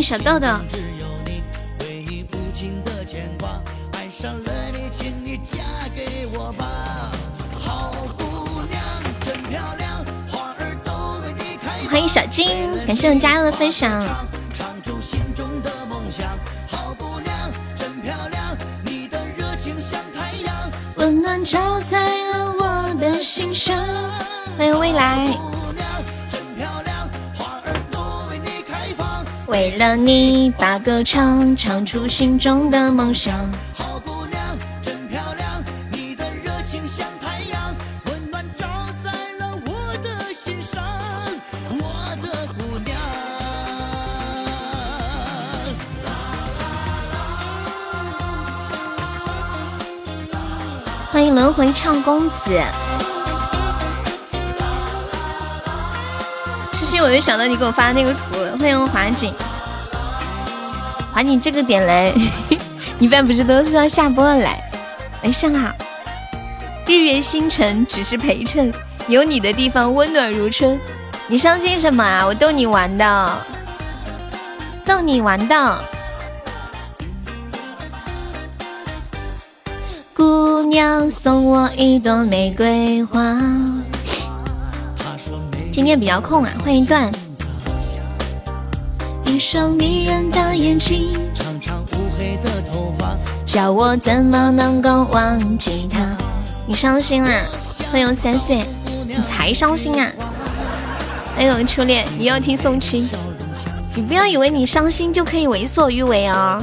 迎小豆豆。欢迎小金，感谢我加油的分享。温暖照在了我的心上。欢迎未来。为了你把歌唱，唱出心中的梦想。好姑娘真漂亮，你的热情像太阳，温暖照在了我的心上，我的姑娘。欢迎轮回唱公子。我又想到你给我发的那个图。欢迎华锦，华锦这个点来，一般不是都是要下播来？晚上好，日月星辰只是陪衬，有你的地方温暖如春。你伤心什么啊？我逗你玩的，逗你玩的。姑娘送我一朵玫瑰花。今天比较空啊，欢迎段。一双迷人的眼睛，长长乌黑的头发，叫我怎么能够忘记他？你伤心啦？欢迎三岁，你才伤心啊？还有初恋，你要听宋青，你不要以为你伤心就可以为所欲为哦。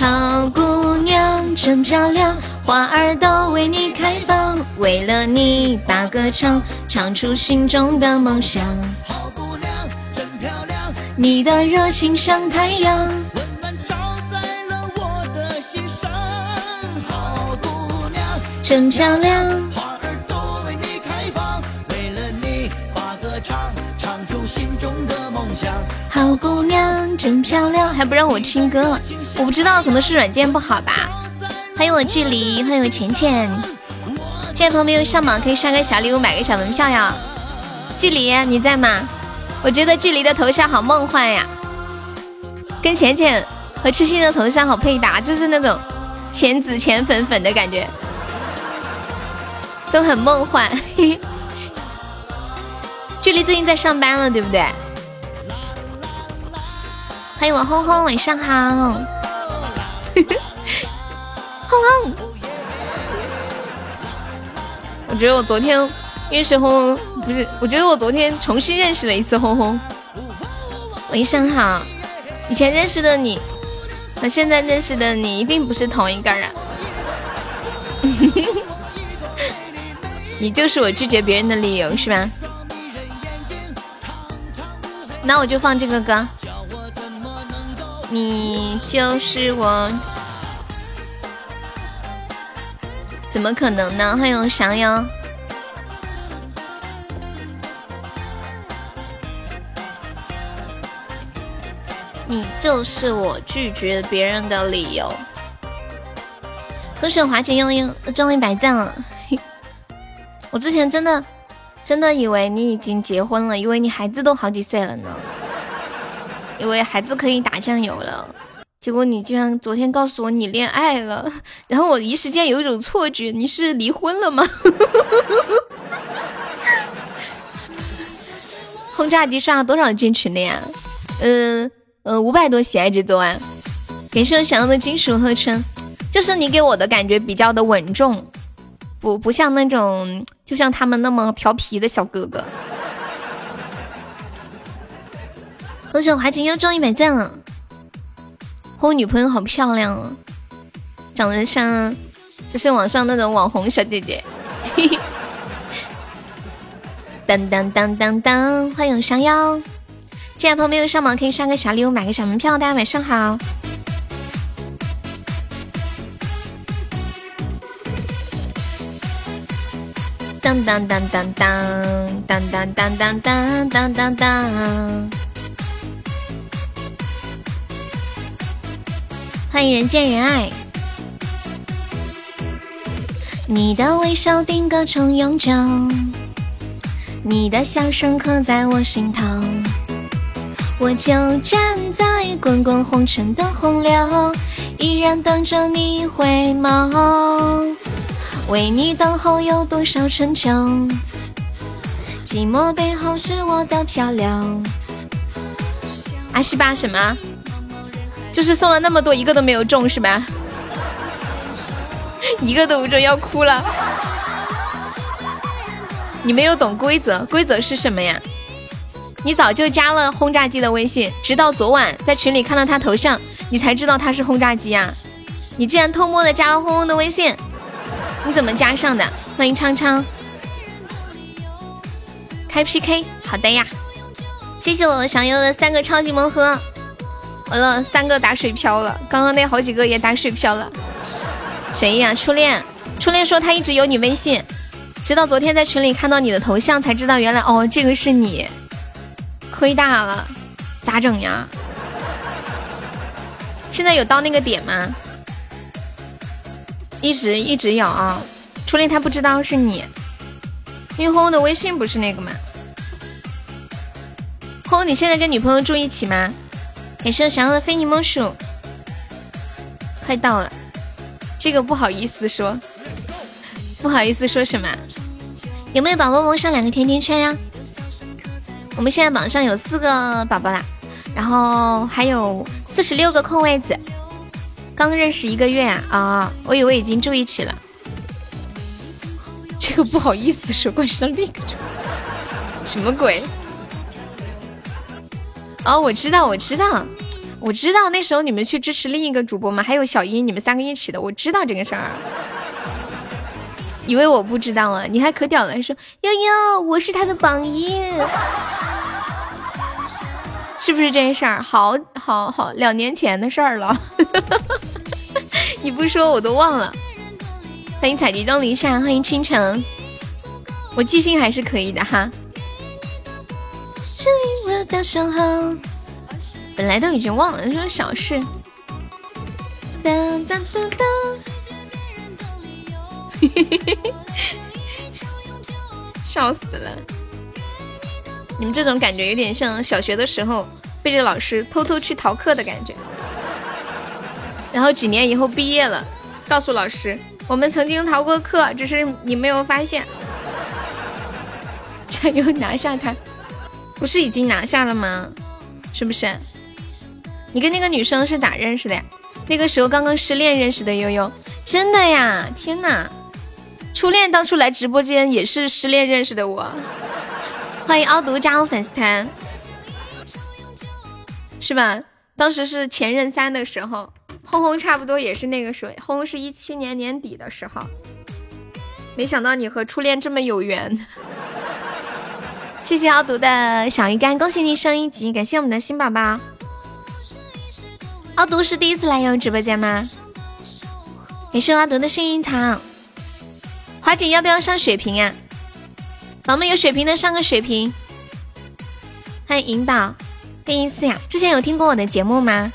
好姑娘真漂亮，花儿都为你开放，为了你把歌唱，唱出心中的梦想。好姑娘真漂亮，你的热情像太阳，温暖照在了我的心上。好姑娘真漂亮。花儿都为你开放，为了你把歌唱，唱出心中的梦想好姑娘真漂亮，还不让我听歌，我不知道，可能是软件不好吧。欢迎我距离，欢迎我浅浅，这位朋友没有上榜，可以刷个小礼物，买个小门票呀。距离你在吗？我觉得距离的头像好梦幻呀，跟浅浅和痴心的头像好配搭，就是那种浅紫浅粉粉的感觉，都很梦幻。距离最近在上班了，对不对？欢迎我轰轰，晚上好，轰轰。我觉得我昨天认识轰，不是，我觉得我昨天重新认识了一次轰轰。晚上好，以前认识的你和现在认识的你一定不是同一个人。你就是我拒绝别人的理由，是吧？那我就放这个歌。你就是我，怎么可能呢？欢迎降妖。你就是我拒绝别人的理由。恭喜华姐又又中一百赞了！我之前真的真的以为你已经结婚了，以为你孩子都好几岁了呢。因为孩子可以打酱油了，结果你居然昨天告诉我你恋爱了，然后我一时间有一种错觉，你是离婚了吗？轰炸机刷了多少进群的呀？嗯嗯，五百多喜爱值多啊！感谢我想要的金属合成，就是你给我的感觉比较的稳重，不不像那种就像他们那么调皮的小哥哥。恭喜我华锦又中一百赞了！我女朋友好漂亮哦，长得像就是网上那种网红小姐姐。当当当当当，欢迎山妖！进来朋友没有上榜可以刷个小礼物，买个小门票。大家晚上好。当当当当当当当当当当当当。欢迎人见人爱，你的微笑定格成永久，你的笑声刻在我心头。我就站在滚滚红尘的洪流，依然等着你回眸。为你等候有多少春秋？寂寞背后是我的漂流。阿西吧什么？就是送了那么多，一个都没有中是吧？一个都不中，要哭了。你没有懂规则，规则是什么呀？你早就加了轰炸机的微信，直到昨晚在群里看到他头像，你才知道他是轰炸机啊！你竟然偷摸的加了轰轰的微信，你怎么加上的？欢迎昌昌，开 PK，好的呀！谢谢我小优的三个超级盲盒，完了三个打水漂了，刚刚那好几个也打水漂了。谁呀？初恋，初恋说他一直有你微信，直到昨天在群里看到你的头像，才知道原来哦，这个是你，亏大了，咋整呀？现在有到那个点吗？一直一直有啊，初恋他不知道是你，因为轰轰的微信不是那个吗？红红，你现在跟女朋友住一起吗？也是想要的非你莫属，快到了。这个不好意思说，不好意思说什么？有没有宝宝蒙上两个甜甜圈呀？我们现在榜上有四个宝宝啦，然后还有四十六个空位子。刚认识一个月啊啊！我以为已经住一起了。这个不好意思说，关系到另一个什么鬼？哦，我知道，我知道。我知道那时候你们去支持另一个主播吗？还有小英，你们三个一起的，我知道这个事儿。以为我不知道啊？你还可屌了，说悠悠，我是他的榜一，是不是这事儿？好好好，两年前的事儿了。你不说我都忘了。欢迎采集东篱下，欢迎倾城，我记性还是可以的哈。本来都已经忘了，这种小事。笑死了！你们这种感觉有点像小学的时候背着老师偷偷去逃课的感觉，然后几年以后毕业了，告诉老师我们曾经逃过课，只是你没有发现。加油拿下他！不是已经拿下了吗？是不是？你跟那个女生是咋认识的呀？那个时候刚刚失恋认识的悠悠，真的呀！天哪，初恋当初来直播间也是失恋认识的我。欢迎凹毒加入粉丝团，是吧？当时是前任三的时候，轰轰差不多也是那个时候，轰轰是一七年年底的时候。没想到你和初恋这么有缘。谢谢凹毒的小鱼干，恭喜你升一级，感谢我们的新宝宝。阿毒是第一次来悠悠直播间吗？你是阿毒的幸运草。华姐要不要上血瓶呀？宝宝们有血瓶的上个血瓶。欢迎引导，第一次呀？之前有听过我的节目吗？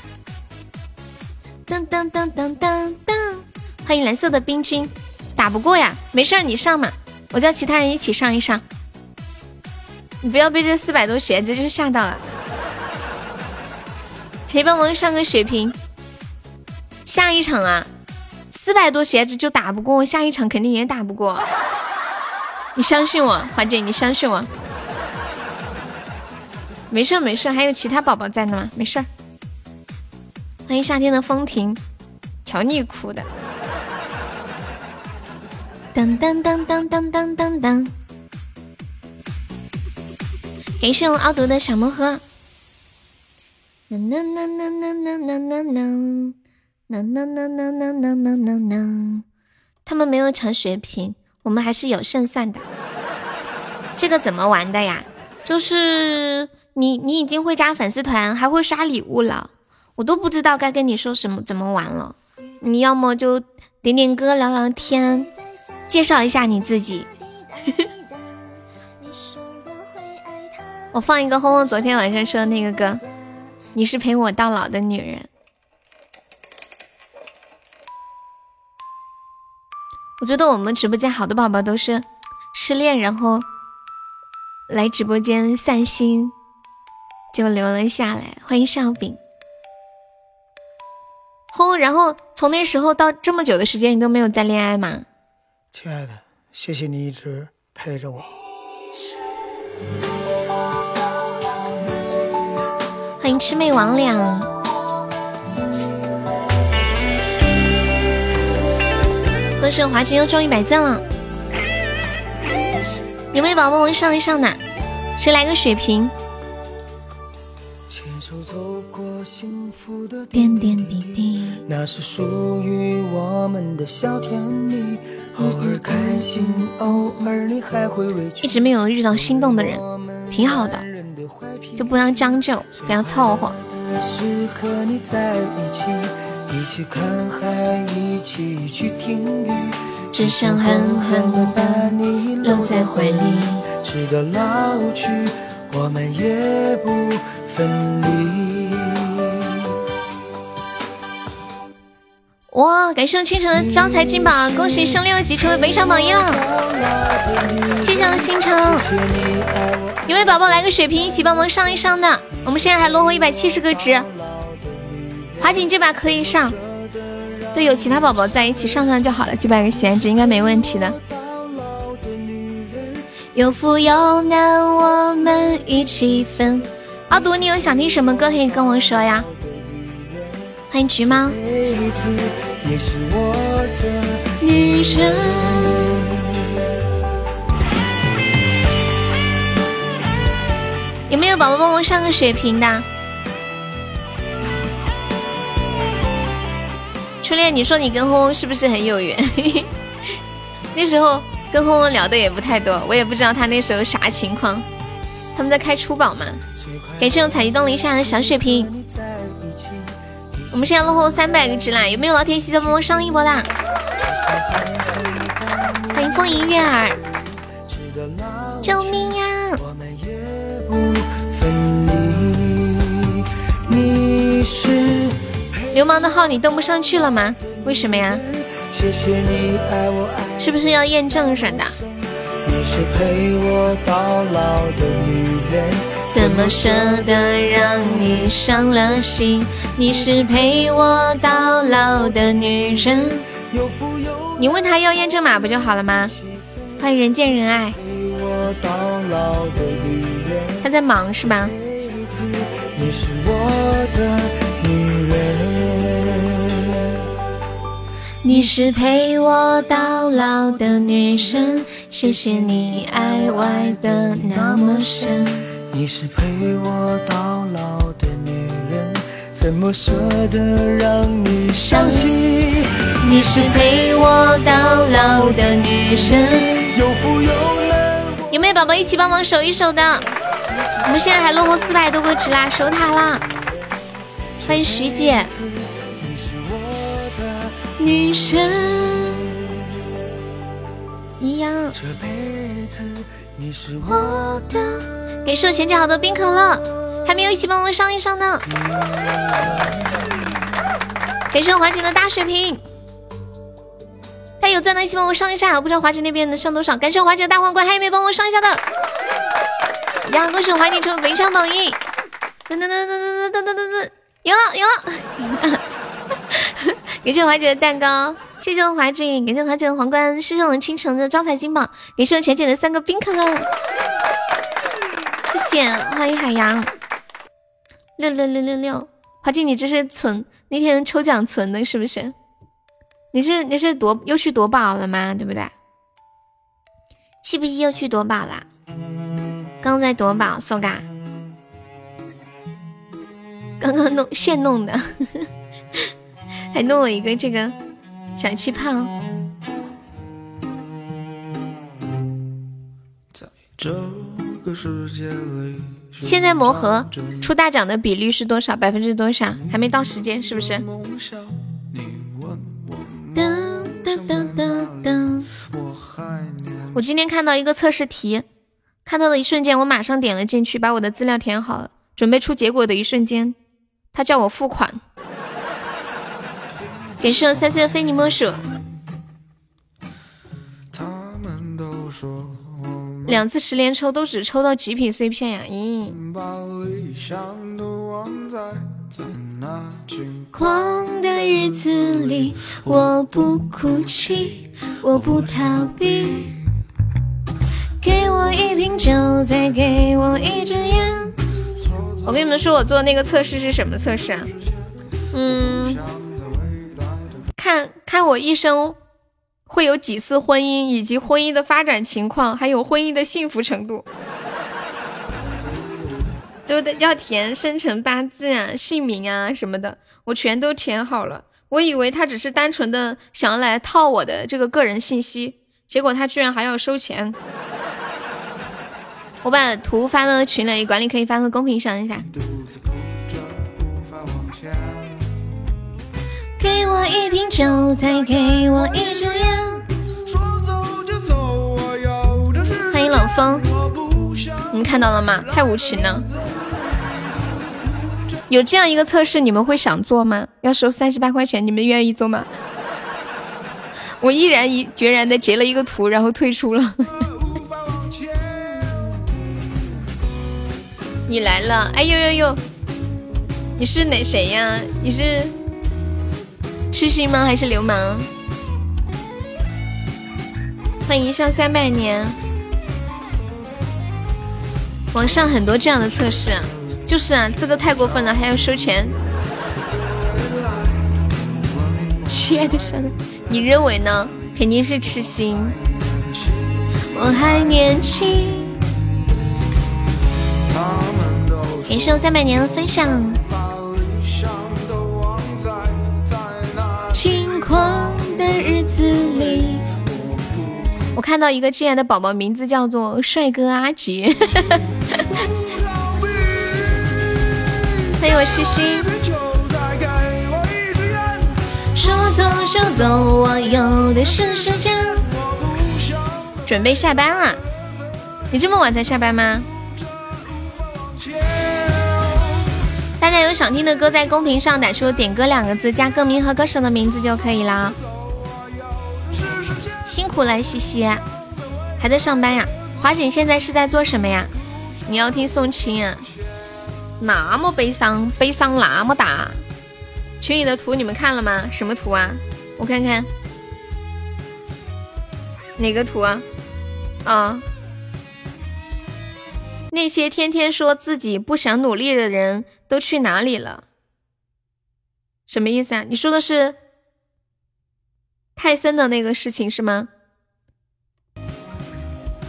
噔噔噔噔噔噔！欢迎蓝色的冰晶，打不过呀？没事儿，你上嘛，我叫其他人一起上一上。你不要被这四百多血这就吓到了。谁帮忙上个血瓶？下一场啊，四百多鞋子就打不过，下一场肯定也打不过。你相信我，华姐，你相信我。没事没事，还有其他宝宝在呢吗，没事。欢迎夏天的风停，瞧你哭的。当当当当当当当当。感谢我奥毒的小魔盒。呐呐呐呐呐呐呐呐呐呐呐呐呐呐呐呐呐！他们没有抢血瓶，我们还是有胜算的。这个怎么玩的呀？就是你你已经会加粉丝团，还会刷礼物了，我都不知道该跟你说什么怎么玩了。你要么就点点歌聊聊天，介绍一下你自己。我放一个轰轰昨天晚上说的那个歌。你是陪我到老的女人。我觉得我们直播间好多宝宝都是失恋，然后来直播间散心，就留了下来。欢迎烧饼。轰，然后从那时候到这么久的时间，你都没有再恋爱吗？亲爱的，谢谢你一直陪着我。欢迎魑魅魍魉，歌声华姐又中一百钻了，有没有宝宝们上一上的？谁来个血瓶？点点滴滴，那是属于我们的小甜蜜。偶尔开心，偶尔你还会委屈。一直没有遇到心动的人，挺好的。就不要将就，不要凑合。只想狠狠地把你搂在怀里，直到老去，我们也不分离。哇！感谢倾城的招财进宝，恭喜升六级成为本场榜一了。谢谢星城，有没有宝宝来个血瓶一起帮忙上一上的？我们现在还落后一百七十个值。华锦这把可以上，对，有其他宝宝在一起上上就好了，几百个喜爱值应该没问题的。有福有难我们一起分。阿独，你有想听什么歌可以跟我说呀？欢迎橘猫。女神，有没有宝宝帮我上个血瓶的？初恋，你说你跟轰轰是不是很有缘？那时候跟轰轰聊的也不太多，我也不知道他那时候啥情况。他们在开初宝嘛？感谢我采集东篱下的小血瓶。我们现在落后三百个值啦，有没有老铁记得帮忙上一波的？欢迎风吟月儿，救命呀！流氓的号你登不上去了吗？为什么呀？是不是要验证什么的？怎么舍得让你伤了心？你是陪我到老的女人。你问他要验证码不就好了吗？欢迎人见人爱。他在忙是吧？你是陪我到老的女神，谢谢你爱我爱的那么深。你是陪我到老的女人，怎么舍得让你伤心？你是陪我到老的女神，有福有乐。有没有宝宝一起帮忙守一守的？我们现在还落后四百多个值啦，守塔啦！欢迎徐姐，女神一样。这辈子你是我的。给我前姐好多冰可乐，还没有一起帮我上一上呢。给我华姐的大水瓶，他有钻的一起帮我上一下，我不知道华姐那边能上多少。感谢华姐的大皇冠，还有没有帮我上一下的？呀，恭喜华姐成为本场榜一！噔噔噔噔噔噔噔噔噔，赢了赢了！感谢华姐的蛋糕，谢谢我华姐，感谢我华姐的皇冠，谢谢我们倾城的招财金宝，感谢我浅浅的三个冰可乐。谢谢，欢迎海洋六六六六六，华静，你这是存那天抽奖存的，是不是？你是你是夺又去夺宝了吗？对不对？是不是又去夺宝啦？刚在夺宝，搜嘎，刚刚弄现弄的，还弄了一个这个小气泡。在这。现在魔盒出大奖的比率是多少？百分之多少？还没到时间，是不是？我今天看到一个测试题，看到的一瞬间，我马上点了进去，把我的资料填好了，准备出结果的一瞬间，他叫我付款。感谢三岁的非你莫属。两次十连抽都只抽到极品碎片呀！咦。狂的日子里，我不哭泣，我不逃避。给我一瓶酒，再给我一支烟。我跟你们说，我做那个测试是什么测试啊？嗯，看看我一生。会有几次婚姻，以及婚姻的发展情况，还有婚姻的幸福程度，都得要填生辰八字啊、姓名啊什么的，我全都填好了。我以为他只是单纯的想要来套我的这个个人信息，结果他居然还要收钱。我把图发到群里，管理可以发到公屏上一下。给我一瓶酒，再给我一支烟。欢迎冷风，你们看到了吗？太无情了。有这样一个测试，你们会想做吗？要收三十八块钱，你们愿意做吗？我毅然一决然的截了一个图，然后退出了。你来了，哎呦呦呦！你是哪谁呀？你是？痴心吗？还是流氓？欢迎一笑三百年。网上很多这样的测试，就是啊，这个太过分了，还要收钱。亲爱的小，你认为呢？肯定是痴心。我还年轻。感谢三百年的分享。的日子里，我看到一个亲爱的宝宝，名字叫做帅哥阿杰。欢迎我西西。说走就走，我有的是时间。准备下班了？你这么晚才下班吗？大家有想听的歌，在公屏上打出“点歌”两个字，加歌名和歌手的名字就可以了。辛苦了，西西，还在上班呀？华锦现在是在做什么呀？你要听宋青啊？那么悲伤，悲伤那么大。群里的图你们看了吗？什么图啊？我看看，哪个图啊？啊？那些天天说自己不想努力的人都去哪里了？什么意思啊？你说的是泰森的那个事情是吗？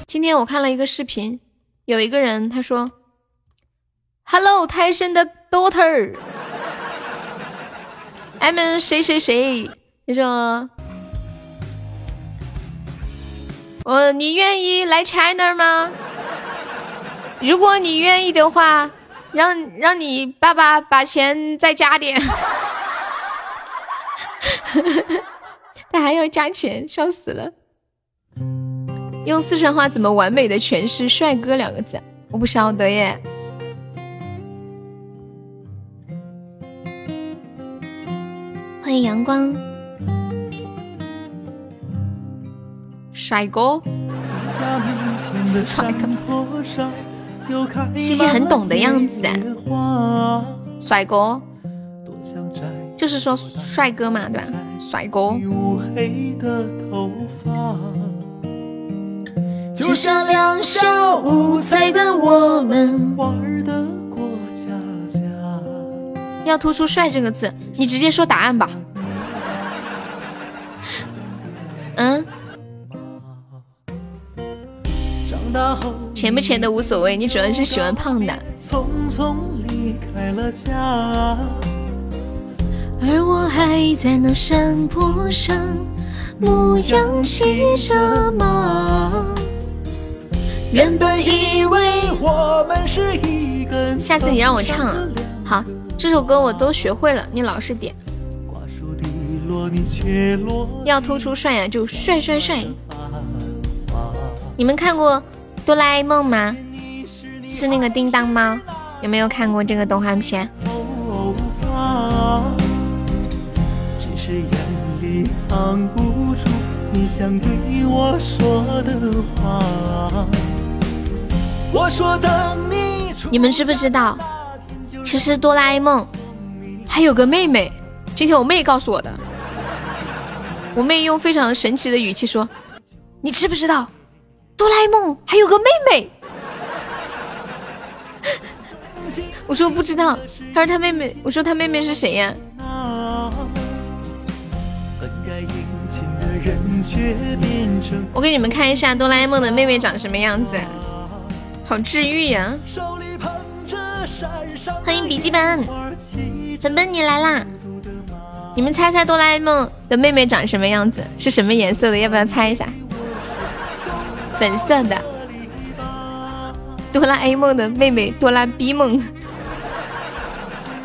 今天我看了一个视频，有一个人他说：“Hello，泰森的 daughter，I'm 谁谁谁。”你说：“我你愿意来 China 吗？” 如果你愿意的话，让让你爸爸把钱再加点，他还要加钱，笑死了。用四川话怎么完美的诠释“帅哥”两个字？我不晓得耶。欢迎阳光，帅哥，帅哥。西西很懂的样子，帅哥，就是说帅哥嘛，对吧？帅哥。就像两小无猜的我们，要突出“帅”这个字，你直接说答案吧。嗯。钱不钱的无所谓，你主要是喜欢胖的。而我还在那山坡上，牧羊骑着马。原本以为我们是一根。下次你让我唱啊，好，这首歌我都学会了，你老实点。要突出帅呀，就帅帅帅。你们看过？哆啦 A 梦吗？是那个叮当猫，有没有看过这个动画片？你们知不知道？其实哆啦 A 梦还有个妹妹，今天我妹告诉我的。我妹用非常神奇的语气说：“你知不知道，哆啦 A 梦还有个妹妹？”我说不知道。她说她妹妹，我说她妹妹是谁呀？我给你们看一下哆啦 A 梦的妹妹长什么样子，好治愈呀！欢迎笔记本，本本你来啦！你们猜猜哆啦 A 梦的妹妹长什么样子？是什么颜色的？要不要猜一下？粉色的。哆啦 A 梦的妹妹哆啦 B 梦，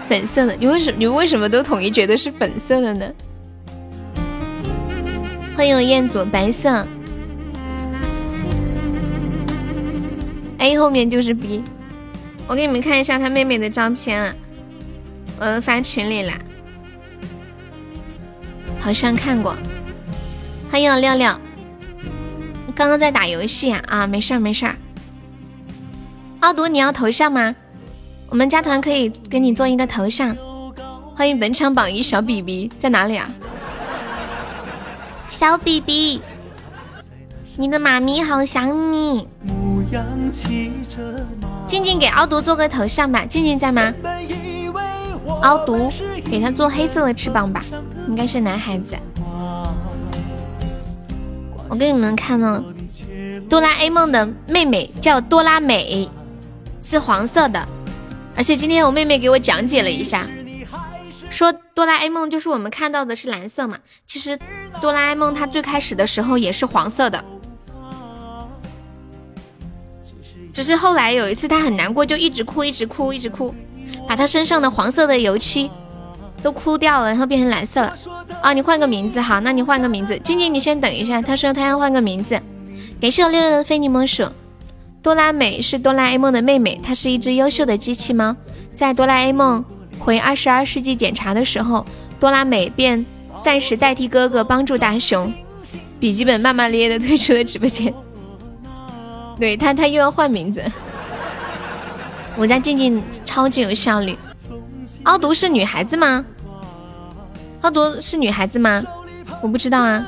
粉色的。你为什你为什么都统一觉得是粉色的呢？欢迎我彦祖，白色。A 后面就是 B。我给你们看一下他妹妹的照片啊，我发群里了，好像看过。欢迎我亮亮，刚刚在打游戏啊啊，没事没事儿。阿毒，你要头像吗？我们加团可以给你做一个头像。欢迎本场榜一小 BB，在哪里啊？小 BB，你的妈咪好想你。静静给奥毒做个头像吧，静静在吗？奥毒，给他做黑色的翅膀吧，应该是男孩子。我给你们看呢，哆啦 A 梦的妹妹叫哆啦美，是黄色的，而且今天我妹妹给我讲解了一下。说哆啦 A 梦就是我们看到的是蓝色嘛？其实哆啦 A 梦它最开始的时候也是黄色的，只是后来有一次他很难过，就一直哭，一直哭，一直哭，把他身上的黄色的油漆都哭掉了，然后变成蓝色了。啊，你换个名字好，那你换个名字。静静，你先等一下，他说他要换个名字。感谢我六六的非你莫属。哆啦美是哆啦 A 梦的妹妹，她是一只优秀的机器猫，在哆啦 A 梦。回二十二世纪检查的时候，多拉美便暂时代替哥哥帮助大雄。笔记本骂骂咧咧的退出了直播间。对他，他又要换名字。我家静静超级有效率。敖毒是女孩子吗？敖毒是女孩子吗？我不知道啊。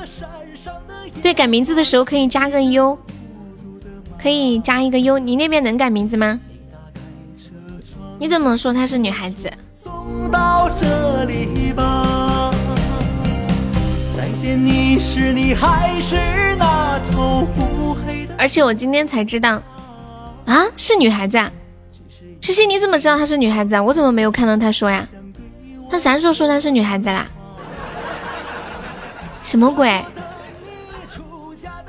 对，改名字的时候可以加个 U，可以加一个 U。你那边能改名字吗？你怎么说她是女孩子？送到这里吧。再见你时，你还是那头乌黑的。而且我今天才知道，啊，是女孩子啊！七七，你怎么知道她是女孩子啊？我怎么没有看到她说呀？她啥时候说她是女孩子啦？什么鬼？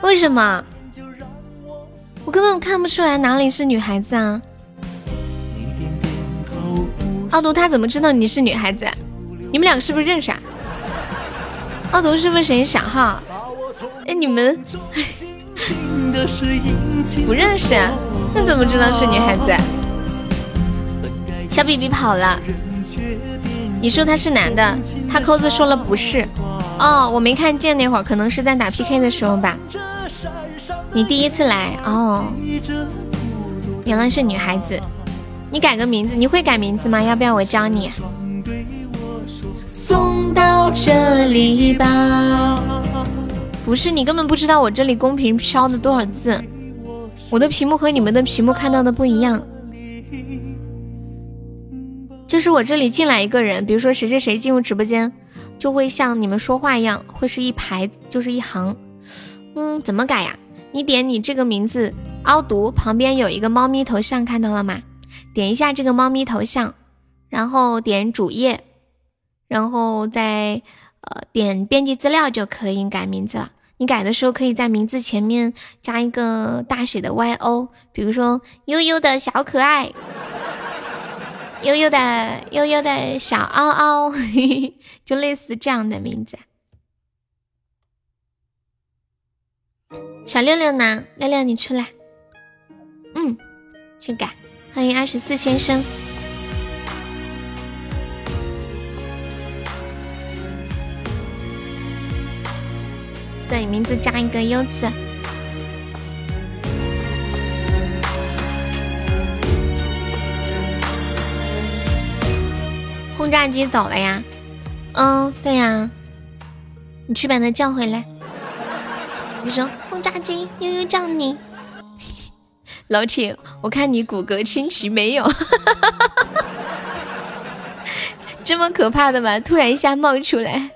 为什么？我根本看不出来哪里是女孩子啊！奥毒他怎么知道你是女孩子？你们两个是不是认识啊？奥毒是不是谁小号？哎，你们 不认识，那怎么知道是女孩子？小比比跑了，你说他是男的，他扣子说了不是。哦，我没看见那会儿，可能是在打 PK 的时候吧。你第一次来哦，原来是女孩子。你改个名字，你会改名字吗？要不要我教你？送到这里吧。不是，你根本不知道我这里公屏飘的多少字，我的屏幕和你们的屏幕看到的不一样。就是我这里进来一个人，比如说谁谁谁进入直播间，就会像你们说话一样，会是一排，就是一行。嗯，怎么改呀？你点你这个名字，凹读旁边有一个猫咪头像，看到了吗？点一下这个猫咪头像，然后点主页，然后再呃点编辑资料就可以改名字了。你改的时候可以在名字前面加一个大写的 Y O，比如说悠悠的小可爱，悠悠的悠悠的小嗷嗷，就类似这样的名字。小六六呢？六六你出来，嗯，去改。欢迎二十四先生。对名字加一个优字。轰炸机走了呀？嗯，对呀。你去把他叫回来。你说轰炸机悠悠叫你。老铁，我看你骨骼清奇没有？这么可怕的吗？突然一下冒出来，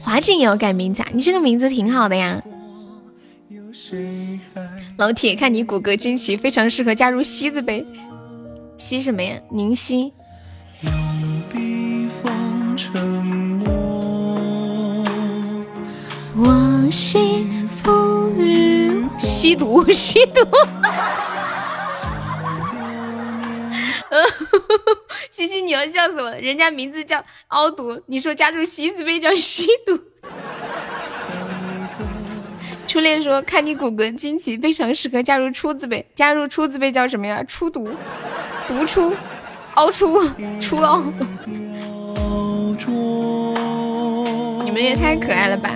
华锦也要改名字啊？你这个名字挺好的呀。老铁，看你骨骼惊奇，非常适合加入西字辈。西什么呀？宁西。我吸附于吸毒，吸毒。西西，你要笑死我了！人家名字叫凹毒，你说加入西字辈叫吸毒。初恋说：“看你骨骼惊奇，非常适合加入初字辈。加入初字辈叫什么呀？初毒，毒出，凹出，出凹。你们也太可爱了吧！”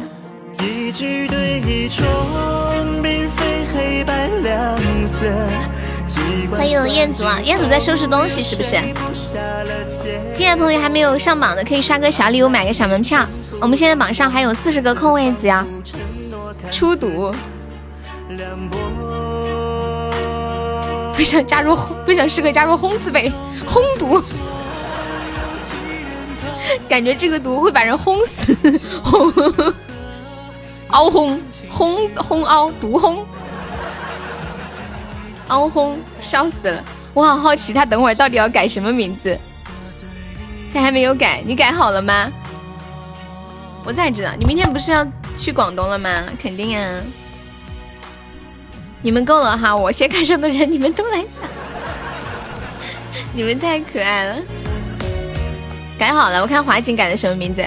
欢迎彦祖啊，彦祖在收拾东西是不是？进来朋友还没有上榜的，可以刷个小礼物，买个小门票。我们现在榜上还有四十个空位子呀。出毒，不想加入，不想适合加入轰字辈，轰毒，感觉这个毒会把人轰死，轰，凹轰，轰轰凹，毒轰，凹轰，笑死了！我好好奇他等会儿到底要改什么名字，他还没有改，你改好了吗？我咋知道？你明天不是要？去广东了吗？肯定啊！你们够了哈，我先看上的人你们都来抢，你们太可爱了。改好了，我看华锦改的什么名字？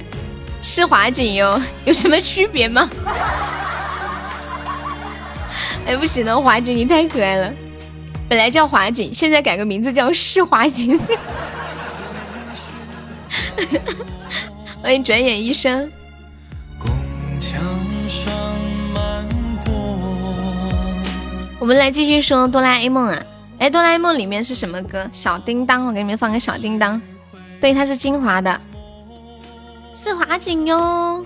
是华锦哟，有什么区别吗？哎，不行了，华锦你太可爱了。本来叫华锦，现在改个名字叫是华锦。欢迎转眼一生。我们来继续说哆啦 A 梦啊！哎，哆啦 A 梦里面是什么歌？小叮当，我给你们放个小叮当。对，它是精华的，是华锦哟。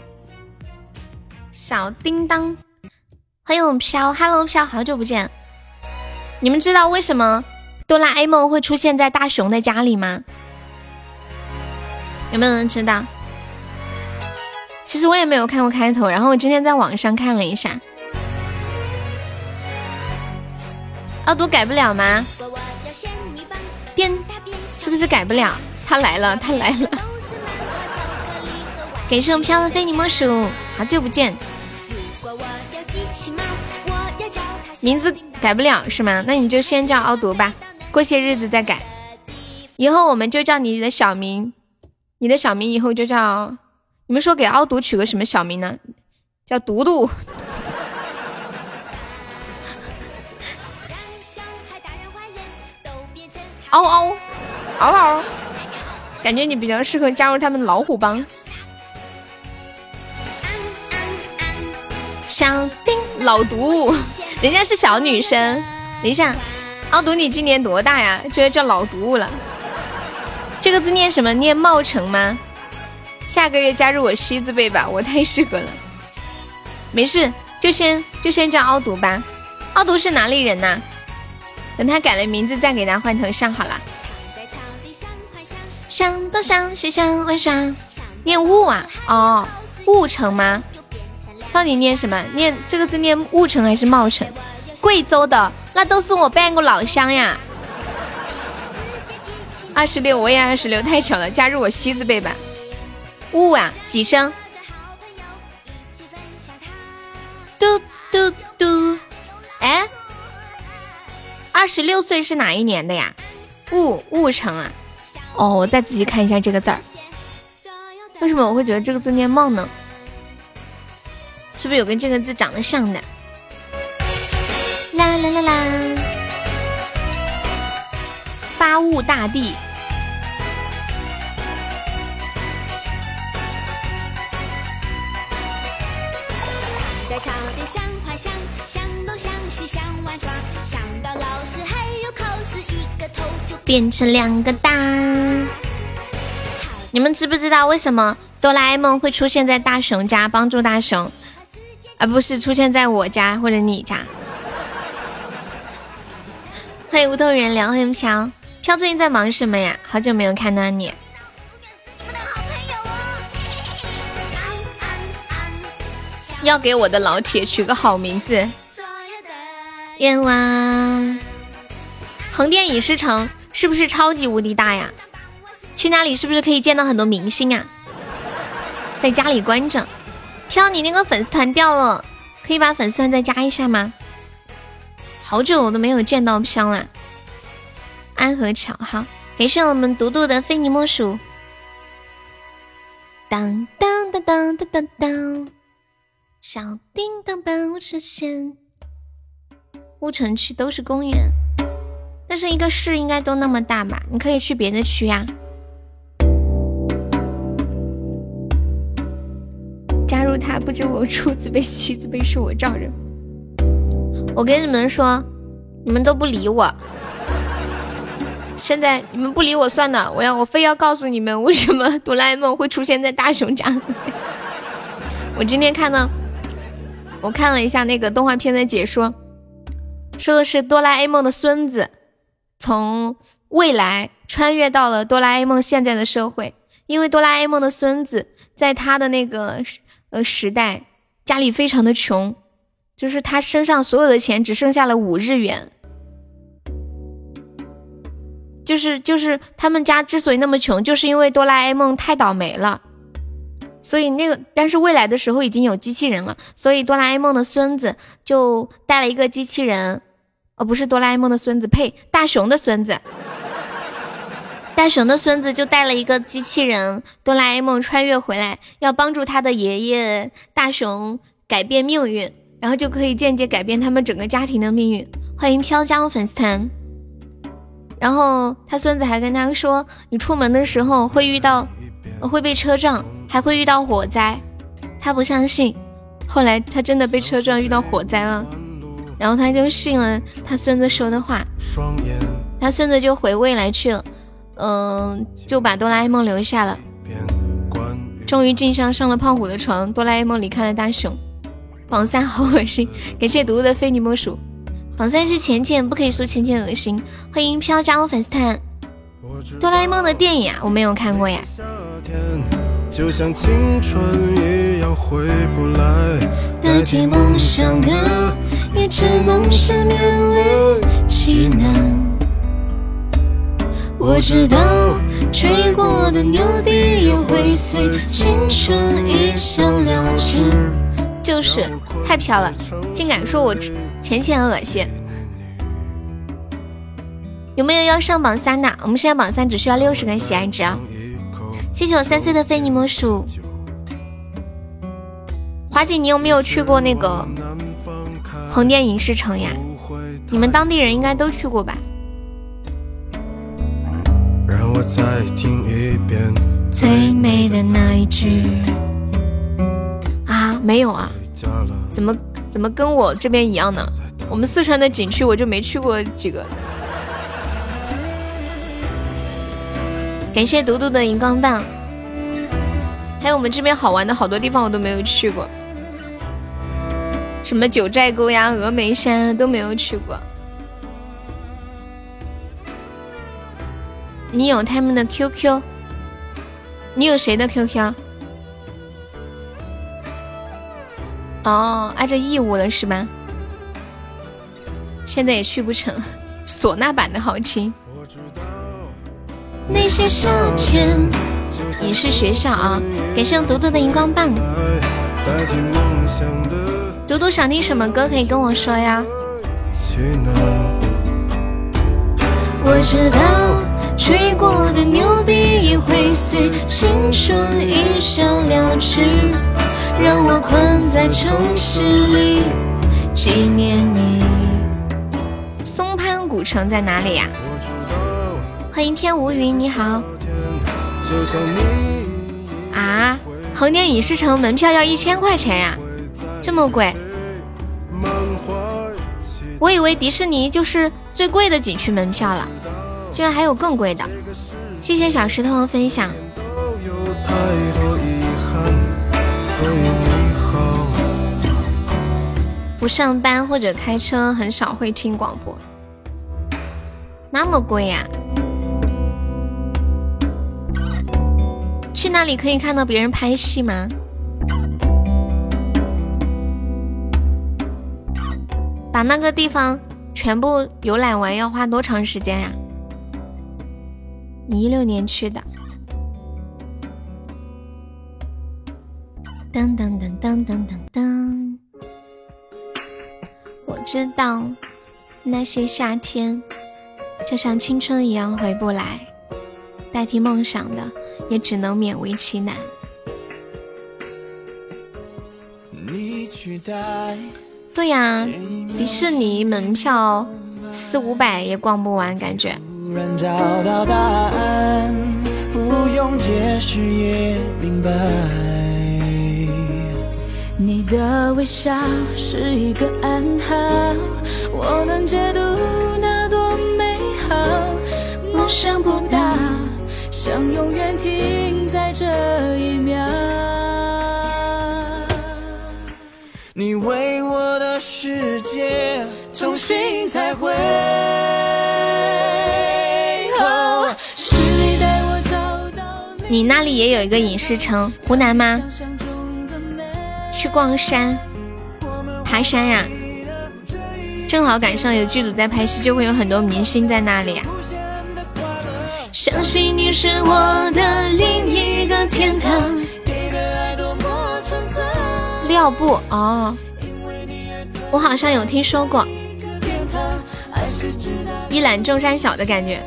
小叮当，欢迎我们飘，Hello 飘，好久不见。你们知道为什么哆啦 A 梦会出现在大雄的家里吗？有没有人知道？其实我也没有看过开头，然后我今天在网上看了一下。奥毒改不了吗？变是不是改不了？他来了，他来了！感谢我飘的非你莫属，好久不见。名字改不了是吗？那你就先叫奥毒吧，过些日子再改。以后我们就叫你的小名，你的小名以后就叫……你们说给奥毒取个什么小名呢？叫毒毒。嗷嗷，嗷嗷，感觉你比较适合加入他们老虎帮。小丁老毒，人家是小女生。等一下，奥毒你今年多大呀？就叫老毒了。这个字念什么？念茂成吗？下个月加入我西字辈吧，我太适合了。没事，就先就先叫奥毒吧。奥毒是哪里人呐？等他改了名字，再给他换头像好了。想东想西想玩耍，念雾啊？哦，雾城吗？到底念什么？念这个字念雾城还是茂城？贵州的，那都是我半个老乡呀。二十六，我也二十六，太巧了，加入我西字辈吧。雾啊，几声？嘟嘟嘟，哎。二十六岁是哪一年的呀？雾雾城啊！哦，我再仔细看一下这个字儿。为什么我会觉得这个字念茂呢？是不是有跟这个字长得像的？啦啦啦啦！发物大帝。在草地上画像，向东向西想玩耍，想到老师还有考试，一个头就变成两个大。你们知不知道为什么哆啦 A 梦会出现在大雄家帮助大雄，而不是出现在我家或者你家？欢迎无头人聊，欢迎飘飘，最近在忙什么呀？好久没有看到你。要给我的老铁取个好名字。愿望。横店影视城是不是超级无敌大呀？去那里是不是可以见到很多明星啊？在家里关着。飘，你那个粉丝团掉了，可以把粉丝团再加一下吗？好久我都没有见到飘了。安和桥，好，感谢我们独独的非你莫属。当当当当当当当，小叮当帮我实现。乌城区都是公园，但是一个市应该都那么大吧？你可以去别的区呀。入他，不知我出自卑，妻子卑是我丈人。我跟你们说，你们都不理我。现在你们不理我算了，我要我非要告诉你们，为什么 哆啦 A 梦会出现在大雄家。我今天看到，我看了一下那个动画片的解说，说的是哆啦 A 梦的孙子从未来穿越到了哆啦 A 梦现在的社会，因为哆啦 A 梦的孙子在他的那个呃时代家里非常的穷，就是他身上所有的钱只剩下了五日元。就是就是他们家之所以那么穷，就是因为哆啦 A 梦太倒霉了，所以那个但是未来的时候已经有机器人了，所以哆啦 A 梦的孙子就带了一个机器人，哦不是哆啦 A 梦的孙子，呸，大雄的孙子，大雄的孙子就带了一个机器人，哆啦 A 梦穿越回来，要帮助他的爷爷大雄改变命运，然后就可以间接改变他们整个家庭的命运。欢迎飘江粉丝团。然后他孙子还跟他说：“你出门的时候会遇到，会被车撞，还会遇到火灾。”他不相信，后来他真的被车撞，遇到火灾了。然后他就信了他孙子说的话，他孙子就回未来去了，嗯，就把哆啦 A 梦留下了。终于静香上了胖虎的床，哆啦 A 梦离开了大雄。榜三好恶心，感谢独独的非你莫属。榜三是浅浅，不可以说浅浅恶心。欢迎飘加入粉丝团。哆啦 A 梦的电影啊，我没有看过呀。代替梦想的，也只能是勉为其难。我知道吹过的牛逼也会随青春一笑了之。就是太飘了，竟敢说我。浅浅恶心，有没有要上榜三的？我们现在榜三只需要六十个喜爱值啊！谢谢我三岁的非你莫属。华姐，你有没有去过那个横店影视城呀？你们当地人应该都去过吧？让我再听一遍最美的那一句啊，没有啊？怎么？怎么跟我这边一样呢？我们四川的景区我就没去过几个。感谢独独的荧光棒，还有我们这边好玩的好多地方我都没有去过，什么九寨沟呀、峨眉山都没有去过。你有他们的 QQ？你有谁的 QQ？哦，挨着义乌了是吧？现在也去不成，唢呐版的好听。那些夏天，影视学校啊，感谢独独的荧光棒。独独想听什么歌可以跟我说呀？我知道，吹过的牛逼也会随青春一笑了之。让我困在城市里纪念你。松潘古城在哪里呀？欢迎天无云，你好。啊，横店影视城门票要一千块钱呀，这么贵？我以为迪士尼就是最贵的景区门票了，居然还有更贵的。谢谢小石头的分享。不上班或者开车，很少会听广播。那么贵呀？去那里可以看到别人拍戏吗？把那个地方全部游览完要花多长时间呀？你一六年去的。噔噔噔噔噔噔噔。我知道，那些夏天就像青春一样回不来，代替梦想的也只能勉为其难。对呀，迪士尼门票四五百也逛不完，感觉。然找到答案，不用解释也明白你的微笑是一个暗号，我能解读那多美好。梦想不大，想永远停在这一秒。你为我的世界重新彩绘。你那里也有一个影视城，湖南吗？去逛山，爬山呀，正好赶上有剧组在拍戏，就会有很多明星在那里。相信你是我的另一个天堂。廖布哦，我好像有听说过，一览众山小的感觉。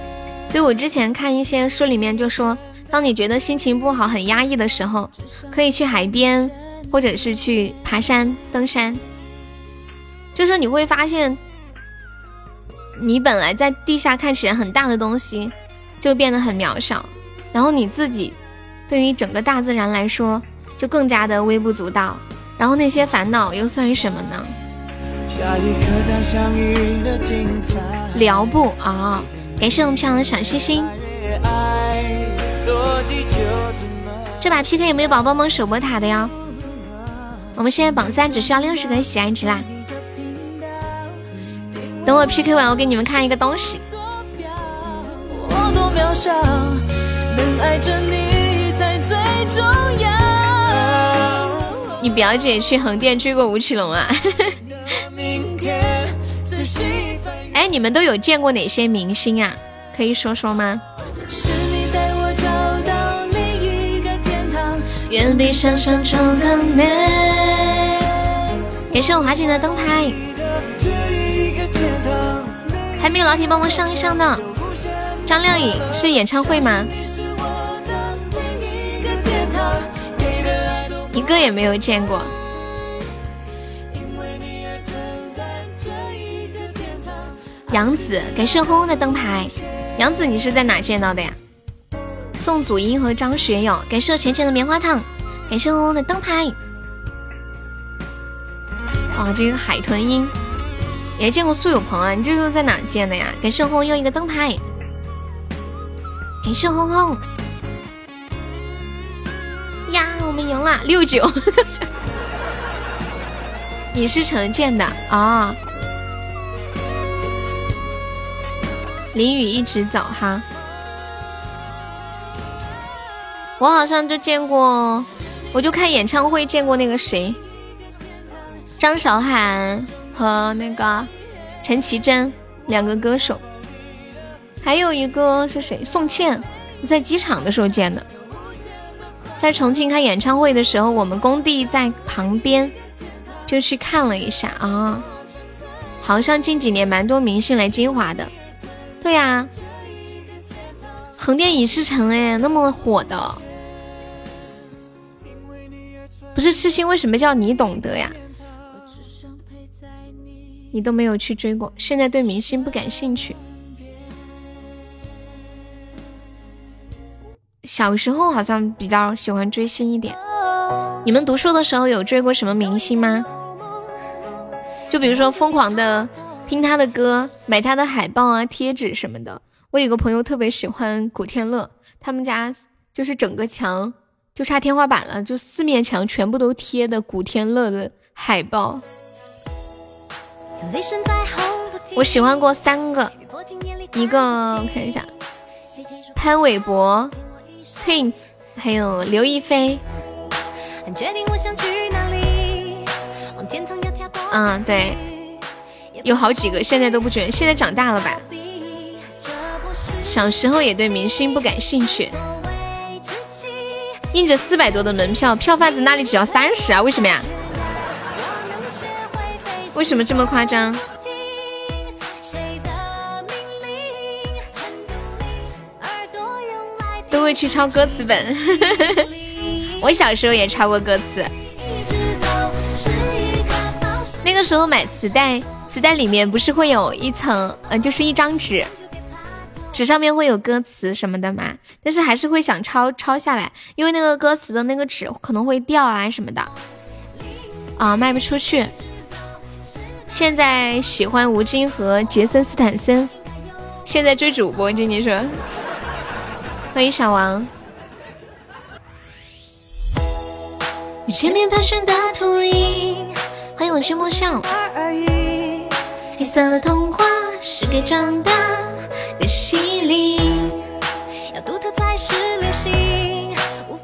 对我之前看一些书里面就说，当你觉得心情不好、很压抑的时候，可以去海边，或者是去爬山、登山。就是你会发现，你本来在地下看起来很大的东西，就变得很渺小，然后你自己对于整个大自然来说，就更加的微不足道。然后那些烦恼又算什么呢？聊不啊！感谢我们漂亮的小星星。这把 PK 有没有宝宝们守波塔的呀？我们现在榜三只需要六十个喜爱值啦。等我 PK 完，我给你们看一个东西。你表姐去横店追过吴奇隆啊？哎，你们都有见过哪些明星啊？可以说说吗？远比想象中更美。感谢我华锦的灯牌，还没有老铁帮忙上一上的。张靓颖是演唱会吗？一个也没有见过。杨子，感谢轰轰的灯牌。杨子，你是在哪见到的呀？宋祖英和张学友，感谢浅浅的棉花糖，感谢红红的灯牌。哇，这个海豚音，也见过苏有朋啊？你这是在哪见的呀？感谢红红又一个灯牌，感谢红红。呀，我们赢了六九，你是陈建的啊？淋雨一直走哈，我好像就见过，我就看演唱会见过那个谁，张韶涵和那个陈绮贞两个歌手，还有一个是谁？宋茜，在机场的时候见的。在重庆开演唱会的时候，我们工地在旁边，就去看了一下啊。好像近几年蛮多明星来金华的，对呀，横店影视城哎，那么火的，不是痴心为什么叫你懂得呀？你都没有去追过，现在对明星不感兴趣。小时候好像比较喜欢追星一点。你们读书的时候有追过什么明星吗？就比如说疯狂的听他的歌，买他的海报啊、贴纸什么的。我有个朋友特别喜欢古天乐，他们家就是整个墙就差天花板了，就四面墙全部都贴的古天乐的海报。我喜欢过三个，一个我看一下，潘玮柏、Twins，还有刘亦菲。嗯，对，有好几个，现在都不准，现在长大了吧？小时候也对明星不感兴趣。印着四百多的门票，票贩子那里只要三十啊？为什么呀？为什么这么夸张？都会去抄歌词本。我小时候也抄过歌词。那个时候买磁带，磁带里面不是会有一层，嗯，就是一张纸。纸上面会有歌词什么的嘛，但是还是会想抄抄下来，因为那个歌词的那个纸可能会掉啊什么的，啊卖不出去。现在喜欢吴京和杰森斯坦森，现在追主播，静静说，欢迎小王。前面盘旋的秃鹰，欢迎我君莫笑。黑色的童话是给长大。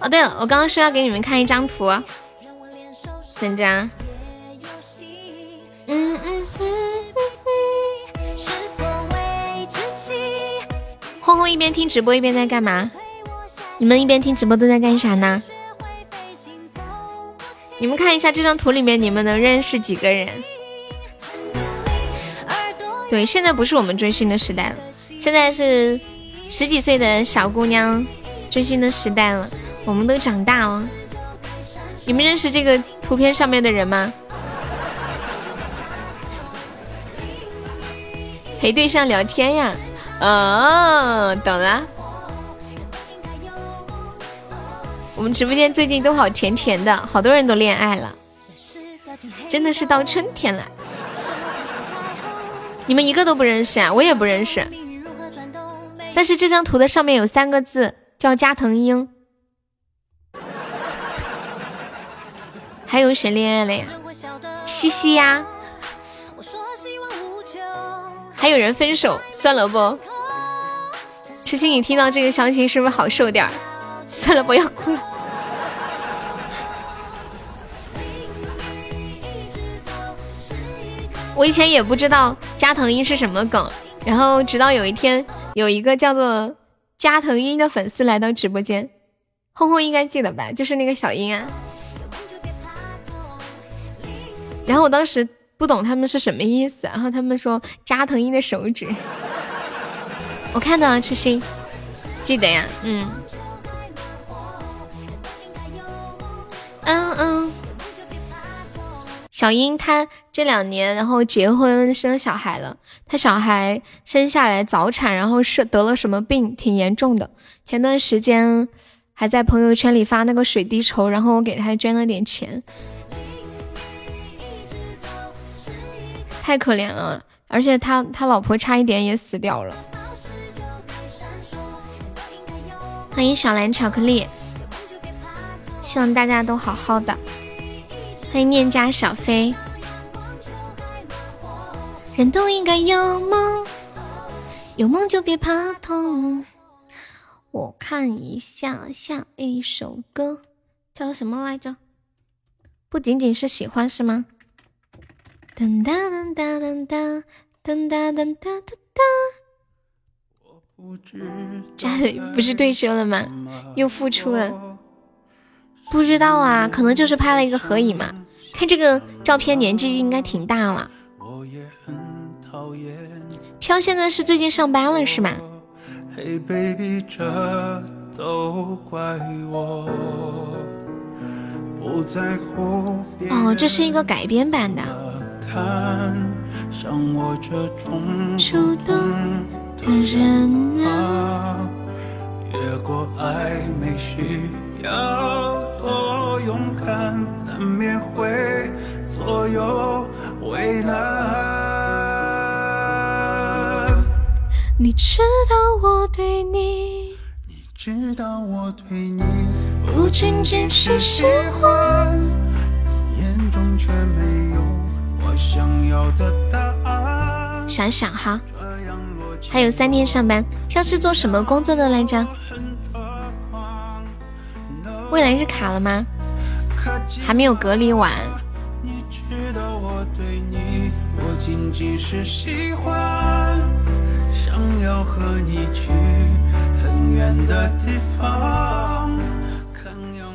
哦，对了，我刚刚说要给你们看一张图，等着。嗯嗯轰轰一边听直播一边在干嘛？你们一边听直播都在干啥呢？你们看一下这张图里面，你们能认识几个人？对，现在不是我们追星的时代了。现在是十几岁的小姑娘追星的时代了，我们都长大了。你们认识这个图片上面的人吗？陪对象聊天呀？哦，懂了。我们直播间最近都好甜甜的，好多人都恋爱了，真的是到春天了。你们一个都不认识啊？我也不认识。但是这张图的上面有三个字，叫加藤鹰。还有谁恋爱了呀？西西呀。还有人分手，算了不？痴心，你听到这个消息是不是好受点儿？算了，不要哭了。我以前也不知道加藤鹰是什么梗。然后直到有一天，有一个叫做加藤鹰的粉丝来到直播间，轰轰应该记得吧？就是那个小鹰啊。然后我当时不懂他们是什么意思，然后他们说加藤鹰的手指，我看到了，痴心，记得呀，嗯，嗯嗯。小英她这两年，然后结婚生小孩了。她小孩生下来早产，然后是得了什么病，挺严重的。前段时间还在朋友圈里发那个水滴筹，然后我给他捐了点钱。太可怜了，而且他他老婆差一点也死掉了。欢迎小蓝巧克力，希望大家都好好的。欢迎念家小飞，人都应该有梦，有梦就别怕痛。我看一下下一首歌叫什么来着？不仅仅是喜欢是吗？噔哒噔哒噔哒噔哒噔哒哒哒。家里不是退休了吗？又复出了？不知道啊，可能就是拍了一个合影嘛。看这个照片，年纪应该挺大了。飘现在是最近上班了是吗？哦，这是一个改编版的。触动的人啊。越过爱没需要多勇敢，难免会左右为难。你知道我对你，你知道我对你，不仅仅是喜欢。眼中却没有我想要的答案。想想哈，还有三天上班，像是做什么工作的来着？未来日卡了吗？还没有隔离完。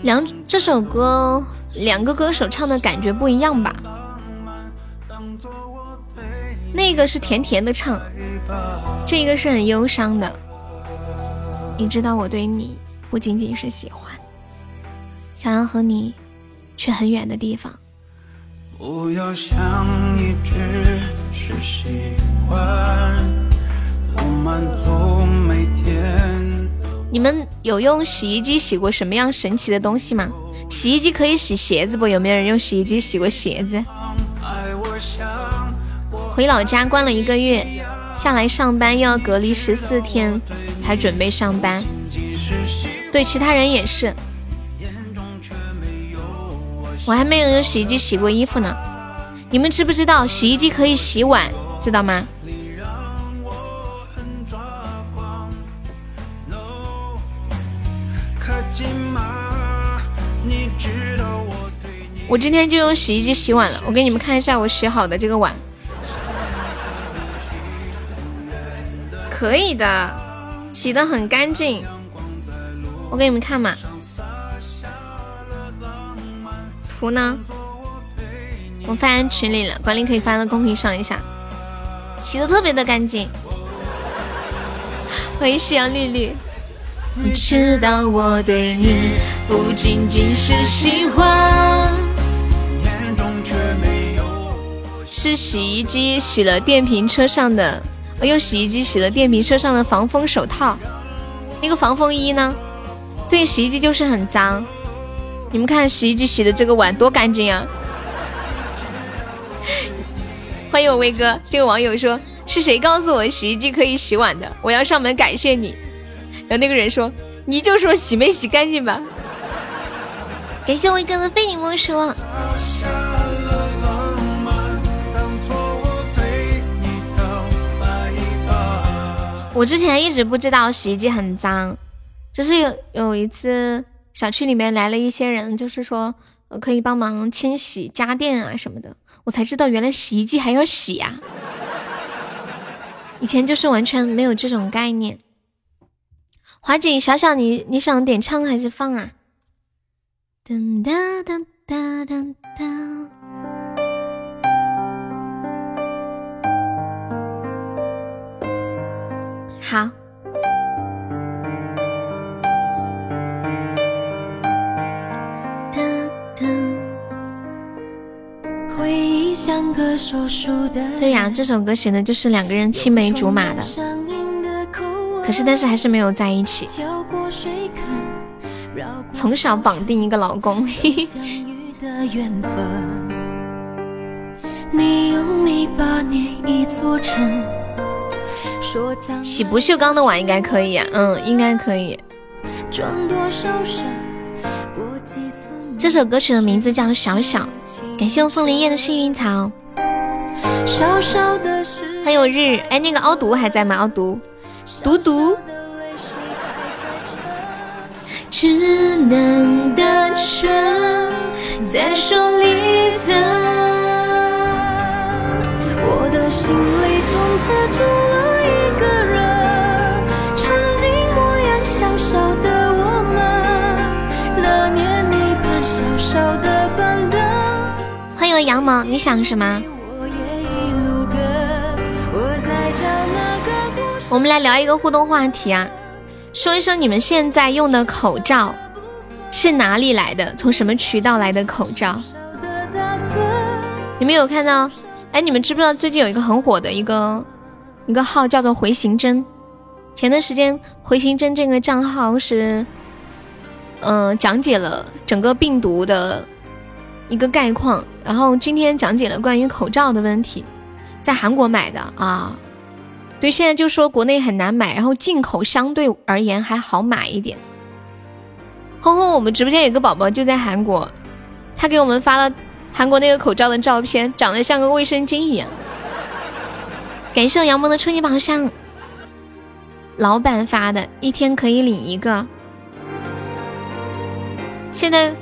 两这首歌，两个歌手唱的感觉不一样吧？那个是甜甜的唱，这个是很忧伤的。你知道我对你不仅仅是喜欢，想要和你去很远的地方。不要想一只是喜欢，不满足每天。你们有用洗衣机洗过什么样神奇的东西吗？洗衣机可以洗鞋子不？有没有人用洗衣机洗过鞋子？回老家关了一个月，下来上班又要隔离十四天，才准备上班。对，其他人也是。我还没有用洗衣机洗过衣服呢，你们知不知道洗衣机可以洗碗，知道吗？我今天就用洗衣机洗碗了，我给你们看一下我洗好的这个碗，可以的，洗的很干净，我给你们看嘛。图呢？我发群里了，管理可以发到公屏上一下。洗的特别的干净。欢迎夕阳绿绿。你知道我对你不仅仅是喜欢。是洗衣机洗了电瓶车上的，我用洗衣机洗了电瓶车上的防风手套。那个防风衣呢？对，洗衣机就是很脏。你们看洗衣机洗的这个碗多干净啊！欢迎我威哥，这个网友说是谁告诉我洗衣机可以洗碗的？我要上门感谢你。然后那个人说你就说洗没洗干净吧。感谢威哥的非你莫属。我之前一直不知道洗衣机很脏，就是有有一次。小区里面来了一些人，就是说可以帮忙清洗家电啊什么的，我才知道原来洗衣机还要洗呀。以前就是完全没有这种概念。华锦，小小你你想点唱还是放啊？噔哒哒哒哒哒。好。对呀，这首歌写的就是两个人青梅竹马的，可是但是还是没有在一起。从小绑定一个老公。洗不锈钢的碗应该可以呀，嗯，应该可以。这首歌曲的名字叫《小小》，感谢我凤林叶的幸运草。还有日，哎，那个凹毒还在吗？凹毒，毒毒。稚嫩的唇在手里分，我的心里从此住了杨萌，你想什么？我们来聊一个互动话题啊，说一说你们现在用的口罩是哪里来的？从什么渠道来的口罩？你们有看到？哎，你们知不知道最近有一个很火的一个一个号叫做回形针？前段时间回形针这个账号是，嗯，讲解了整个病毒的一个概况，然后今天讲解了关于口罩的问题，在韩国买的啊。对，现在就说国内很难买，然后进口相对而言还好买一点。轰轰，我们直播间有个宝宝就在韩国，他给我们发了韩国那个口罩的照片，长得像个卫生巾一样。感谢杨萌的初级宝箱，老板发的，一天可以领一个。现在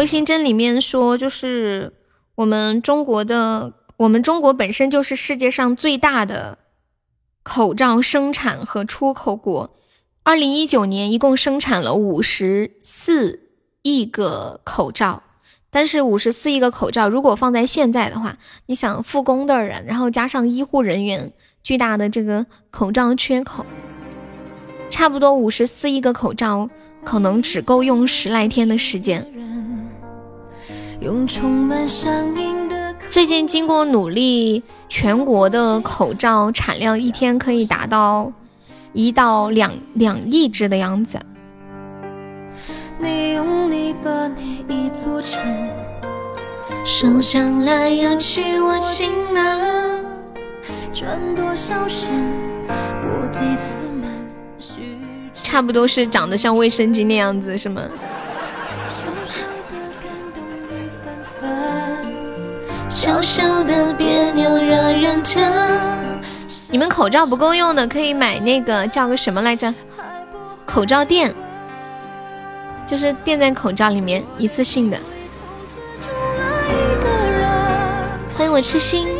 回形针里面说，就是我们中国的，我们中国本身就是世界上最大的口罩生产和出口国。二零一九年一共生产了五十四亿个口罩，但是五十四亿个口罩如果放在现在的话，你想复工的人，然后加上医护人员巨大的这个口罩缺口，差不多五十四亿个口罩可能只够用十来天的时间。最近经过努力，全国的口罩产量一天可以达到。一到两两亿只的样子。你用泥巴捏一座城，手想来要去我情人，转多少身，过几次门差不多是长得像卫生巾那样子，是吗？小小的别扭惹人疼。你们口罩不够用的，可以买那个叫个什么来着？口罩垫，就是垫在口罩里面，一次性的。欢迎我痴心。你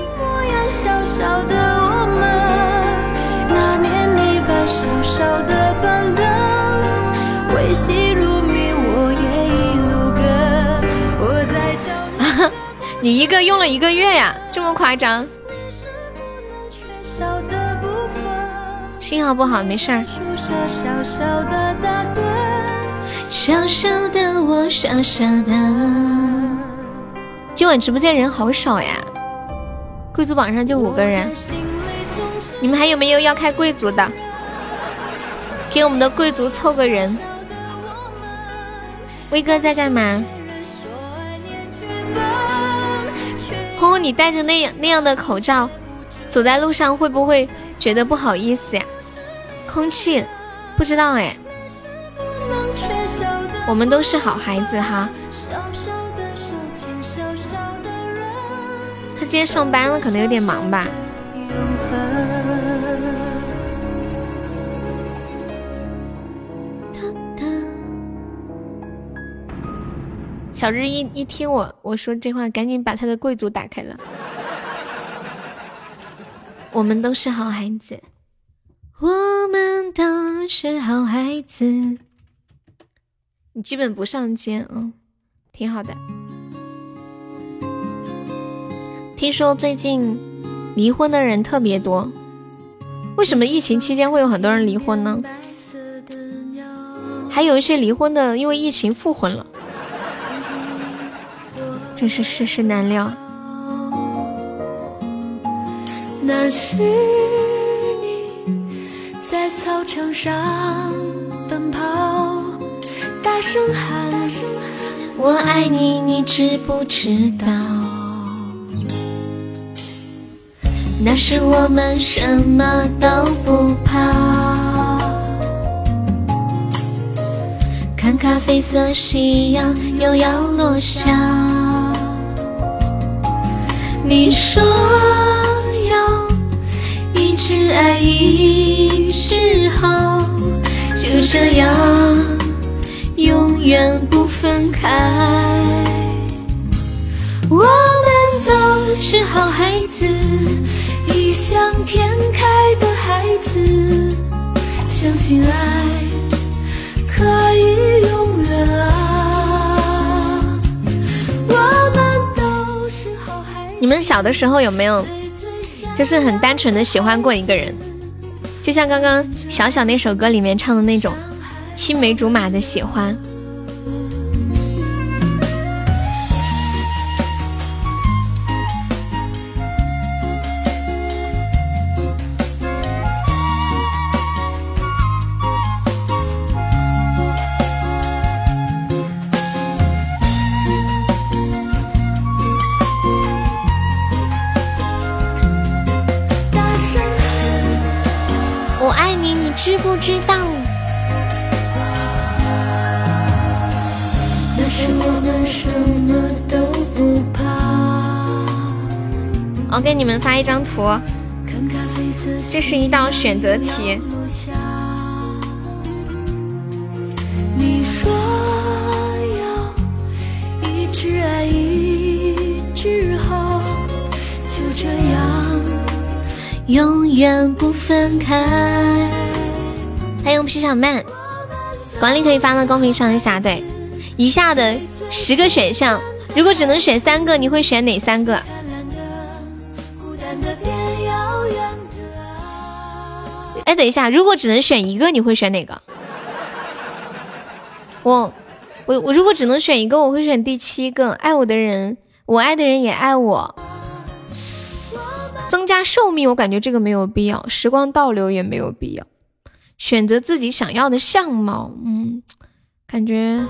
一个用了一个月呀，这么夸张？信号不好，没事儿。小小的我，小小的。今晚直播间人好少呀，贵族榜上就五个人。你们还有没有要开贵族的？给我们的贵族凑个人。威哥在干嘛？红红，你戴着那样那样的口罩。走在路上会不会觉得不好意思呀？空气，不知道哎。我们都是好孩子哈。他今天上班了，可能有点忙吧。小日一一听我我说这话，赶紧把他的贵族打开了。我们都是好孩子，我们都是好孩子。你基本不上街，嗯，挺好的。听说最近离婚的人特别多，为什么疫情期间会有很多人离婚呢？还有一些离婚的因为疫情复婚了，真是世事难料。那是你在操场上奔跑，大声喊我爱你，你知不知道？那时我们什么都不怕，看咖啡色夕阳又要落下，你说。要一直爱，一直好，就这样永远不分开。我们都是好孩子，异想天开的孩子，相信爱可以永远啊。你们小的时候有没有？就是很单纯的喜欢过一个人，就像刚刚小小那首歌里面唱的那种青梅竹马的喜欢。一张图，这是一道选择题。你说要一直爱一直好，就这样永远不分开。欢迎皮小曼，管理可以发到公屏上一下。对，以下的十个选项，如果只能选三个，你会选哪三个？等一下，如果只能选一个，你会选哪个？我，我，我如果只能选一个，我会选第七个。爱我的人，我爱的人也爱我。增加寿命，我感觉这个没有必要。时光倒流也没有必要。选择自己想要的相貌，嗯，感觉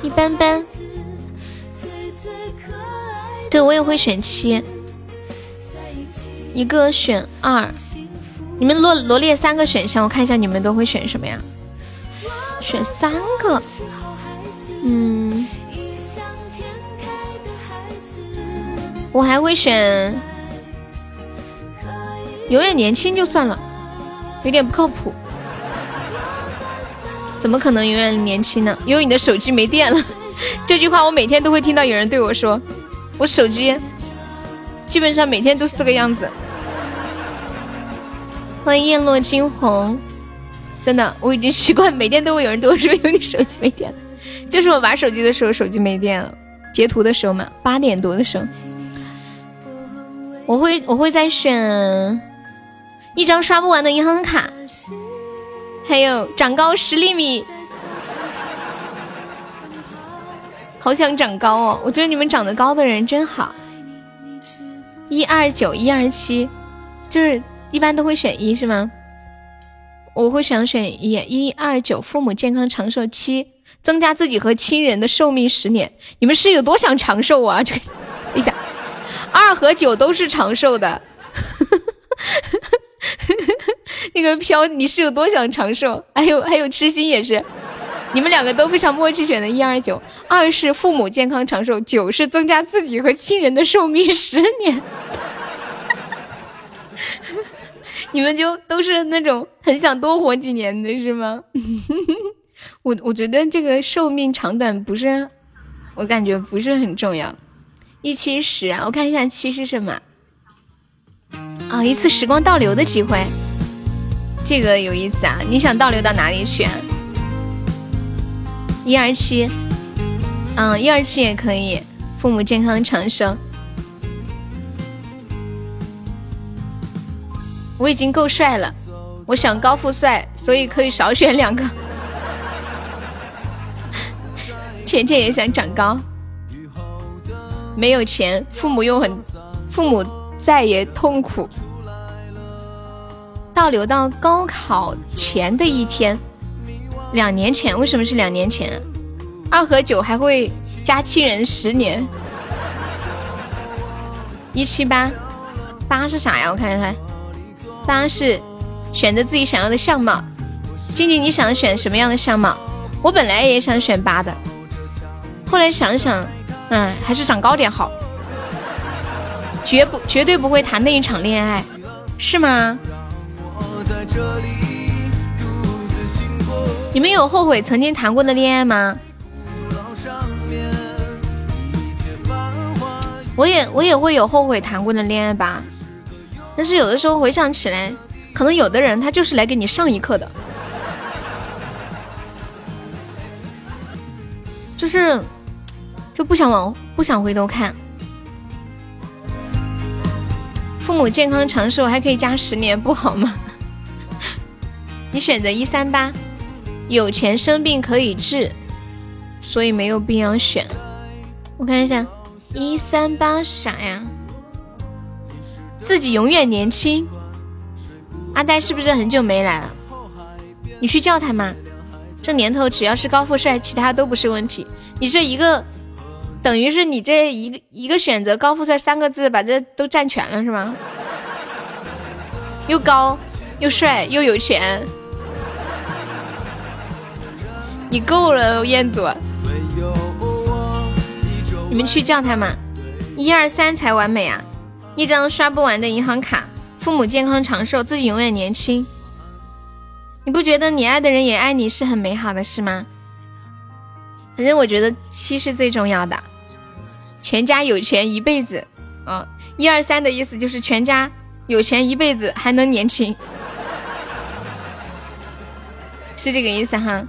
一般般。对我也会选七，一个选二。你们罗罗列三个选项，我看一下你们都会选什么呀？选三个，嗯，我还会选永远年轻就算了，有点不靠谱。怎么可能永远年轻呢？因为你的手机没电了。这句话我每天都会听到有人对我说，我手机基本上每天都是个样子。欢迎叶落惊鸿，真的，我已经习惯每天都会有人对我说，因为你手机没电。了，就是我玩手机的时候手机没电了，截图的时候嘛，八点多的时候，我会我会再选一张刷不完的银行卡，还有长高十厘米，好想长高哦，我觉得你们长得高的人真好，一二九一二七，就是。一般都会选一是吗？我会想选一，一二九，父母健康长寿；七，增加自己和亲人的寿命十年。你们是有多想长寿啊？这个，一下，二和九都是长寿的。那个飘，你是有多想长寿？还有还有，痴心也是，你们两个都非常默契选的一二九。二是父母健康长寿，九是增加自己和亲人的寿命十年。你们就都是那种很想多活几年的是吗？我我觉得这个寿命长短不是，我感觉不是很重要。一七十啊，我看一下七是什么？啊，一次时光倒流的机会，这个有意思啊！你想倒流到哪里去？一二七，嗯，一二七也可以，父母健康长寿。我已经够帅了，我想高富帅，所以可以少选两个。甜甜也想长高，没有钱，父母又很，父母在也痛苦。倒流到高考前的一天，两年前，为什么是两年前？二和九还会加亲人十年。一七八，八是啥呀？我看看。八是选择自己想要的相貌，静静，你想选什么样的相貌？我本来也想选八的，后来想想，嗯，还是长高点好，绝不绝对不会谈那一场恋爱，是吗？你们有后悔曾经谈过的恋爱吗？我也我也会有后悔谈过的恋爱吧。但是有的时候回想起来，可能有的人他就是来给你上一课的，就是就不想往不想回头看。父母健康长寿还可以加十年，不好吗？你选择一三八，有钱生病可以治，所以没有必要选。我看一下一三八是啥呀？自己永远年轻，阿呆是不是很久没来了？你去叫他嘛。这年头只要是高富帅，其他都不是问题。你这一个，等于是你这一个一个选择高富帅三个字，把这都占全了是吗？又高又帅又有钱，你够了，彦祖。你们去叫他嘛，一二三才完美啊。一张刷不完的银行卡，父母健康长寿，自己永远年轻。你不觉得你爱的人也爱你是很美好的事吗？反正我觉得七是最重要的，全家有钱一辈子。嗯，一二三的意思就是全家有钱一辈子还能年轻，是这个意思哈。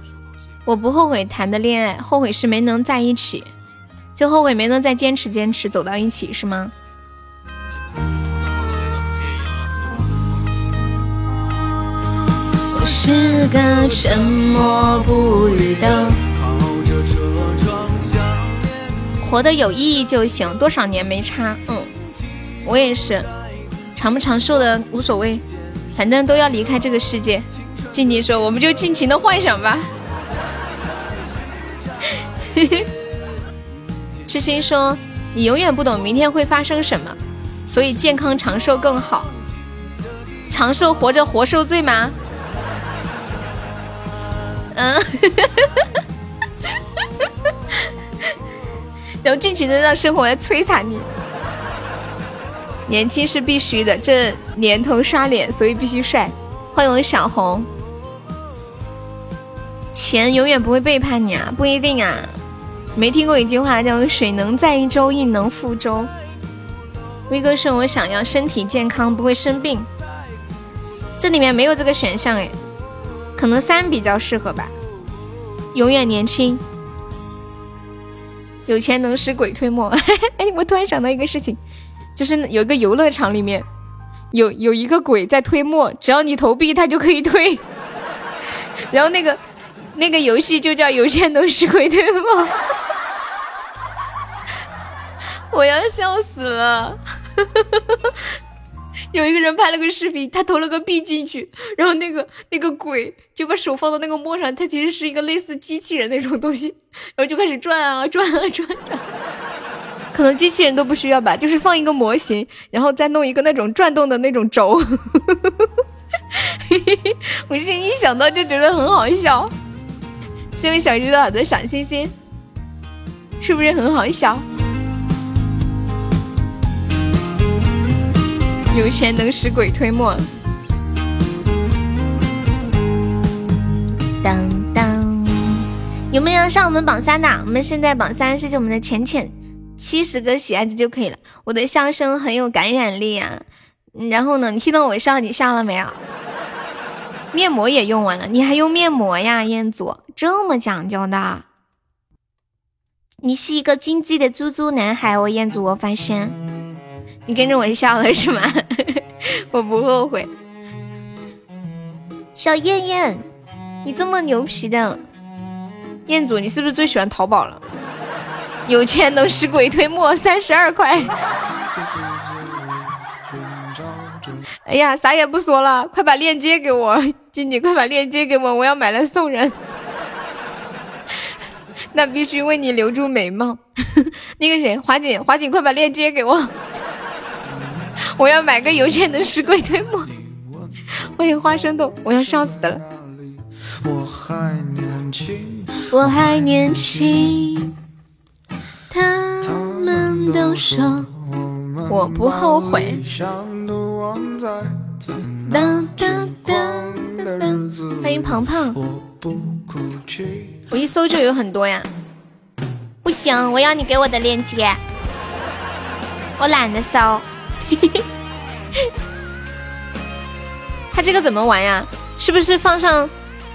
我不后悔谈的恋爱，后悔是没能在一起，就后悔没能再坚持坚持走到一起，是吗？是个沉默不语的，活得有意义就行，多少年没差。嗯，我也是，长不长寿的无所谓，反正都要离开这个世界。静静说，我们就尽情的幻想吧。痴心说：“你永远不懂明天会发生什么，所以健康长寿更好。长寿活着活受罪吗？嗯，然后尽情的让生活来摧残你。年轻是必须的，这年头刷脸，所以必须帅。欢迎我小红，钱永远不会背叛你啊，不一定啊。”没听过一句话叫“水能载舟，亦能覆舟”。威哥说：“我想要身体健康，不会生病。”这里面没有这个选项哎，可能三比较适合吧。永远年轻，有钱能使鬼推磨。哎，我突然想到一个事情，就是有一个游乐场里面有有一个鬼在推磨，只要你投币，他就可以推。然后那个那个游戏就叫“有钱能使鬼推磨”。我要笑死了！有一个人拍了个视频，他投了个币进去，然后那个那个鬼就把手放到那个墨上，它其实是一个类似机器人那种东西，然后就开始转啊转啊转。可能机器人都不需要吧，就是放一个模型，然后再弄一个那种转动的那种轴。我现在一想到就觉得很好笑。谢谢小鱼的好多小心心，是不是很好笑？有钱能使鬼推磨。当当，有没有上我们榜三的？我们现在榜三，谢谢我们的浅浅，七十个喜爱值就可以了。我的笑声很有感染力啊！然后呢，你听到我笑，你笑了没有？面膜也用完了，你还用面膜呀？彦祖这么讲究的，你是一个经济的猪猪男孩哦，彦祖，我发现。你跟着我笑了是吗？我不后悔。小燕燕，你这么牛皮的，彦祖，你是不是最喜欢淘宝了？有钱能使鬼推磨，三十二块。哎呀，啥也不说了，快把链接给我，静静，快把链接给我，我要买来送人。那必须为你留住美貌。那个谁，华锦，华锦，快把链接给我。我要买个有钱能使鬼推磨。欢迎花生豆，我要笑死了。我还年轻，我还年轻。他们都说我不后悔。当当当当，欢迎鹏鹏。我一搜就有很多呀。不行，我要你给我的链接。我懒得搜。嘿嘿嘿，它这个怎么玩呀？是不是放上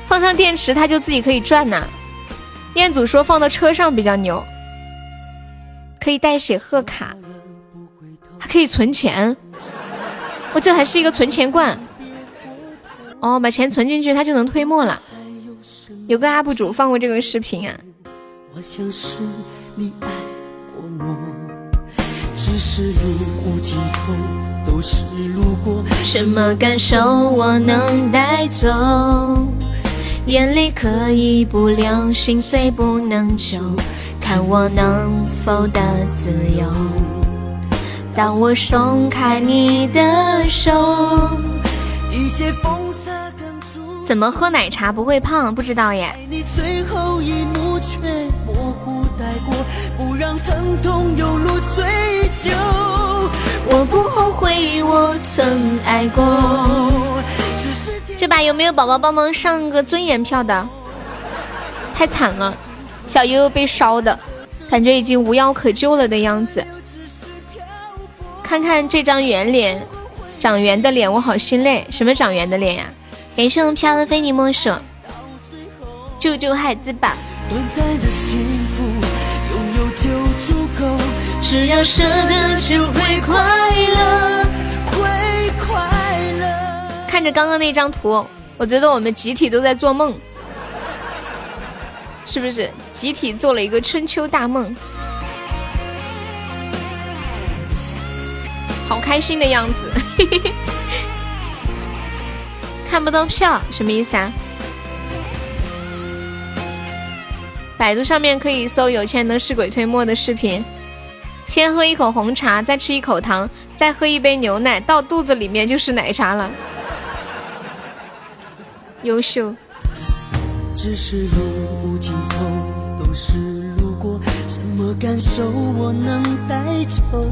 放上电池，它就自己可以转呢？彦祖说放到车上比较牛，可以代写贺卡，还可以存钱。我这还是一个存钱罐。哦，把钱存进去，它就能推磨了。有个 UP 主放过这个视频啊。我想是你爱过我。只是路无尽头，都是路过。什么感受我能带走？眼泪可以不流，心碎不能救，看我能否得自由。当我松开你的手，一些风色更怎么喝奶茶不会胖？不知道耶。你最后一幕却模糊带过，不让疼痛有路追究。我不后悔我曾爱过。这把有没有宝宝帮忙上个尊严票的？太惨了，小悠悠被烧的感觉已经无药可救了的样子。看看这张圆脸，长圆的脸，我好心累。什么长圆的脸呀？感谢我们飘的非你莫属，救救孩子吧！只要舍得就会快乐，会快乐。看着刚刚那张图，我觉得我们集体都在做梦，是不是？集体做了一个春秋大梦。好开心的样子，看不到票什么意思啊？百度上面可以搜“有钱能使鬼推磨”的视频。先喝一口红茶，再吃一口糖，再喝一杯牛奶，到肚子里面就是奶茶了。优秀。只是路无尽头，都是路过，什么感受我能带走？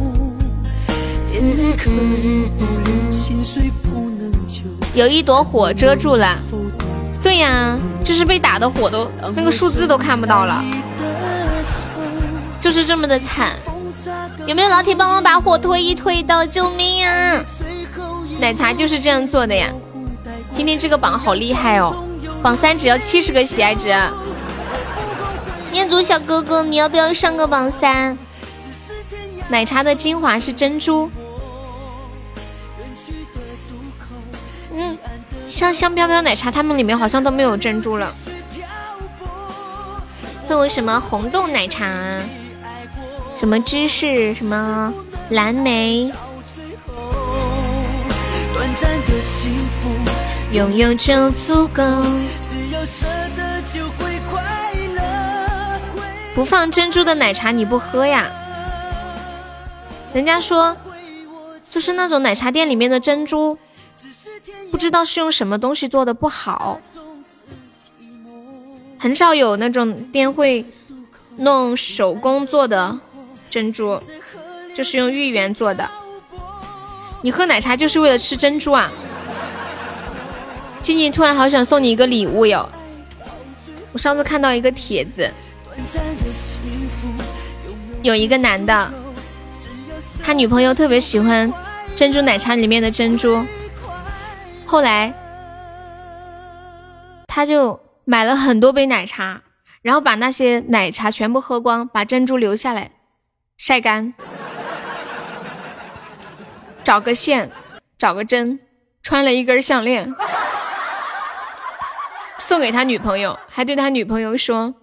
有一朵火遮住了，对呀，就是被打的火都那个数字都看不到了，就是这么的惨。有没有老铁帮忙把火推一推的？救命啊！奶茶就是这样做的呀。今天这个榜好厉害哦，榜三只要七十个喜爱值。念祖小哥哥，你要不要上个榜三？奶茶的精华是珍珠。嗯，像香飘飘奶茶，他们里面好像都没有珍珠了。这为什么红豆奶茶？什么芝士？什么蓝莓？拥有就足够。不放珍珠的奶茶你不喝呀？人家说，就是那种奶茶店里面的珍珠。不知道是用什么东西做的不好，很少有那种店会弄手工做的珍珠，就是用芋圆做的。你喝奶茶就是为了吃珍珠啊？静静突然好想送你一个礼物哟！我上次看到一个帖子，有一个男的，他女朋友特别喜欢珍珠奶茶里面的珍珠。后来，他就买了很多杯奶茶，然后把那些奶茶全部喝光，把珍珠留下来晒干，找个线，找个针，穿了一根项链，送给他女朋友，还对他女朋友说：“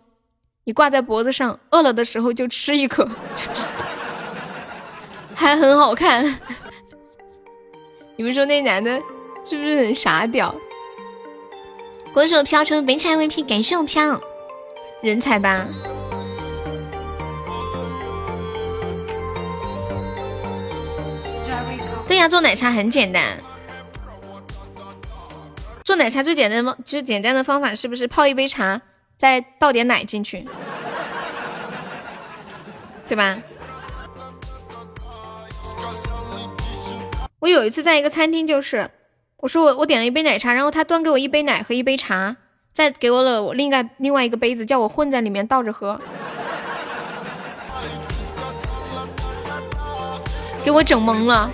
你挂在脖子上，饿了的时候就吃一颗，还很好看。”你们说那男的？是不是很傻屌？国手飘出本场 VP，感谢我飘，人才吧？对呀，做奶茶很简单。做奶茶最简单的，就是简单的方法，是不是泡一杯茶，再倒点奶进去，对吧？我有一次在一个餐厅，就是。我说我我点了一杯奶茶，然后他端给我一杯奶和一杯茶，再给我了我另外另外一个杯子，叫我混在里面倒着喝，给我整懵了。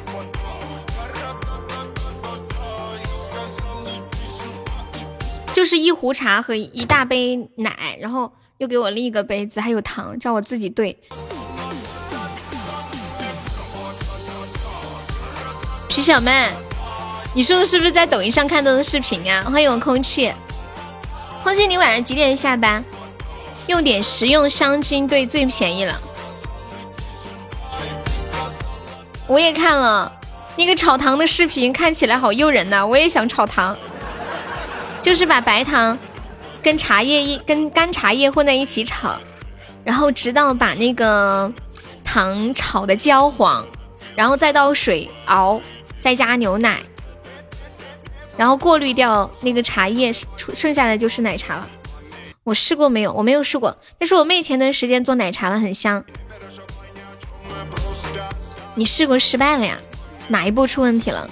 就是一壶茶和一大杯奶，然后又给我另一个杯子，还有糖，叫我自己兑。皮小曼。你说的是不是在抖音上看到的视频啊？欢迎我空气，空气，你晚上几点下班？用点食用香精对最便宜了。我也看了那个炒糖的视频，看起来好诱人呐！我也想炒糖，就是把白糖跟茶叶一跟干茶叶混在一起炒，然后直到把那个糖炒的焦黄，然后再倒水熬，再加牛奶。然后过滤掉那个茶叶，剩下的就是奶茶了。我试过没有？我没有试过，但是我妹前段时间做奶茶了，很香。你试过失败了呀？哪一步出问题了？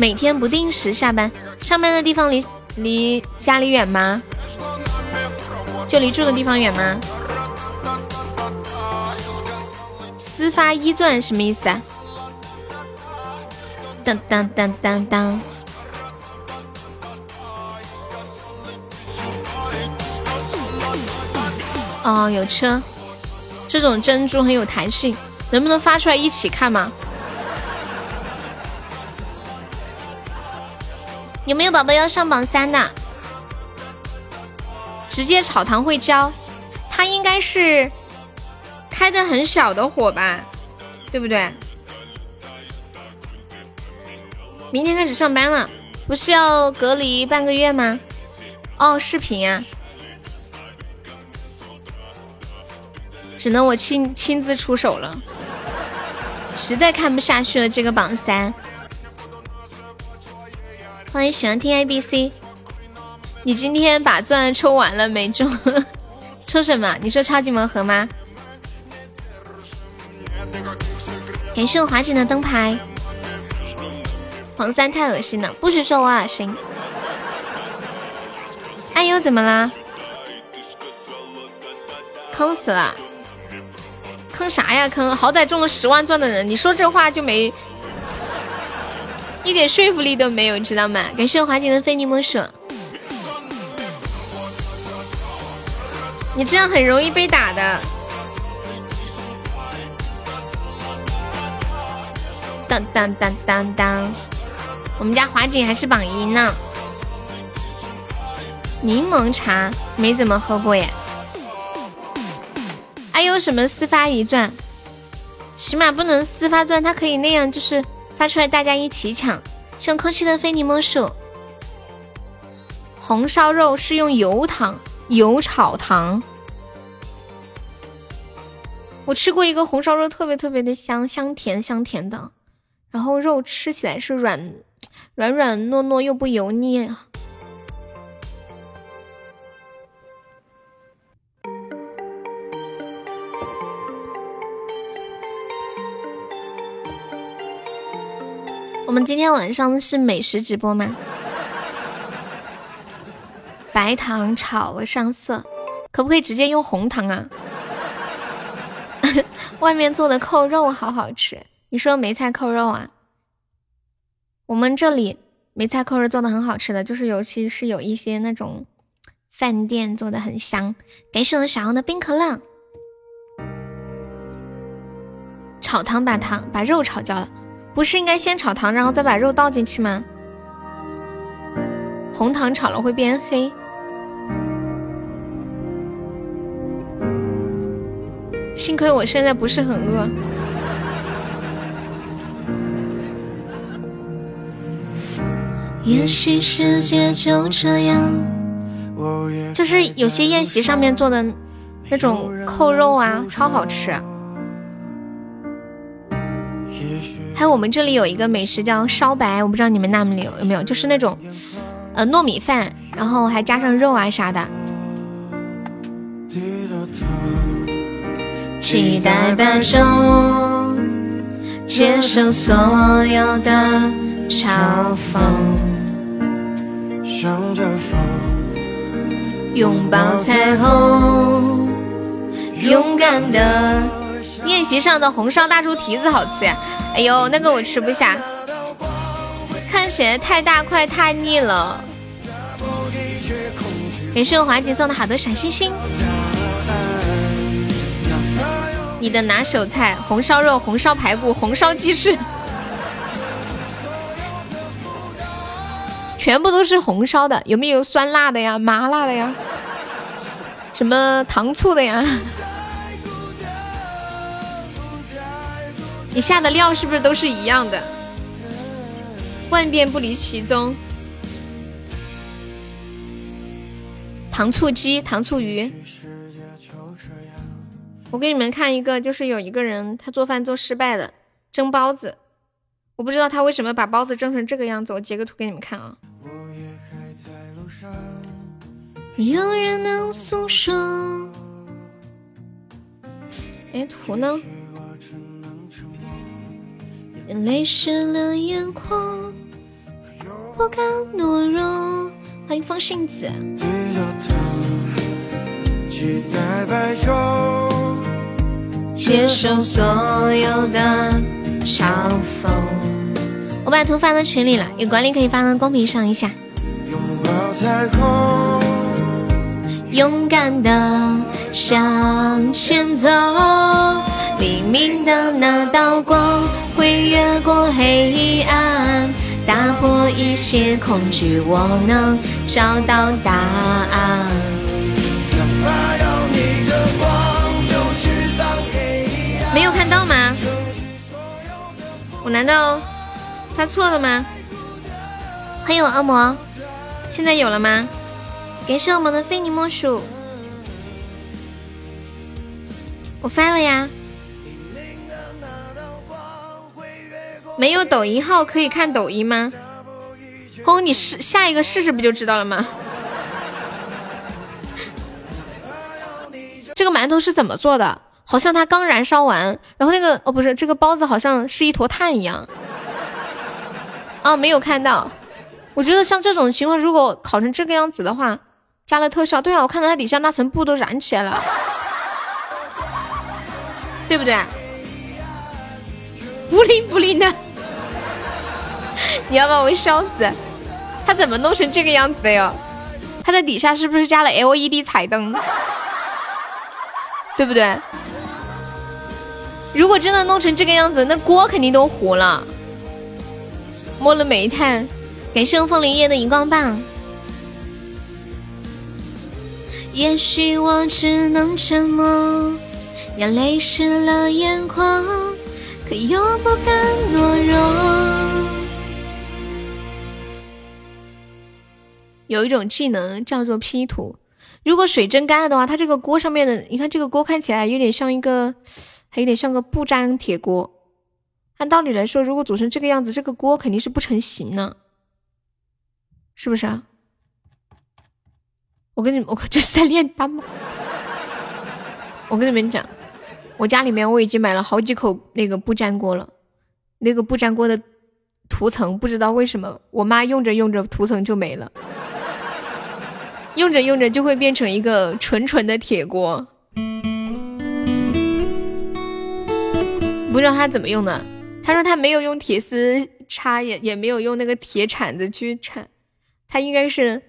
每天不定时下班，上班的地方离离家里远吗？就离住的地方远吗？私发一钻什么意思啊？当当当当当。哦，有车，这种珍珠很有弹性，能不能发出来一起看吗？有没有宝宝要上榜三的？直接炒糖会焦，它应该是开的很小的火吧，对不对？明天开始上班了，不是要隔离半个月吗？哦，视频啊。只能我亲亲自出手了，实在看不下去了。这个榜三，欢迎喜欢听 A B C。你今天把钻抽完了没中？抽什么？你说超级盲盒吗？感谢我华姐的灯牌。黄三太恶心了，不许说我恶心。哎呦，怎么啦？坑死了！坑啥呀？坑！好歹中了十万钻的人，你说这话就没一点说服力都没有，知道吗？感谢华锦的非你莫属。你这样很容易被打的。当当当当当，我们家华锦还是榜一呢。柠檬茶没怎么喝过耶。还有什么私发一钻？起码不能私发钻，它可以那样，就是发出来大家一起抢。像空气的非你莫属。红烧肉是用油糖油炒糖。我吃过一个红烧肉，特别特别的香，香甜香甜的，然后肉吃起来是软软软糯糯又不油腻。我们今天晚上是美食直播吗？白糖炒了上色，可不可以直接用红糖啊？外面做的扣肉好好吃，你说梅菜扣肉啊？我们这里梅菜扣肉做的很好吃的，就是尤其是有一些那种饭店做的很香。感谢我小红的冰可乐，炒糖把糖把肉炒焦了。不是应该先炒糖，然后再把肉倒进去吗？红糖炒了会变黑。幸亏我现在不是很饿。也许世界就这样。就是有些宴席上面做的那种扣肉啊，超好吃。还有我们这里有一个美食叫烧白，我不知道你们那里有有没有，就是那种呃糯米饭，然后还加上肉啊啥的。期待白昼，接受所有的嘲讽，向着风，拥抱彩虹，勇敢的。宴席上的红烧大猪蹄子好吃呀！哎呦，那个我吃不下，看起来太大块太腻了。感谢我华姐送的好多小星星。你的拿手菜：红烧肉、红烧排骨、红烧鸡翅，全部都是红烧的。有没有酸辣的呀？麻辣的呀？什么糖醋的呀？你下的料是不是都是一样的？万变不离其宗。糖醋鸡、糖醋鱼。我给你们看一个，就是有一个人他做饭做失败了，蒸包子。我不知道他为什么把包子蒸成这个样子，我截个图给你们看啊。有人能诉说。哎，图呢？眼泪湿了眼眶，不敢懦弱。欢迎风信子。接受所有的嘲讽。我把图发到群里了，有管理可以发到公屏上一下。拥抱彩虹，勇敢的向前走。黎明的那道光会越过黑暗，打破一切恐惧，我能找到答案。没有看到吗？我难道发错了吗？欢迎我恶魔，现在有了吗？感谢我们的非你莫属，我发了呀。没有抖音号可以看抖音吗？红，你试下一个试试不就知道了吗？这个馒头是怎么做的？好像它刚燃烧完，然后那个哦不是这个包子好像是一坨炭一样。啊，没有看到。我觉得像这种情况，如果烤成这个样子的话，加了特效，对啊，我看到它底下那层布都燃起来了，对不对？不灵不灵的，你要把我笑死。他怎么弄成这个样子的哟？他在底下是不是加了 LED 彩灯？对不对？如果真的弄成这个样子，那锅肯定都糊了。摸了煤炭，感谢风铃叶的荧光棒。也许我只能沉默，眼泪湿了眼眶，可又不敢懦弱。有一种技能叫做 P 图，如果水蒸干了的话，它这个锅上面的，你看这个锅看起来有点像一个。还有点像个不粘铁锅，按道理来说，如果煮成这个样子，这个锅肯定是不成形呢，是不是啊？我跟你们，我这是在炼丹吗？我跟你们讲，我家里面我已经买了好几口那个不粘锅了，那个不粘锅的涂层不知道为什么，我妈用着用着涂层就没了，用着用着就会变成一个纯纯的铁锅。不知道他怎么用的，他说他没有用铁丝插，也也没有用那个铁铲子去铲，他应该是，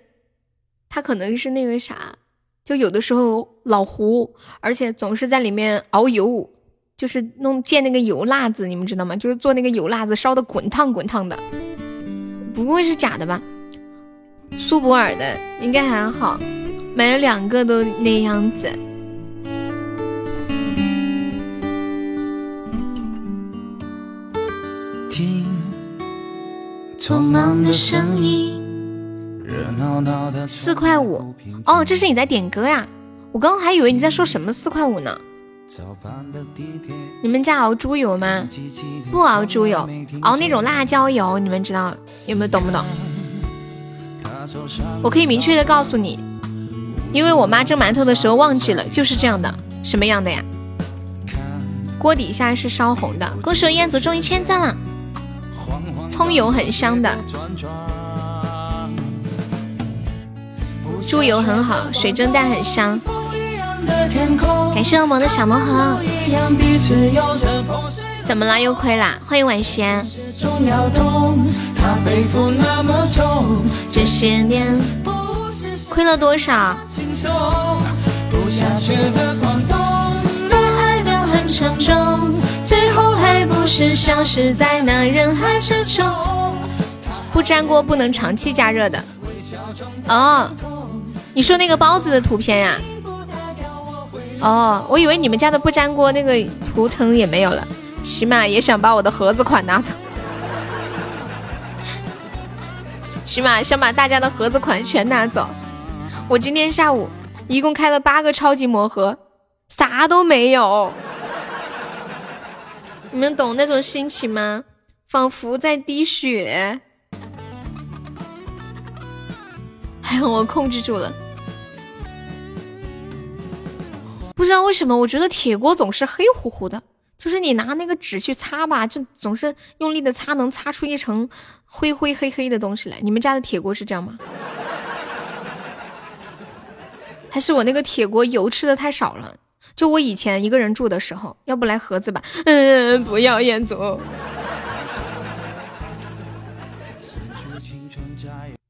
他可能是那个啥，就有的时候老糊，而且总是在里面熬油，就是弄溅那个油辣子，你们知道吗？就是做那个油辣子，烧的滚烫滚烫的，不会是假的吧？苏泊尔的应该还好，买了两个都那样子。听匆忙的声音，四块五哦，这是你在点歌呀？我刚刚还以为你在说什么四块五呢。你们家熬猪油吗？不熬猪油，熬那种辣椒油，你们知道有没有懂不懂？我可以明确的告诉你，因为我妈蒸馒头的时候忘记了，就是这样的。什么样的呀？锅底下是烧红的。恭喜我彦祖中一千赞了。葱油很香的，猪油很好，水蒸蛋很香。感谢恶魔的小魔盒。怎么了？又亏啦？欢迎晚仙。亏了多少？沉重。最后还不是消失在那人海之中。不粘锅不能长期加热的。哦，你说那个包子的图片呀？哦，我以为你们家的不粘锅那个图腾也没有了。起码也想把我的盒子款拿走。起码想把大家的盒子款全拿走。我今天下午一共开了八个超级魔盒，啥都没有。你们懂那种心情吗？仿佛在滴血。哎，我控制住了。不知道为什么，我觉得铁锅总是黑乎乎的，就是你拿那个纸去擦吧，就总是用力的擦，能擦出一层灰灰黑黑的东西来。你们家的铁锅是这样吗？还是我那个铁锅油吃的太少了？就我以前一个人住的时候，要不来盒子吧？嗯，不要彦祖。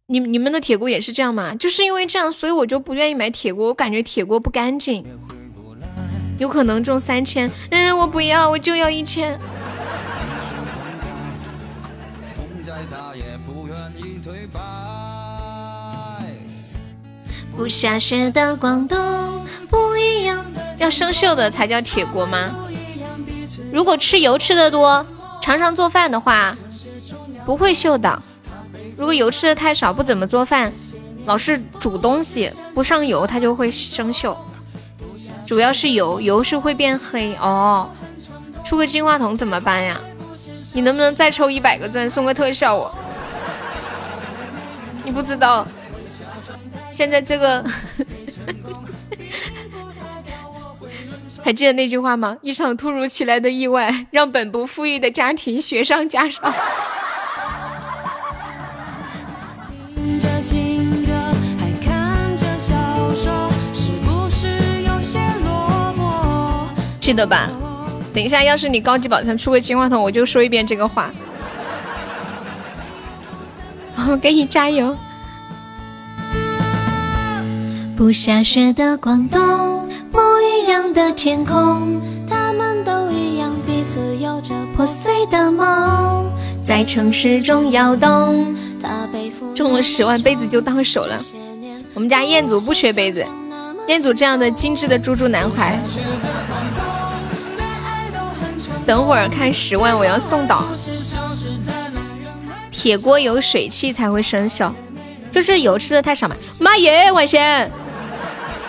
你你们的铁锅也是这样吗？就是因为这样，所以我就不愿意买铁锅。我感觉铁锅不干净，有可能中三千。嗯，我不要，我就要一千。不下雪的广东不一样，要生锈的才叫铁锅吗？如果吃油吃的多，常常做饭的话，不会锈的。如果油吃的太少，不怎么做饭，老是煮东西不上油，它就会生锈。主要是油，油是会变黑哦。出个金话筒怎么办呀？你能不能再抽一百个钻送个特效我？你不知道，现在这个 还记得那句话吗？一场突如其来的意外，让本不富裕的家庭雪上加霜。记得吧？等一下，要是你高级宝箱出个金话筒，我就说一遍这个话。我给你加油！不下雪的广东，不一样的天空，他们都一样，彼此有着破碎的梦，在城市中摇动。中了十万杯子就到手了。我们家彦祖不缺杯子，彦祖这样的精致的猪猪男孩。等会儿看十万，我要送岛。铁锅有水汽才会生锈，就是油吃的太少嘛。妈耶，晚仙，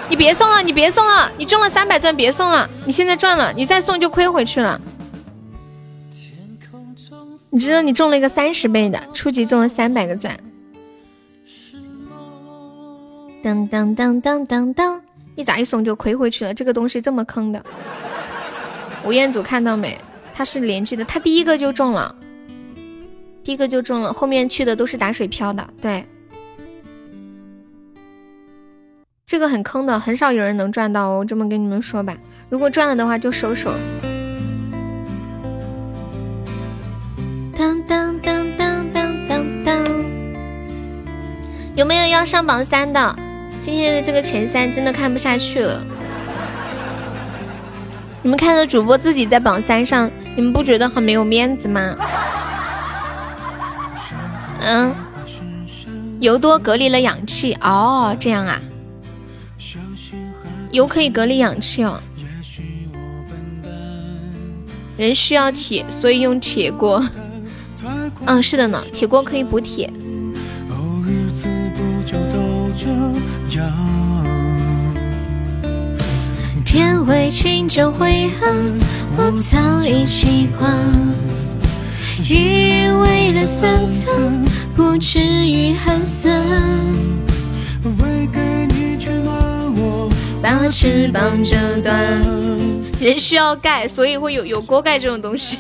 你别送了，你别送了，你中了三百钻，别送了。你现在赚了，你再送就亏回去了。你知道你中了一个三十倍的，初级中了三百个钻。当当当当当当，你咋一送就亏回去了？这个东西这么坑的。吴彦祖看到没？他是连击的，他第一个就中了，第一个就中了，后面去的都是打水漂的。对，这个很坑的，很少有人能赚到哦。这么跟你们说吧，如果赚了的话就收手。当当当当当当当，有没有要上榜三的？今天的这个前三真的看不下去了。你们看到主播自己在榜三上，你们不觉得很没有面子吗？嗯，油多隔离了氧气哦，这样啊，油可以隔离氧气哦。人需要铁，所以用铁锅。嗯，是的呢，铁锅可以补铁。天会晴就会暗，我早已习惯。一日为了三餐，不至于寒酸。为给你取暖，我把翅膀折断。人需要盖，所以会有有锅盖这种东西。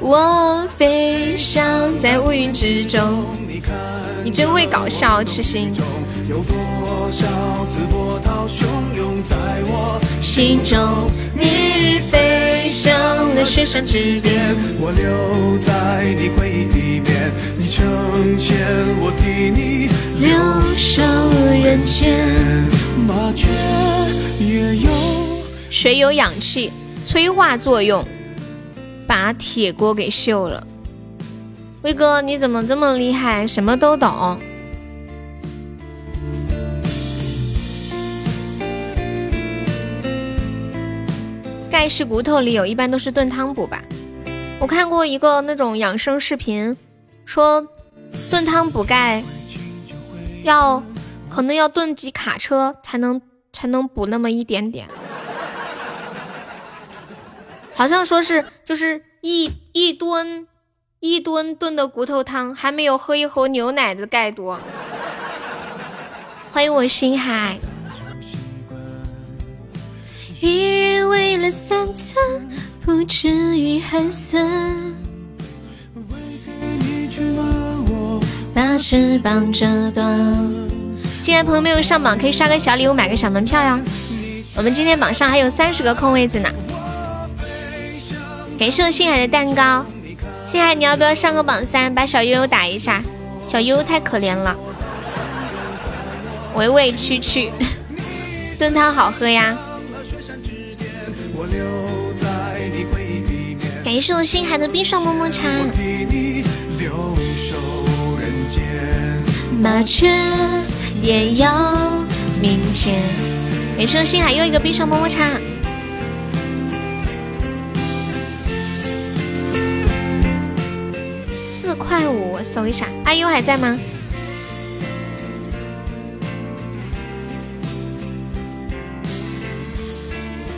我飞翔在乌云之中，你真会搞笑，痴心。心中，你飞向了雪山之巅，我留在你回忆里面，你成全我替你留守人间。麻雀也有，水有氧气催化作用，把铁锅给锈了。威哥，你怎么这么厉害，什么都懂？钙是骨头里有，一般都是炖汤补吧。我看过一个那种养生视频，说炖汤补钙要可能要炖几卡车才能才能补那么一点点。好像说是就是一一吨一吨炖的骨头汤，还没有喝一口牛奶的钙多。欢迎我心海。一日为了三餐，不至于寒酸。把翅膀折断。进来朋友没有上榜，可以刷个小礼物，买个小门票呀。我们今天榜上还有三十个空位子呢。感谢我心海的蛋糕，心海你要不要上个榜三，把小悠悠打一下？小悠悠太可怜了，委委屈屈。炖汤好喝呀！感谢我心海的冰爽么么茶。麻雀也要明天。感谢我心海又一个冰爽么么茶。块五，我搜一下。阿优还在吗？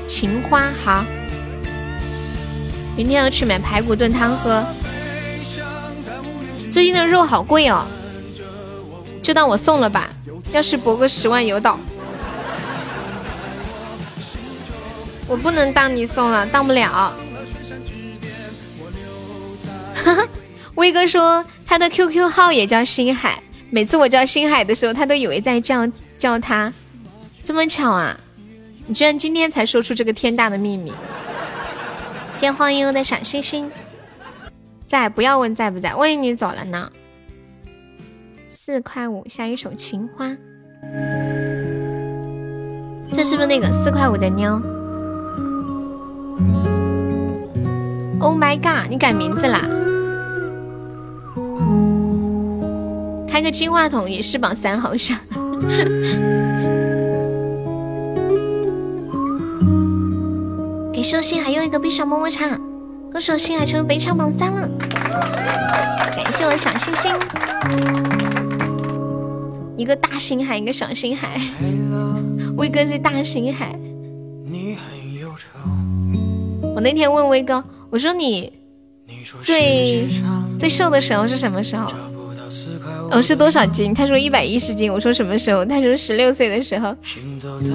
情花好，明天要去买排骨炖汤喝。最近的肉好贵哦，就当我送了吧。要是博个十万有倒，我不能当你送了，当不了。威哥说他的 QQ 号也叫星海，每次我叫星海的时候，他都以为在叫叫他，这么巧啊！你居然今天才说出这个天大的秘密！谢欢迎我的小星星，在不要问在不在，万一你走了呢？四块五，下一首情花，这是不是那个四块五的妞？Oh my god！你改名字啦？开个金话筒也是榜三，好像。给寿星还用一个冰上么么茶，歌手星海成北场榜三了，感谢我小星星，一个大星海，一个小星海，威哥是大星海。我那天问威哥，我说你最最瘦的时候是什么时候？哦，是多少斤？他说一百一十斤。我说什么时候？他说十六岁的时候。行走在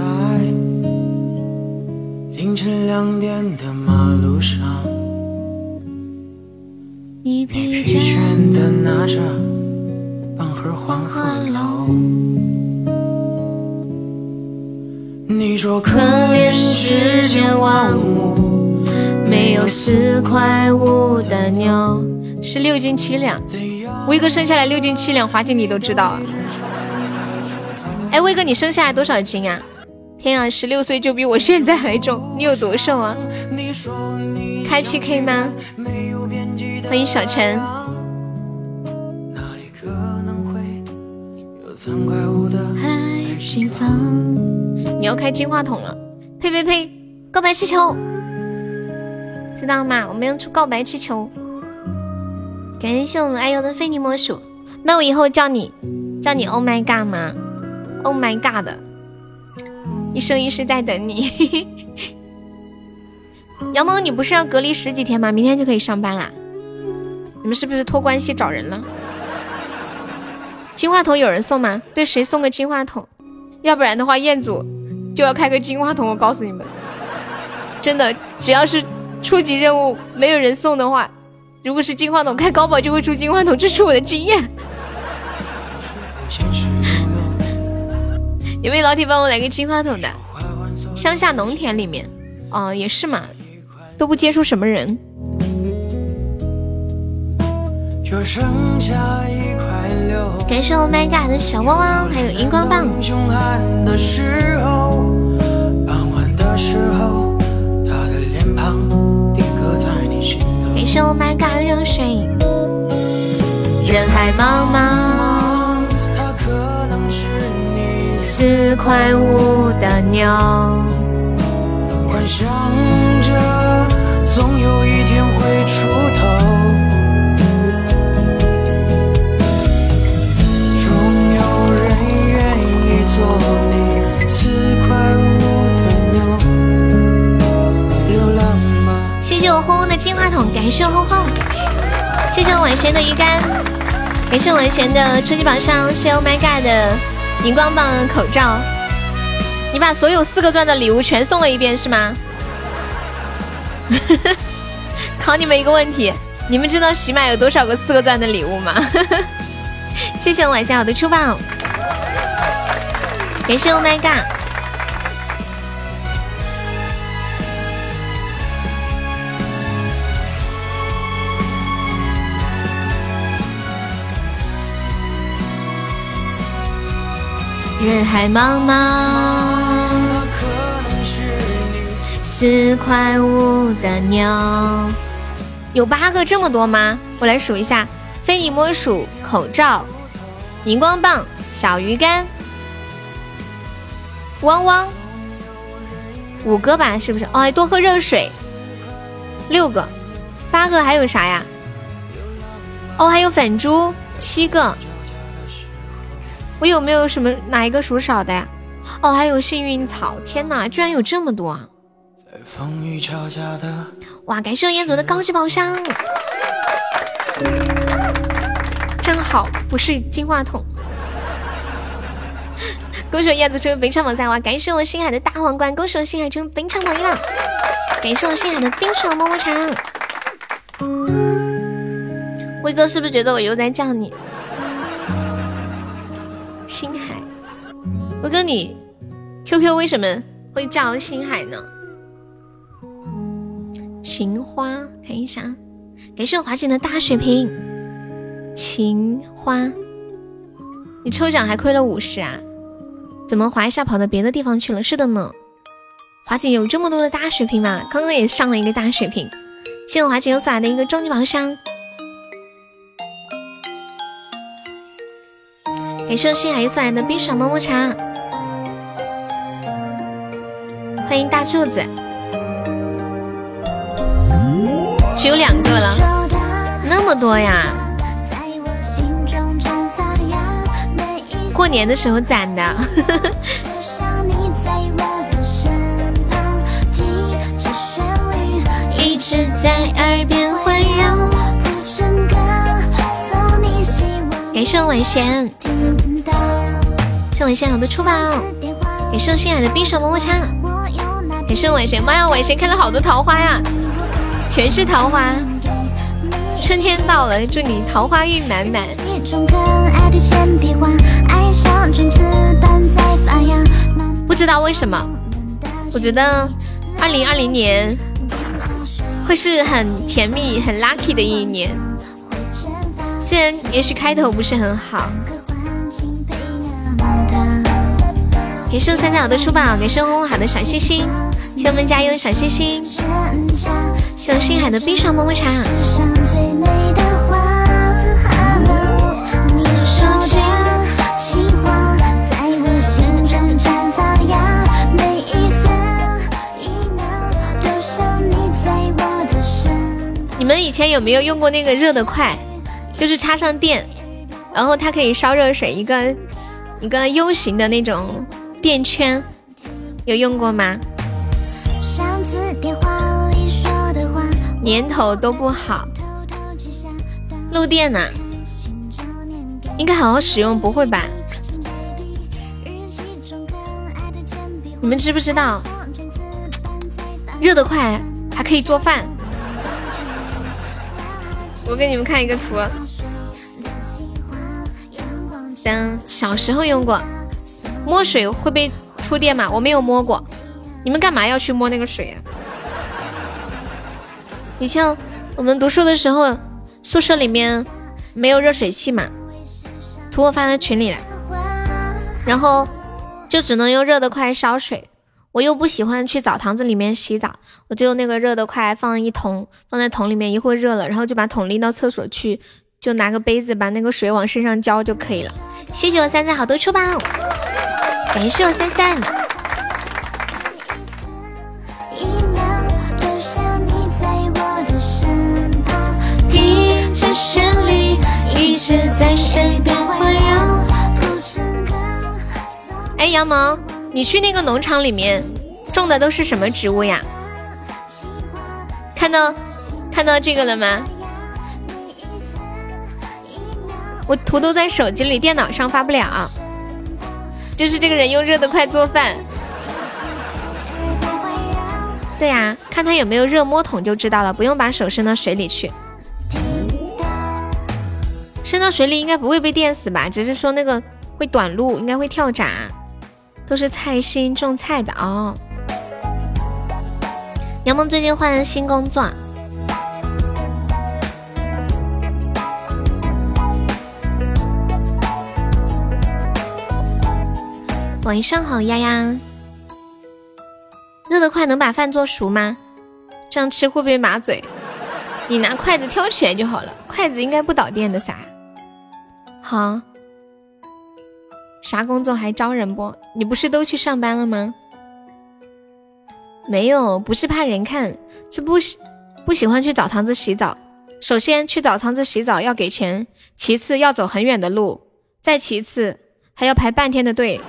凌晨两点的马路上，你疲倦的拿着半盒黄鹤楼。你说可怜世间万物，没有四块五的妞，是六斤七两。威哥生下来六斤七两，华姐你都知道啊？哎，威哥你生下来多少斤啊？天啊，十六岁就比我现在还重，你有多瘦啊？开 PK 吗？欢迎小陈。你要开金话筒了？呸呸呸！告白气球，知道吗？我们要出告白气球。感谢我们爱优的非你莫属。那我以后叫你叫你 Oh my God 吗？Oh my God。一生一世在等你，杨萌，你不是要隔离十几天吗？明天就可以上班啦。你们是不是托关系找人了？金话筒有人送吗？对，谁送个金话筒？要不然的话，彦祖就要开个金话筒。我告诉你们，真的，只要是初级任务没有人送的话，如果是金话筒，开高保就会出金话筒，这是我的经验。有没有老铁帮我来个金话筒的？乡下农田里面，哦，也是嘛，都不接触什么人。感谢我 My God 的小汪汪，还有荧光棒。感谢我 My God 热水。人海茫茫。四块五的鸟，幻想着总有一轰轰的金话筒，感谢我轰轰，谢谢我晚贤的鱼竿，感谢我晚贤的初级榜上，谢谢 Oh My God 的。荧光棒口罩，你把所有四个钻的礼物全送了一遍是吗？考你们一个问题，你们知道喜马有多少个四个钻的礼物吗？谢谢我晚上好的出棒，感谢 Oh my God。人海茫茫，四块五的鸟，有八个这么多吗？我来数一下：非你莫属、口罩、荧光棒、小鱼干、汪汪，五个吧？是不是？哦，多喝热水，六个，八个还有啥呀？哦，还有粉珠，七个。我有没有什么哪一个数少的呀？哦，还有幸运草！天哪，居然有这么多啊！哇，感谢彦祖的高级宝箱，真好，不是金话筒。恭喜燕子成为本场榜三哇！感谢我星海的大皇冠，恭喜我星海成为本场榜一了！感谢我星海的冰爽么么茶。威哥是不是觉得我又在叫你？星海，我哥你 QQ 为什么会叫星海呢？情花，看一下，感谢我华姐的大水瓶。情花，你抽奖还亏了五十啊？怎么滑一下跑到别的地方去了？是的呢，华姐有这么多的大水瓶吗？刚刚也上了一个大水瓶，谢谢我华姐又送来的一个终极宝箱。感谢心海送来的冰爽么么茶，欢迎大柱子，只有两个了，那么多呀！过年的时候攒的。一直在耳边环绕。感谢我晚贤。谢晚贤好的出宝，感谢心海的冰爽么么哒，感谢晚贤，妈呀，晚贤开了好多桃花呀，全是桃花，春天到了，祝你桃花运满满。不知道为什么，我觉得二零二零年会是很甜蜜、很 lucky 的一年，虽然也许开头不是很好。感谢三三好的书宝，感谢红红好的小心心，谢我们加油小心心，谢我星海的冰爽么么茶。你们以前有没有用过那个热得快？就是插上电，然后它可以烧热水，一个一个 U 型的那种。电圈有用过吗？年头都不好，漏电呢？应该好好使用，不会吧？你们知不知道？热得快，还可以做饭。我给你们看一个图，等小时候用过。摸水会被触电吗？我没有摸过，你们干嘛要去摸那个水啊？你像我们读书的时候，宿舍里面没有热水器嘛，图我发在群里了，然后就只能用热得快烧水。我又不喜欢去澡堂子里面洗澡，我就用那个热得快放一桶，放在桶里面，一会儿热了，然后就把桶拎到厕所去，就拿个杯子把那个水往身上浇就可以了。谢谢我三三好多出宝，感谢我三三。哎，杨萌，你去那个农场里面种的都是什么植物呀？看到看到这个了吗？我图都在手机里，电脑上发不了。就是这个人用热得快做饭，对呀，看他有没有热摸桶就知道了，不用把手伸到水里去。伸到水里应该不会被电死吧？只是说那个会短路，应该会跳闸。都是菜心种菜的哦。杨梦最近换了新工作。晚上好，丫丫。热得快，能把饭做熟吗？这样吃会不会麻嘴？你拿筷子挑起来就好了，筷子应该不导电的撒。好，啥工作还招人不？你不是都去上班了吗？没有，不是怕人看，是不喜不喜欢去澡堂子洗澡。首先去澡堂子洗澡要给钱，其次要走很远的路，再其次还要排半天的队。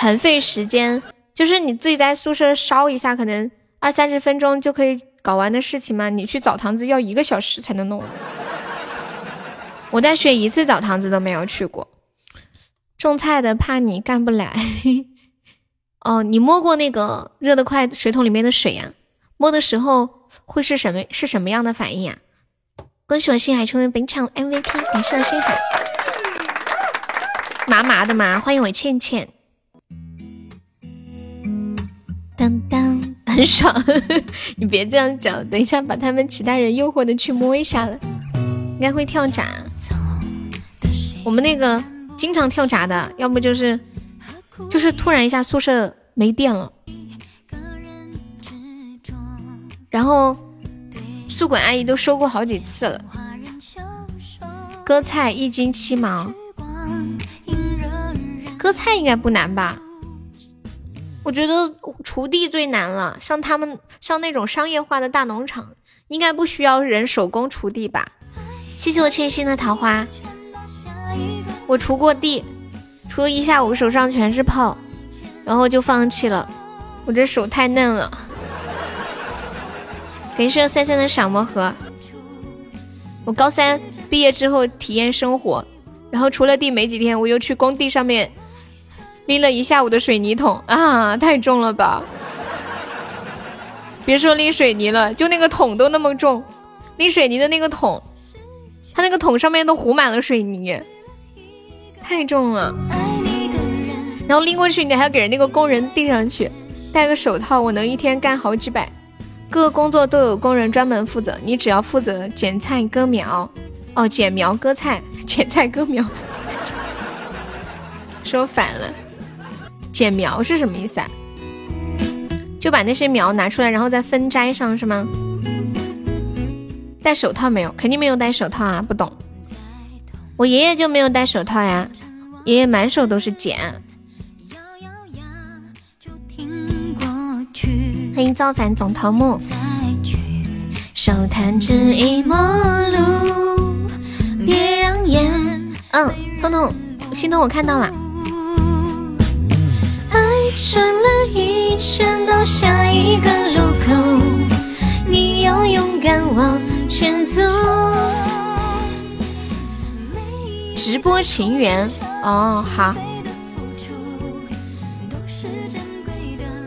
很费时间，就是你自己在宿舍烧一下，可能二三十分钟就可以搞完的事情嘛？你去澡堂子要一个小时才能弄。我大学一次澡堂子都没有去过。种菜的怕你干不来。哦，你摸过那个热得快水桶里面的水呀？摸的时候会是什么是什么样的反应呀？恭喜我星海成为本场 MVP，感谢星海。麻麻的嘛，欢迎我倩倩。当当，很爽，你别这样讲，等一下把他们其他人诱惑的去摸一下了，应该会跳闸。我们那个经常跳闸的，要不就是就是突然一下宿舍没电了，然后宿管阿姨都说过好几次了。割菜一斤七毛，割菜应该不难吧？我觉得锄地最难了，像他们像那种商业化的大农场，应该不需要人手工锄地吧？谢谢我千心的桃花，我锄过地，锄了一下午，手上全是泡，然后就放弃了，我这手太嫩了。感谢三三的小魔盒，我高三毕业之后体验生活，然后锄了地没几天，我又去工地上面。拎了一下午的水泥桶啊，太重了吧！别说拎水泥了，就那个桶都那么重，拎水泥的那个桶，它那个桶上面都糊满了水泥，太重了。然后拎过去，你还要给人那个工人递上去，戴个手套，我能一天干好几百。各个工作都有工人专门负责，你只要负责剪菜割苗。哦，剪苗割菜，剪菜割苗，说反了。剪苗是什么意思啊？就把那些苗拿出来，然后再分摘上是吗？戴手套没有？肯定没有戴手套啊！不懂。我爷爷就没有戴手套呀，爷爷满手都是茧。欢迎造反总头目。手弹指一陌路，别让眼。嗯，彤彤，心彤，我看到了。转了一圈到下一个路口，你要勇敢往前走。直播情缘哦，好。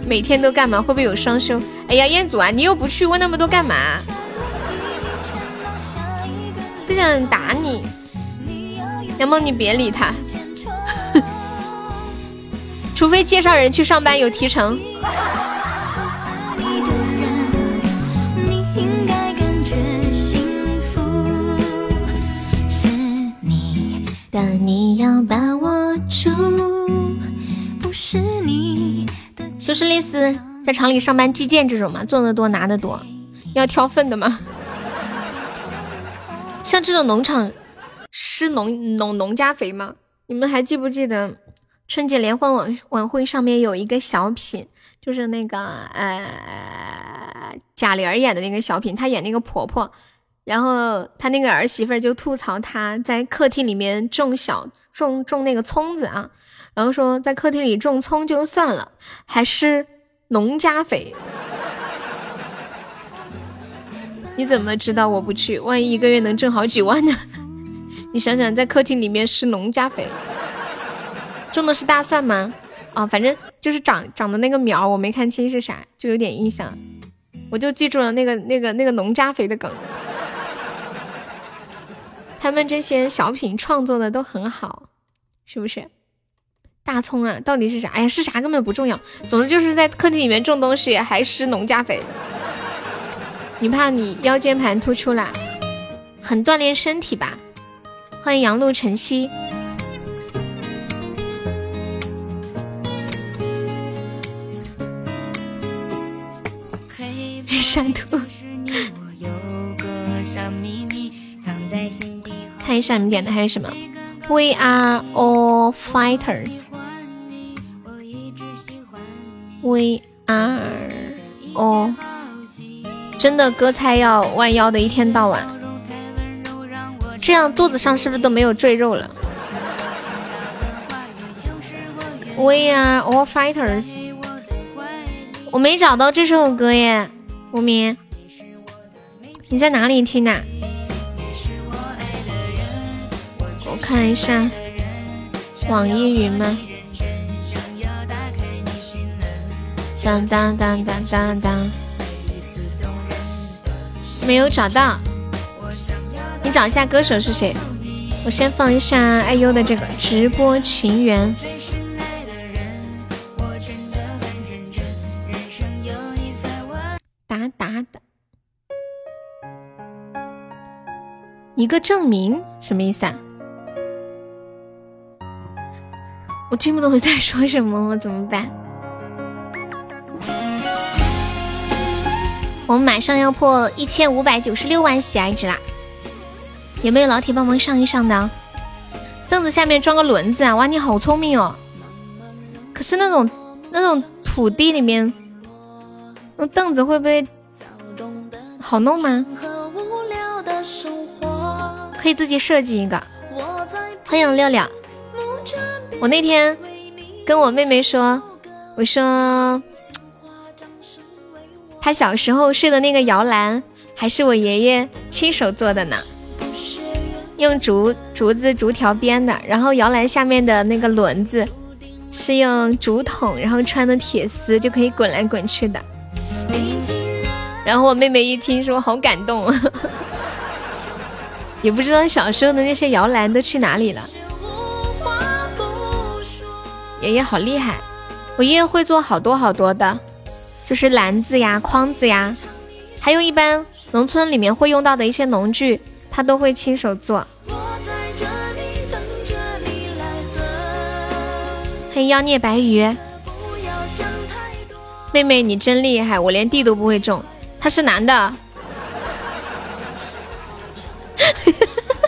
每天都干嘛？会不会有双休？哎呀，彦祖啊，你又不去，问那么多干嘛？就想打你，杨梦，你别理他。除非介绍人去上班有提成。就是类似在厂里上班计件这种嘛，做的多拿的多，要挑粪的嘛？像这种农场施农农农家肥吗？你们还记不记得？春节联欢晚晚会上面有一个小品，就是那个呃贾玲演的那个小品，她演那个婆婆，然后她那个儿媳妇就吐槽她在客厅里面种小种种那个葱子啊，然后说在客厅里种葱就算了，还施农家肥。你怎么知道我不去？万一一个月能挣好几万呢？你想想，在客厅里面施农家肥。种的是大蒜吗？啊，反正就是长长的那个苗，我没看清是啥，就有点印象，我就记住了那个那个那个农家肥的梗。他们这些小品创作的都很好，是不是？大葱啊，到底是啥？哎呀，是啥根本不重要，总之就是在客厅里面种东西还施农家肥。你怕你腰间盘突出了，很锻炼身体吧？欢迎杨露晨曦。山图。看一下你们点的还有什么？We are all fighters。We are all。真的割菜要弯腰的，一天到晚，这样肚子上是不是都没有赘肉了？We are all fighters。我没找到这首歌耶，无名，你在哪里听的？我看一下，网易云吗？当当当当当当，没有找到。你找一下歌手是谁？我先放一下爱优的这个直播情缘。一个证明什么意思啊？我听不懂你在说什么，我怎么办？我们马上要破一千五百九十六万喜爱值啦！有没有老铁帮忙上一上的？凳子下面装个轮子啊！哇，你好聪明哦！可是那种那种土地里面，那凳子会不会好弄吗？可以自己设计一个。欢迎六六。我那天跟我妹妹说，我说她小时候睡的那个摇篮还是我爷爷亲手做的呢，用竹竹子竹条编的，然后摇篮下面的那个轮子是用竹筒，然后穿的铁丝就可以滚来滚去的。然后我妹妹一听说好感动，也不知道小时候的那些摇篮都去哪里了。爷爷好厉害，我爷爷会做好多好多的，就是篮子呀、筐子呀，还有一般农村里面会用到的一些农具，他都会亲手做。欢迎妖孽白鱼，妹妹你真厉害，我连地都不会种。他是男的，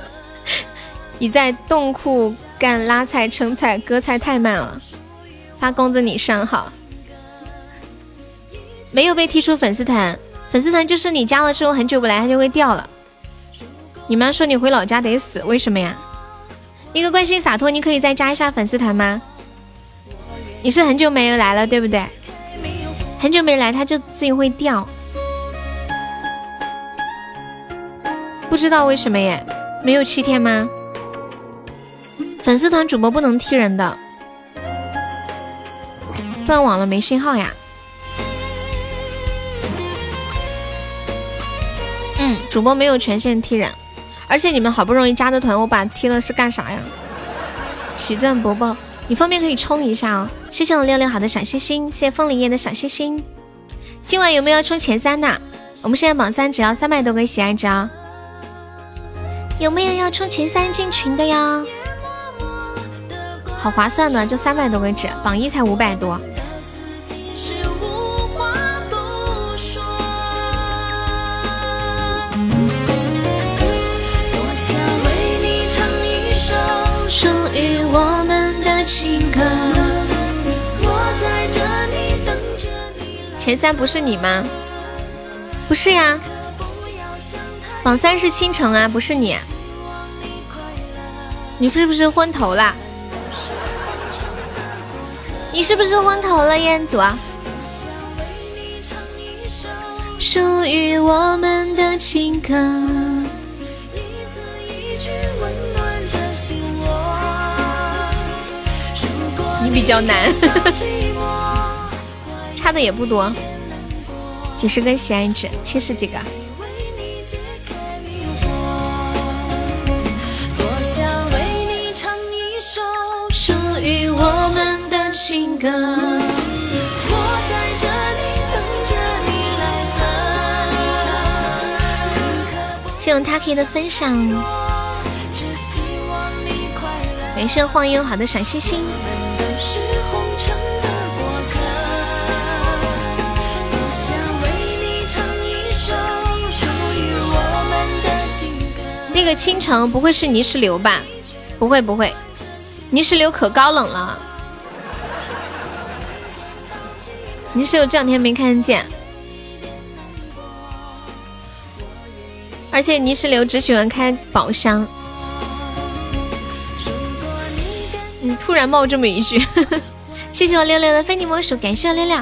你在冻库。干拉菜、称菜、割菜太慢了，发工资你上好。没有被踢出粉丝团，粉丝团就是你加了之后很久不来，它就会掉了。你妈说你回老家得死，为什么呀？一个关心洒脱，你可以再加一下粉丝团吗？你是很久没有来了，对不对？很久没来，它就自己会掉，不知道为什么耶？没有七天吗？粉丝团主播不能踢人的，断网了没信号呀？嗯，主播没有权限踢人，而且你们好不容易加的团，我把踢了是干啥呀？喜钻伯伯，你方便可以冲一下哦。谢谢我六六好的小心心，谢谢风铃叶的小心心。今晚有没有要冲前三的？我们现在榜三只要三百多个喜爱值啊！有没有要冲前三进群的呀？好划算的，就三百多个纸，榜一才五百多。属于我们的情歌。前三不是你吗？不是呀，榜三是倾城啊，不是你。你是不是昏头了？你是不是昏头了，彦祖？属于我们的情歌。你比较难，差的也不多，几十个喜爱值，七十几个。情歌。谢谢 Taki 的分享，感谢晃悠好的小心心。那个倾城不会是泥石流吧？不会不会，泥石流可高冷了。泥石流这两天没看见。而且泥石流只喜欢开宝箱。嗯，突然冒这么一句，谢谢我六六的非你莫属，感谢我六六。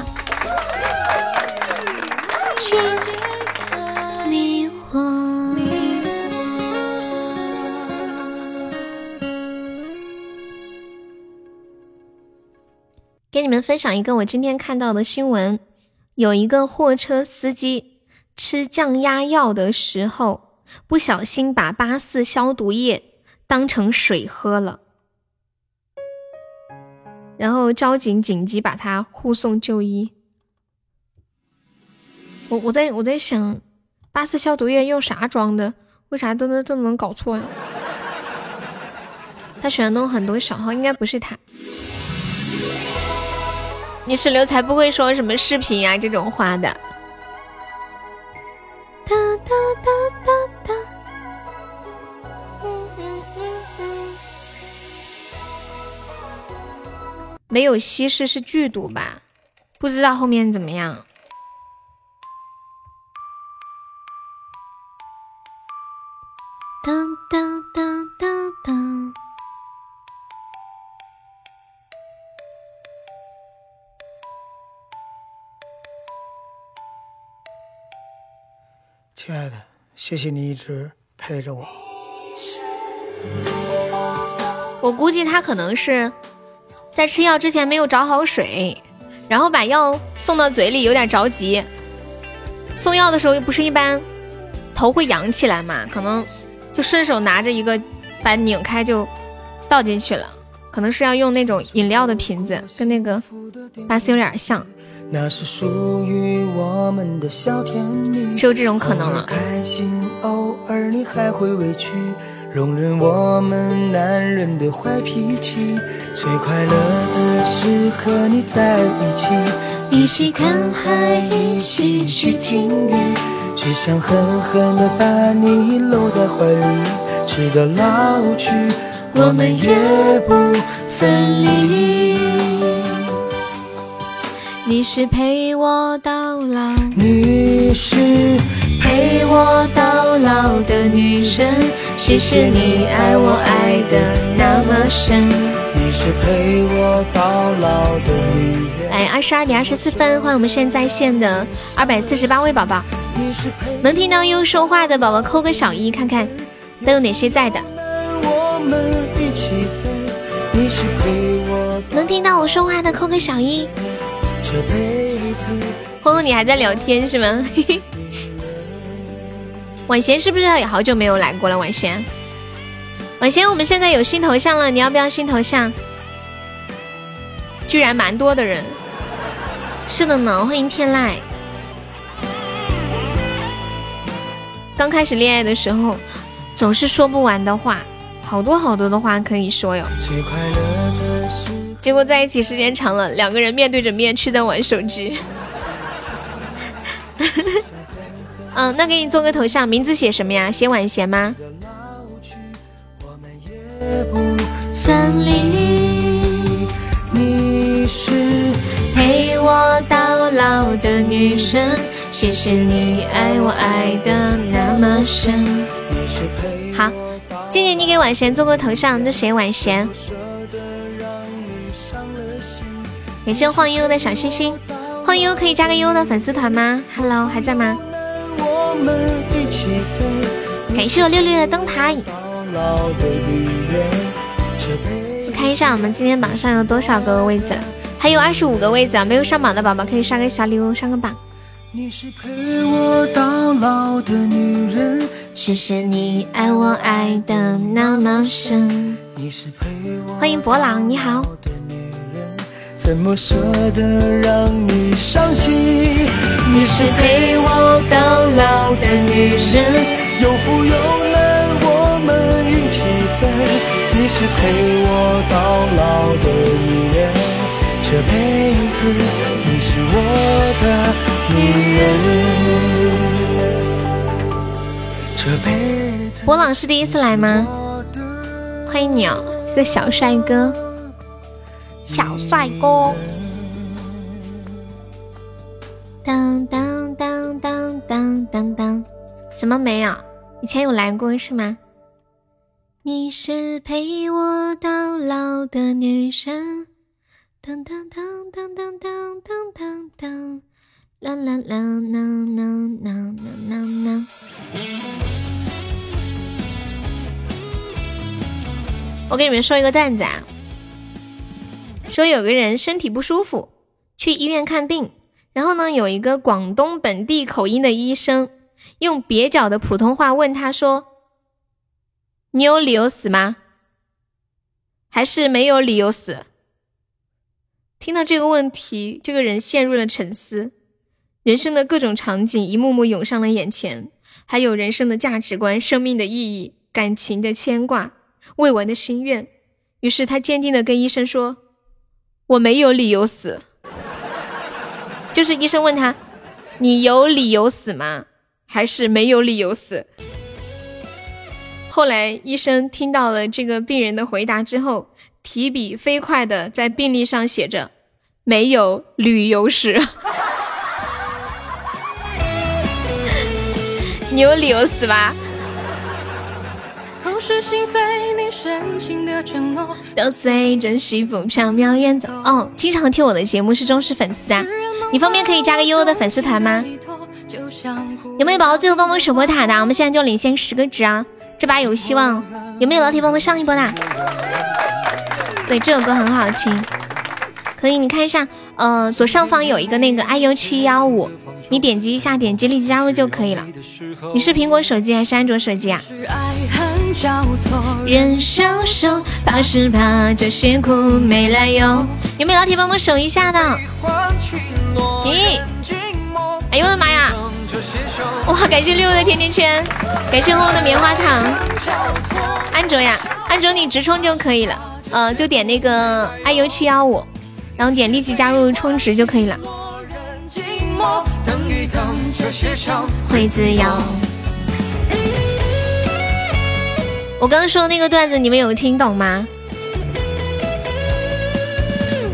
给你们分享一个我今天看到的新闻，有一个货车司机吃降压药的时候。不小心把八四消毒液当成水喝了，然后交警紧急把他护送就医。我我在我在想，八四消毒液用啥装的？为啥都能都能搞错呀？他喜欢弄很多小号，应该不是他。你是刘才不会说什么视频呀这种话的。哒哒哒哒哒。嗯嗯嗯嗯。没有稀释是剧毒吧？不知道后面怎么样。当当当当当。亲爱的，谢谢你一直陪着我。我估计他可能是在吃药之前没有找好水，然后把药送到嘴里有点着急。送药的时候不是一般头会扬起来嘛？可能就顺手拿着一个，把拧开就倒进去了。可能是要用那种饮料的瓶子，跟那个巴斯有点像。那是属于我们的小甜蜜，只有这种可能了。开心，偶尔你还会委屈，容忍我们男人的坏脾气。最快乐的是和你在一起，一起看海，一起去听雨，只想狠狠地把你搂在怀里，直到老去，我们也不分离。你是陪我到老，你是陪我到老的女神。谢谢你爱我爱的那么深。你是陪我到老的女人。哎，二十二点二十四分，欢迎我们现在线的二百四十八位宝宝。能听到优说话的宝宝扣个小一，看看都有哪些在的。能听到我说话的扣个小一。欢欢，你还在聊天是吗？婉贤是不是也好久没有来过了？婉贤，婉贤，我们现在有新头像了，你要不要新头像？居然蛮多的人，是的呢。欢迎天籁。刚开始恋爱的时候，总是说不完的话，好多好多的话可以说哟。结果在一起时间长了，两个人面对着面却在玩手机。嗯，那给你做个头像，名字写什么呀？写晚贤吗？你是陪我到老的女神，谢谢你爱我爱的那么深。好，静静，你给晚贤做个头像，就写晚贤。感谢晃悠悠的小心心，晃悠可以加个悠悠的粉丝团吗？Hello，还在吗？感谢我六六的灯牌。我看看一下我们今天榜上有多少个位子，还有二十五个位子啊！没有上榜的宝宝可以刷个小礼物上个榜。你是陪我到老的女人，谢谢你爱我爱的那么深。你是陪我欢迎博朗，你好。怎么舍得让你伤心？你是陪我到老的女人，有福有难我们一起分。你是陪我到老的女人，这辈子你是我的。女人，波朗是第一次来吗？欢迎你哦，一个小帅哥，小帅哥。当当当当当当当，什么没有？以前有来过是吗？你是陪我到老的女神。当当当当当当当当。啦啦啦啦啦啦啦啦！我给你们说一个段子啊，说有个人身体不舒服，去医院看病，然后呢，有一个广东本地口音的医生，用蹩脚的普通话问他说：“你有理由死吗？还是没有理由死？”听到这个问题，这个人陷入了沉思。人生的各种场景一幕幕涌上了眼前，还有人生的价值观、生命的意义、感情的牵挂、未完的心愿。于是他坚定的跟医生说：“我没有理由死。”就是医生问他：“你有理由死吗？还是没有理由死？”后来医生听到了这个病人的回答之后，提笔飞快的在病历上写着：“没有旅游史。”你有理由死吧？都随着西风飘渺远走。哦，经常听我的节目是忠实粉丝啊！你方便可以加个悠悠的粉丝团吗？有没有宝宝最后帮我守波塔的？我们现在就领先十个值啊！这把有希望。有没有老铁帮我上一波的？对，这首歌很好听，可以你看一下，呃，左上方有一个那个 iu 七幺五。你点击一下，点击立即加入就可以了。你是苹果手机还是安卓手机啊？人消瘦，怕是怕这些苦没来由。有没有老铁帮我守一下的？咦，哎呦我的妈呀！哇，感谢六六的甜甜圈，感谢红红的棉花糖。安卓呀，安卓你直充就可以了。呃，就点那个 iu 七幺五，然后点立即加入充值就可以了。会自由。我刚刚说的那个段子，你们有听懂吗？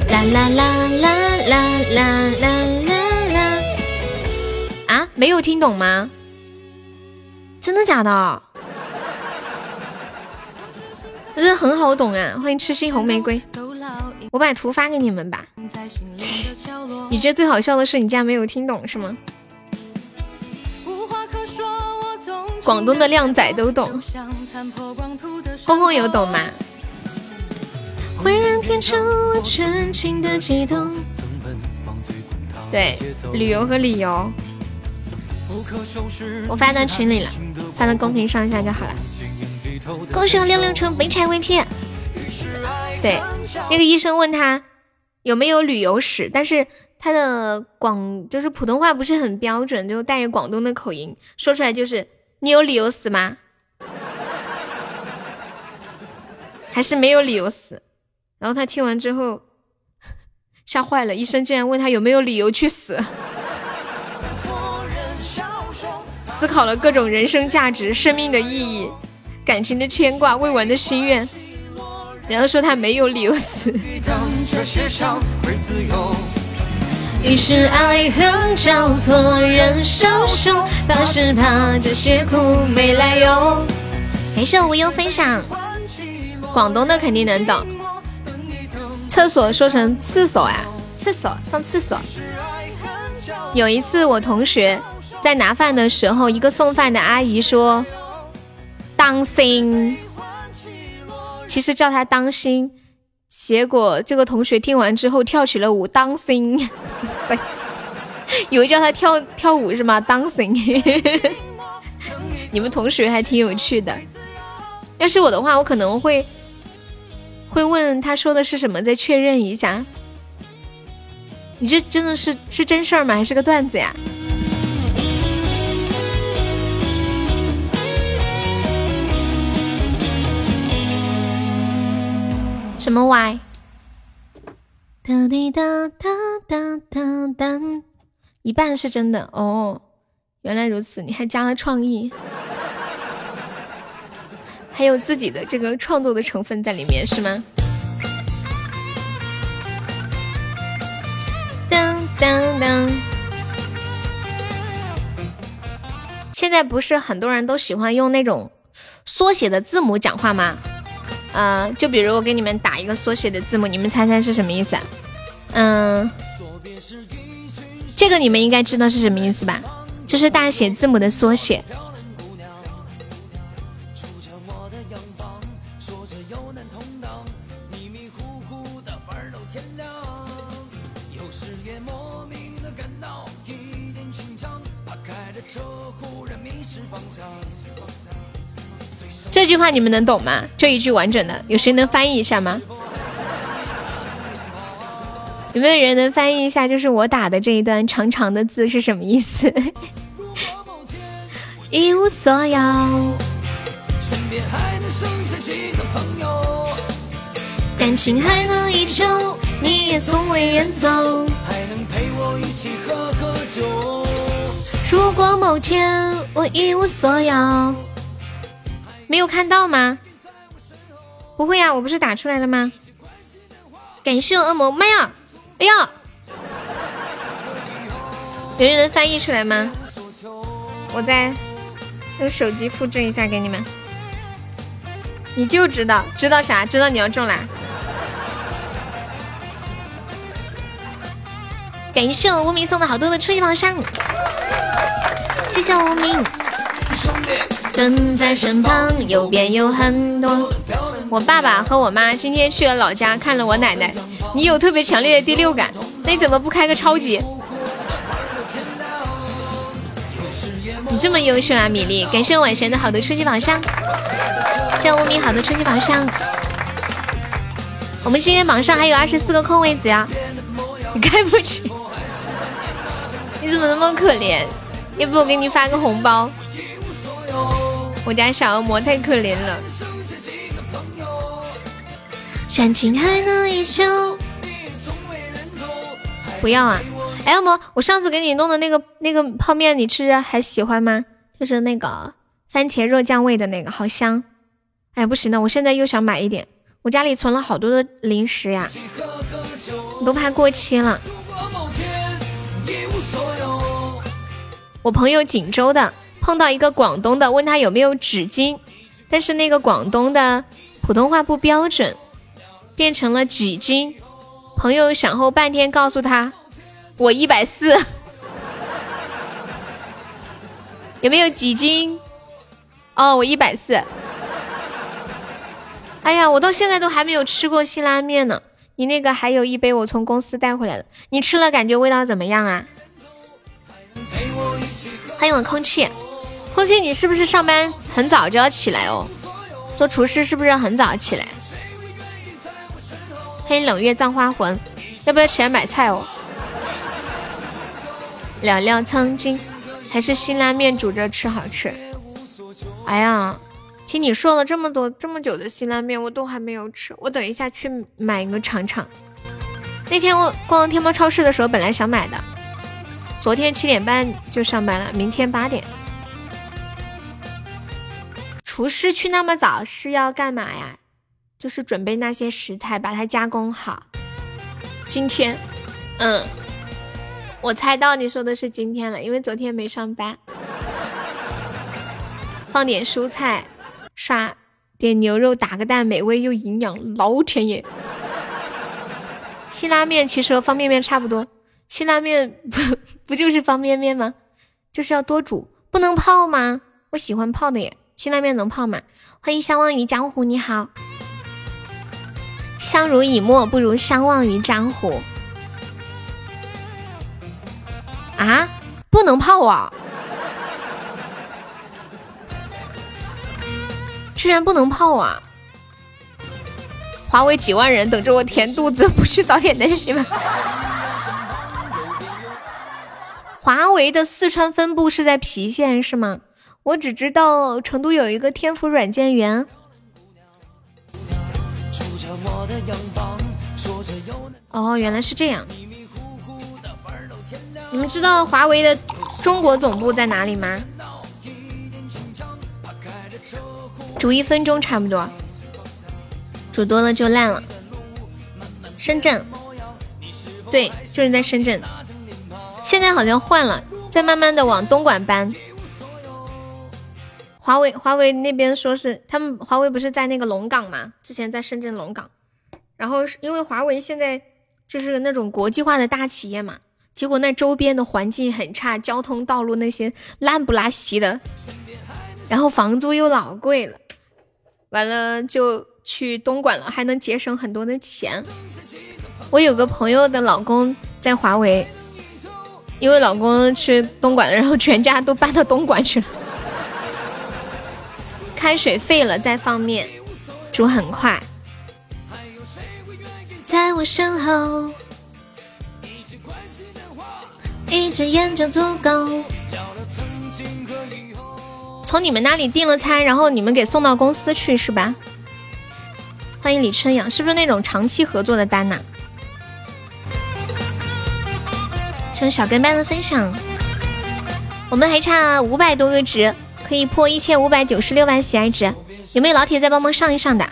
啦啦啦啦啦啦啦啦啦！啊，没有听懂吗？真的假的？我觉得很好懂啊！欢迎痴心红玫瑰，我把图发给你们吧。你觉得最好笑的是你竟然没有听懂是吗？广东的靓仔都懂，轰轰有懂吗？会让天成我全情的悸动对，旅游和理由，我发到群里了，发到公屏上一下就好了。恭喜我六六成北柴 VP。对，那个医生问他有没有旅游史，但是他的广就是普通话不是很标准，就带着广东的口音，说出来就是。你有理由死吗？还是没有理由死？然后他听完之后 吓坏了，医生竟然问他有没有理由去死。思考了各种人生价值、生命的意义、感情的牵挂、未完的心愿，然后说他没有理由死。于是爱恨交错，人消瘦，怕是怕这些苦没来由。感谢无忧分享，广东的肯定能懂。厕所说成厕所啊，厕所上厕所。有一次我同学在拿饭的时候，一个送饭的阿姨说：“当心。”其实叫他当心，结果这个同学听完之后跳起了舞，dancing，有人叫他跳跳舞是吗？dancing，你们同学还挺有趣的。要是我的话，我可能会会问他说的是什么，再确认一下。你这真的是是真事儿吗？还是个段子呀？什么 Y？哒滴哒哒哒哒哒，一半是真的哦。原来如此，你还加了创意，还有自己的这个创作的成分在里面是吗？当当当！现在不是很多人都喜欢用那种缩写的字母讲话吗？呃，就比如我给你们打一个缩写的字母，你们猜猜是什么意思？嗯，这个你们应该知道是什么意思吧？就是大写字母的缩写。话你们能懂吗？这一句完整的，有谁能翻译一下吗？有没有人能翻译一下？就是我打的这一段长长的字是什么意思？一无所有，身边还能剩下几个朋友感情还能依旧，你也从未远走。还能陪我一起喝喝酒如果某天我一无所有。没有看到吗？不会呀，我不是打出来了吗？感谢恶魔，妈呀！哎呀，有人能翻译出来吗？我再用手机复制一下给你们。你就知道知道啥？知道你要中啦！感谢我无名送的好多的初级宝箱，谢谢无名。跟在身旁，右边有很多。我爸爸和我妈今天去了老家看了我奶奶。你有特别强烈的第六感，那你怎么不开个超级？你这么优秀啊，米粒！感谢晚神的好多初级宝箱，谢无名好多初级宝箱。我们今天榜上还有二十四个空位子呀，你开不起？你怎么那么可怜？要不我给你发个红包？我家小恶魔太可怜了。感情还能依旧。不要啊！哎，恶魔，我上次给你弄的那个那个泡面，你吃着还喜欢吗？就是那个番茄肉酱味的那个，好香。哎，不行了，我现在又想买一点。我家里存了好多的零食呀，都怕过期了。我朋友锦州的。碰到一个广东的，问他有没有纸巾，但是那个广东的普通话不标准，变成了几斤。朋友想后半天，告诉他我一百四，有没有几斤？哦，我一百四。哎呀，我到现在都还没有吃过辛拉面呢。你那个还有一杯，我从公司带回来的，你吃了感觉味道怎么样啊？欢迎我空气。空气，你是不是上班很早就要起来哦？做厨师是不是很早起来？欢迎冷月葬花魂，要不要起来买菜哦？聊聊曾经，还是辛拉面煮着吃好吃。哎呀，听你说了这么多这么久的辛拉面，我都还没有吃，我等一下去买一个尝尝。那天我逛天猫超市的时候，本来想买的，昨天七点半就上班了，明天八点。厨师去那么早是要干嘛呀？就是准备那些食材，把它加工好。今天，嗯，我猜到你说的是今天了，因为昨天没上班。放点蔬菜，刷点牛肉，打个蛋，美味又营养，老天爷！辛拉面其实和方便面差不多，辛拉面不 不就是方便面吗？就是要多煮，不能泡吗？我喜欢泡的耶。去那边能泡吗？欢迎相忘于江湖，你好。相濡以沫不如相忘于江湖。啊，不能泡啊！居然不能泡啊！华为几万人等着我填肚子，不去早点的是吗？华为的四川分部是在郫县是吗？我只知道成都有一个天府软件园。哦，原来是这样。你们知道华为的中国总部在哪里吗？煮一分钟差不多，煮多了就烂了。深圳，对，就是在深圳。现在好像换了，在慢慢的往东莞搬。华为华为那边说是他们华为不是在那个龙岗吗？之前在深圳龙岗，然后因为华为现在就是那种国际化的大企业嘛，结果那周边的环境很差，交通道路那些烂不拉稀的，然后房租又老贵了，完了就去东莞了，还能节省很多的钱。我有个朋友的老公在华为。因为老公去东莞了，然后全家都搬到东莞去了。开水沸了再放面，煮很快。在我身后，一只眼就足够。从你们那里订了餐，然后你们给送到公司去是吧？欢迎李春阳，是不是那种长期合作的单呐？小跟班的分享，我们还差五百多个值，可以破一千五百九十六万喜爱值。有没有老铁再帮忙上一上的？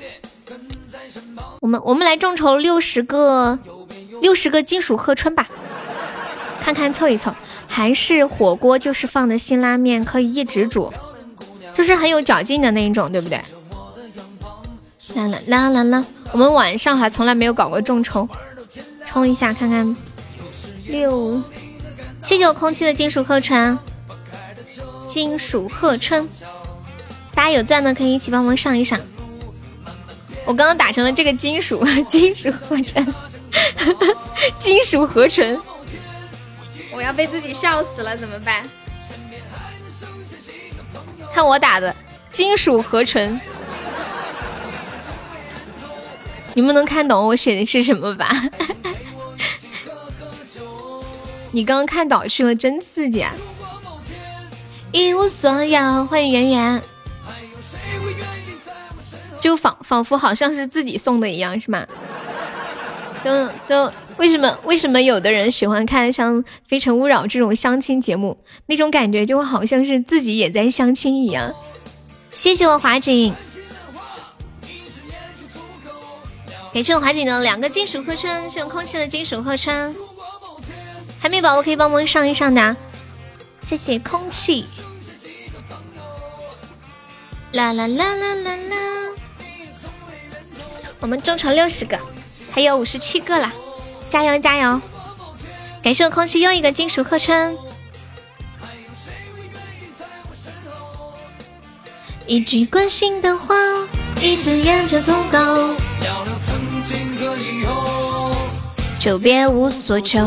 我们我们来众筹六十个六十个金属贺春吧，看看凑一凑。韩式火锅就是放的辛拉面，可以一直煮，就是很有嚼劲的那一种，对不对？啦啦啦啦啦！我们晚上还从来没有搞过众筹，冲一下看看。六，谢谢我空气的金属鹤春，金属鹤春，大家有钻的可以一起帮忙上一上。我刚刚打成了这个金属 金属合成，金属合成，我要被自己笑死了，怎么办？看我打的金属合成，你们能看懂我写的是什么吧？你刚刚看倒去了，真刺激啊！一无所有，欢迎圆圆，就仿仿佛好像是自己送的一样，是吗？就就为什么为什么有的人喜欢看像《非诚勿扰》这种相亲节目，那种感觉就好像是自己也在相亲一样。谢谢我华锦，感谢我华锦的两个金属贺春，是用空气的金属贺春。海绵宝宝可以帮忙上一上的，谢谢空气。啦啦啦啦啦啦！我们众筹六十个，还有五十七个啦，加油加油！感谢我空气又一个金属贺春。一句关心的话，一支烟就足够。聊聊曾经和以后就别无所求。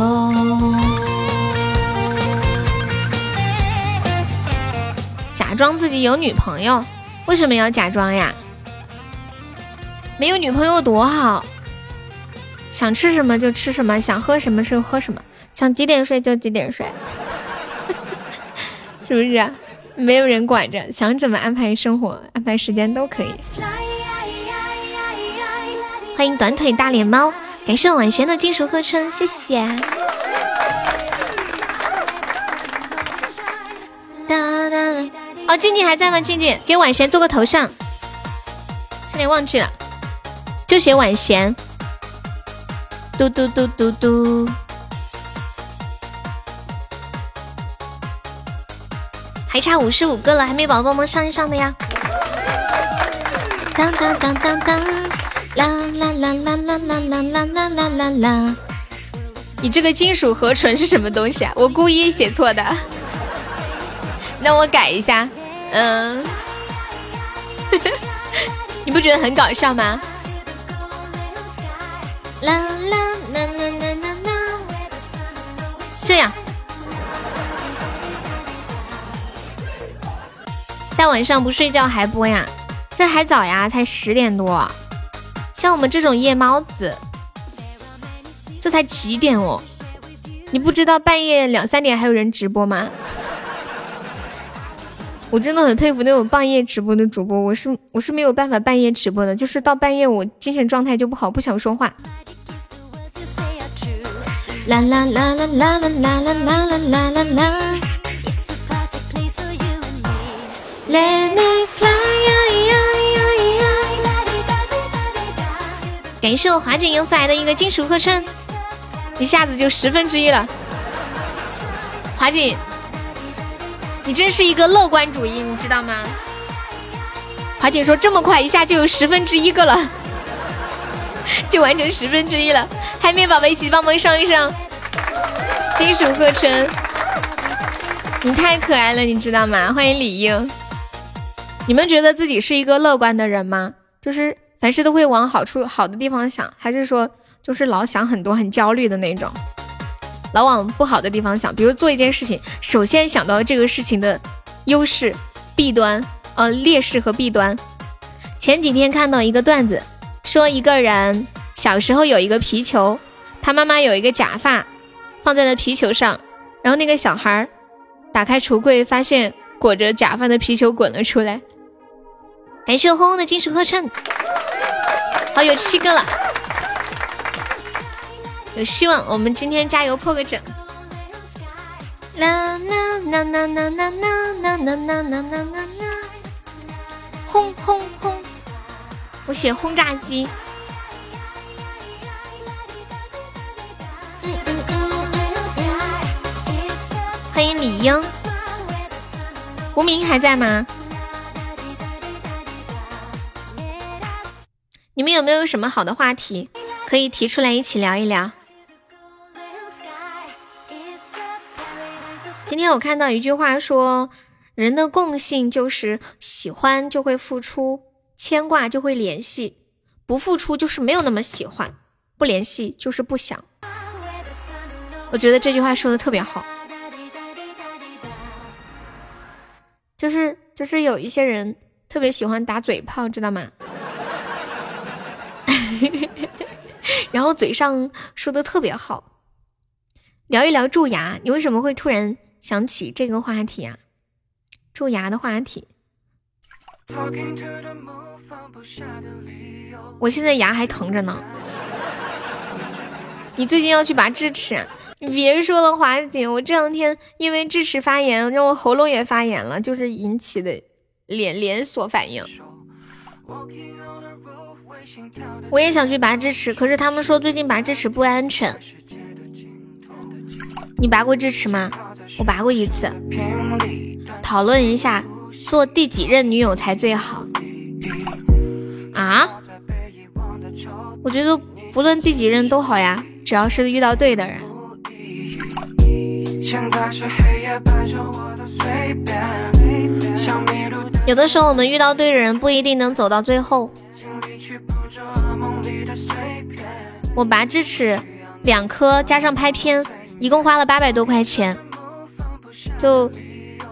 假装自己有女朋友，为什么要假装呀？没有女朋友多好，想吃什么就吃什么，想喝什么就喝什么，想几点睡就几点睡，是不是？没有人管着，想怎么安排生活、安排时间都可以。欢迎短腿大脸猫。感谢晚贤的金属合成，谢谢。哒哒哒！哦，静静还在吗？静静，给晚贤做个头像。差点忘记了，就写晚贤。嘟嘟嘟嘟嘟。还差五十五个了，还没宝宝帮忙上一上的呀。当当当当当。啦啦啦啦啦啦啦啦啦啦啦啦！你这个金属合成是什么东西啊？我故意写错的，那我改一下。嗯，你不觉得很搞笑吗？啦啦啦啦啦啦，这样。大晚上不睡觉还播呀？这还早呀，才十点多。像我们这种夜猫子，这才几点哦？你不知道半夜两三点还有人直播吗？我真的很佩服那种半夜直播的主播，我是我是没有办法半夜直播的，就是到半夜我精神状态就不好，不想说话。啦啦啦啦啦啦啦啦啦啦啦啦。Let me fly，感谢我华锦又送来的一个金属合成，一下子就十分之一了。华锦。你真是一个乐观主义，你知道吗？华姐说这么快，一下就有十分之一个了，就完成十分之一了。海绵宝宝一起帮忙上一上金属合成，你太可爱了，你知道吗？欢迎李英。你们觉得自己是一个乐观的人吗？就是凡事都会往好处、好的地方想，还是说就是老想很多、很焦虑的那种？老往不好的地方想，比如做一件事情，首先想到这个事情的优势、弊端，呃，劣势和弊端。前几天看到一个段子，说一个人小时候有一个皮球，他妈妈有一个假发放在了皮球上，然后那个小孩打开橱柜，发现裹着假发的皮球滚了出来。感谢红红的金属合成，好，有七个了。有希望，我们今天加油破个整。啦啦啦啦啦啦啦啦啦啦啦啦啦！轰轰轰！我写轰炸机。欢迎李英，无名还在吗？你们有没有什么好的话题可以提出来一起聊一聊？今天我看到一句话说，人的共性就是喜欢就会付出，牵挂就会联系，不付出就是没有那么喜欢，不联系就是不想。我觉得这句话说的特别好，就是就是有一些人特别喜欢打嘴炮，知道吗？然后嘴上说的特别好，聊一聊蛀牙，你为什么会突然？想起这个话题啊，蛀牙的话题。我现在牙还疼着呢。你最近要去拔智齿？你别说了，华姐，我这两天因为智齿发炎，让我喉咙也发炎了，就是引起的连连锁反应。我也想去拔智齿，可是他们说最近拔智齿不安全。你拔过智齿吗？我拔过一次，讨论一下做第几任女友才最好啊？我觉得不论第几任都好呀，只要是遇到对的人。有的时候我们遇到对的人不一定能走到最后。我拔智齿两颗加上拍片，一共花了八百多块钱。就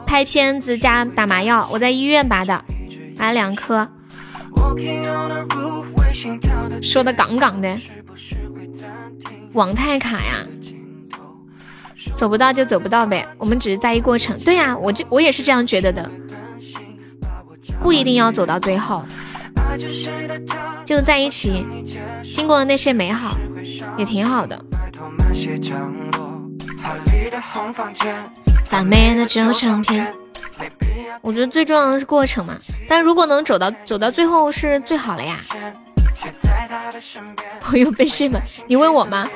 拍片子加打麻药，我在医院拔的，拔了两颗。说的杠杠的，网太卡呀，走不到就走不到呗，我们只是在意过程。对呀，我这我也是这样觉得的，不一定要走到最后，就在一起，经过那些美好，也挺好的。反面的旧唱片，我觉得最重要的是过程嘛。但如果能走到走到最后是最好了呀。朋友被睡吗？你问我吗？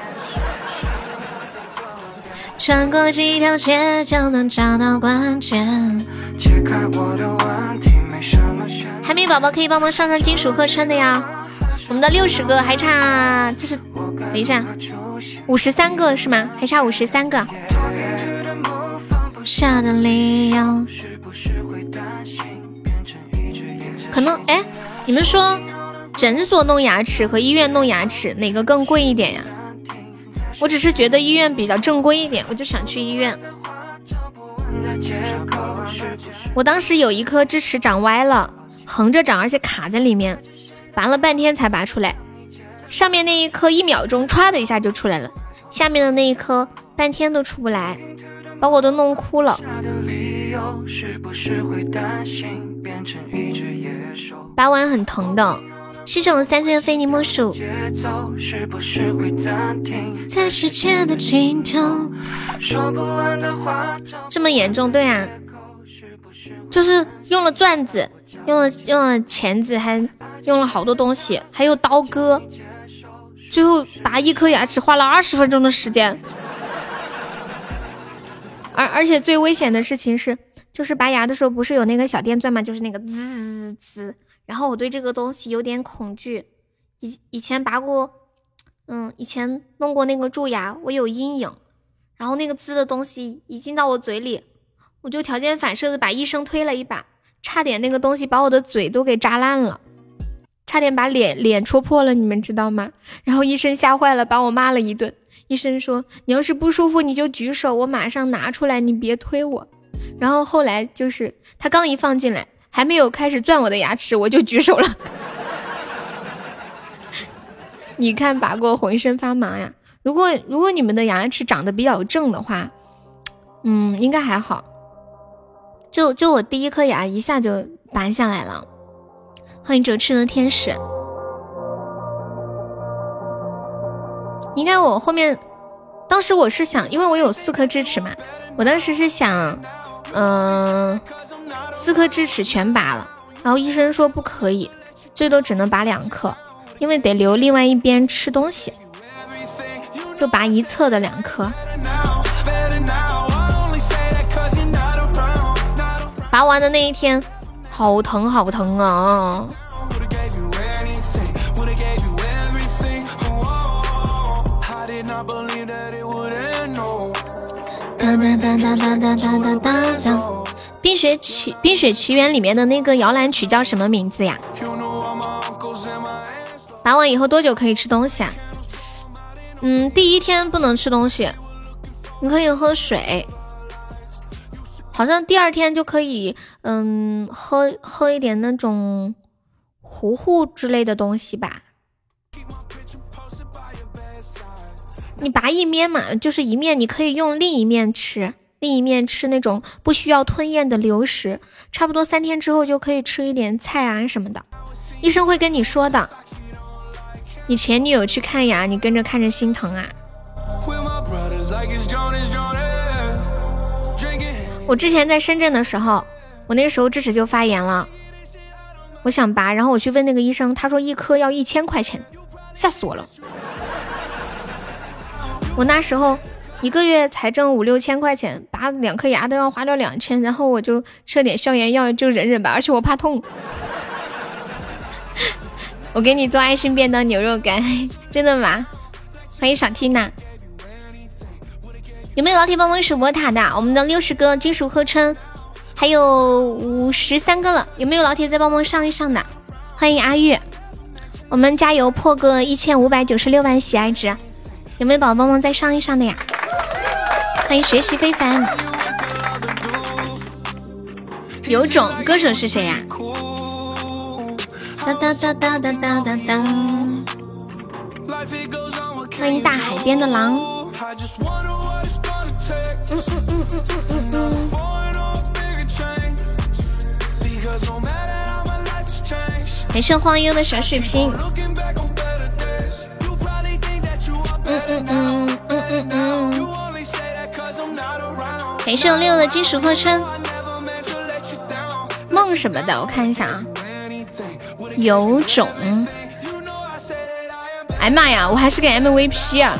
穿过几条街就能找到关键。海绵宝宝可以帮忙上上金属合成的呀。我们的六十个还差，就是等一下，五十三个是吗？还差五十三个。下的理由，可能哎，你们说诊所弄牙齿和医院弄牙齿哪个更贵一点呀？我只是觉得医院比较正规一点，我就想去医院。我当时有一颗智齿长歪了，横着长，而且卡在里面，拔了半天才拔出来。上面那一颗一秒钟歘的一下就出来了，下面的那一颗半天都出不来，把我都弄哭了。拔完很疼的，是这种三岁的非你莫属。在世界的尽头，这么严重？对啊，就是用了钻子，用了用了钳子，还用了好多东西，还有刀割，最后拔一颗牙齿花了二十分钟的时间。而而且最危险的事情是。就是拔牙的时候，不是有那个小电钻吗？就是那个滋滋。然后我对这个东西有点恐惧，以以前拔过，嗯，以前弄过那个蛀牙，我有阴影。然后那个滋的东西一进到我嘴里，我就条件反射的把医生推了一把，差点那个东西把我的嘴都给扎烂了，差点把脸脸戳破了，你们知道吗？然后医生吓坏了，把我骂了一顿。医生说：“你要是不舒服，你就举手，我马上拿出来，你别推我。”然后后来就是他刚一放进来，还没有开始钻我的牙齿，我就举手了。你看拔过浑身发麻呀？如果如果你们的牙齿长得比较正的话，嗯，应该还好。就就我第一颗牙一下就拔下来了。欢迎折翅的天使。应该我后面，当时我是想，因为我有四颗智齿嘛，我当时是想。嗯，四颗智齿全拔了，然后医生说不可以，最多只能拔两颗，因为得留另外一边吃东西，就拔一侧的两颗。拔完的那一天，好疼好疼啊！冰雪奇冰雪奇缘里面的那个摇篮曲叫什么名字呀？拔完以后多久可以吃东西啊？嗯，第一天不能吃东西，你可以喝水。好像第二天就可以，嗯，喝喝一点那种糊糊之类的东西吧。你拔一面嘛，就是一面，你可以用另一面吃，另一面吃那种不需要吞咽的流食，差不多三天之后就可以吃一点菜啊什么的，医生会跟你说的。你前女友去看牙，你跟着看着心疼啊。我之前在深圳的时候，我那时候智齿就发炎了，我想拔，然后我去问那个医生，他说一颗要一千块钱，吓死我了。我那时候一个月才挣五六千块钱，拔两颗牙都要花掉两千，然后我就吃点消炎药就忍忍吧，而且我怕痛。我给你做爱心便当牛肉干，真的吗？欢迎小缇娜有没有老铁帮忙守波塔的？我们的六十个金属合成还有五十三个了，有没有老铁再帮忙上一上的？欢迎阿玉，我们加油破个一千五百九十六万喜爱值。有没有宝宝帮忙再上一上的呀？欢迎学习非凡，有种歌手是谁呀？哒哒哒哒哒哒哒哒！欢迎大海边的狼。嗯嗯嗯嗯嗯嗯嗯。感谢荒悠的小水瓶。嗯嗯嗯嗯嗯。嗯，感谢我六的金属破圈，梦什么的，我看一下啊，有种，哎妈呀，我还是个 MVP 啊！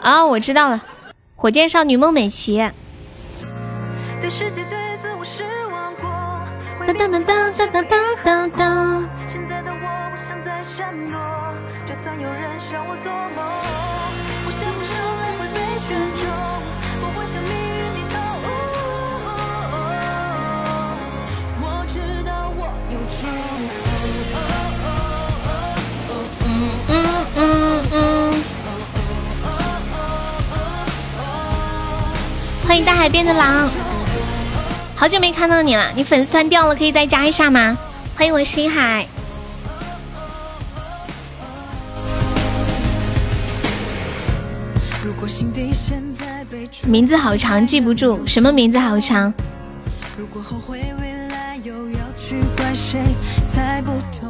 啊，我知道了，火箭少女孟美岐。让我做梦，我想不想灵魂被选中？我幻想命运你懂、哦哦哦。我知道我有种。欢迎大海边的狼，好久没看到你了，你粉丝团掉了，可以再加一下吗？欢迎我心海。名字好长，记不住，什么名字好长？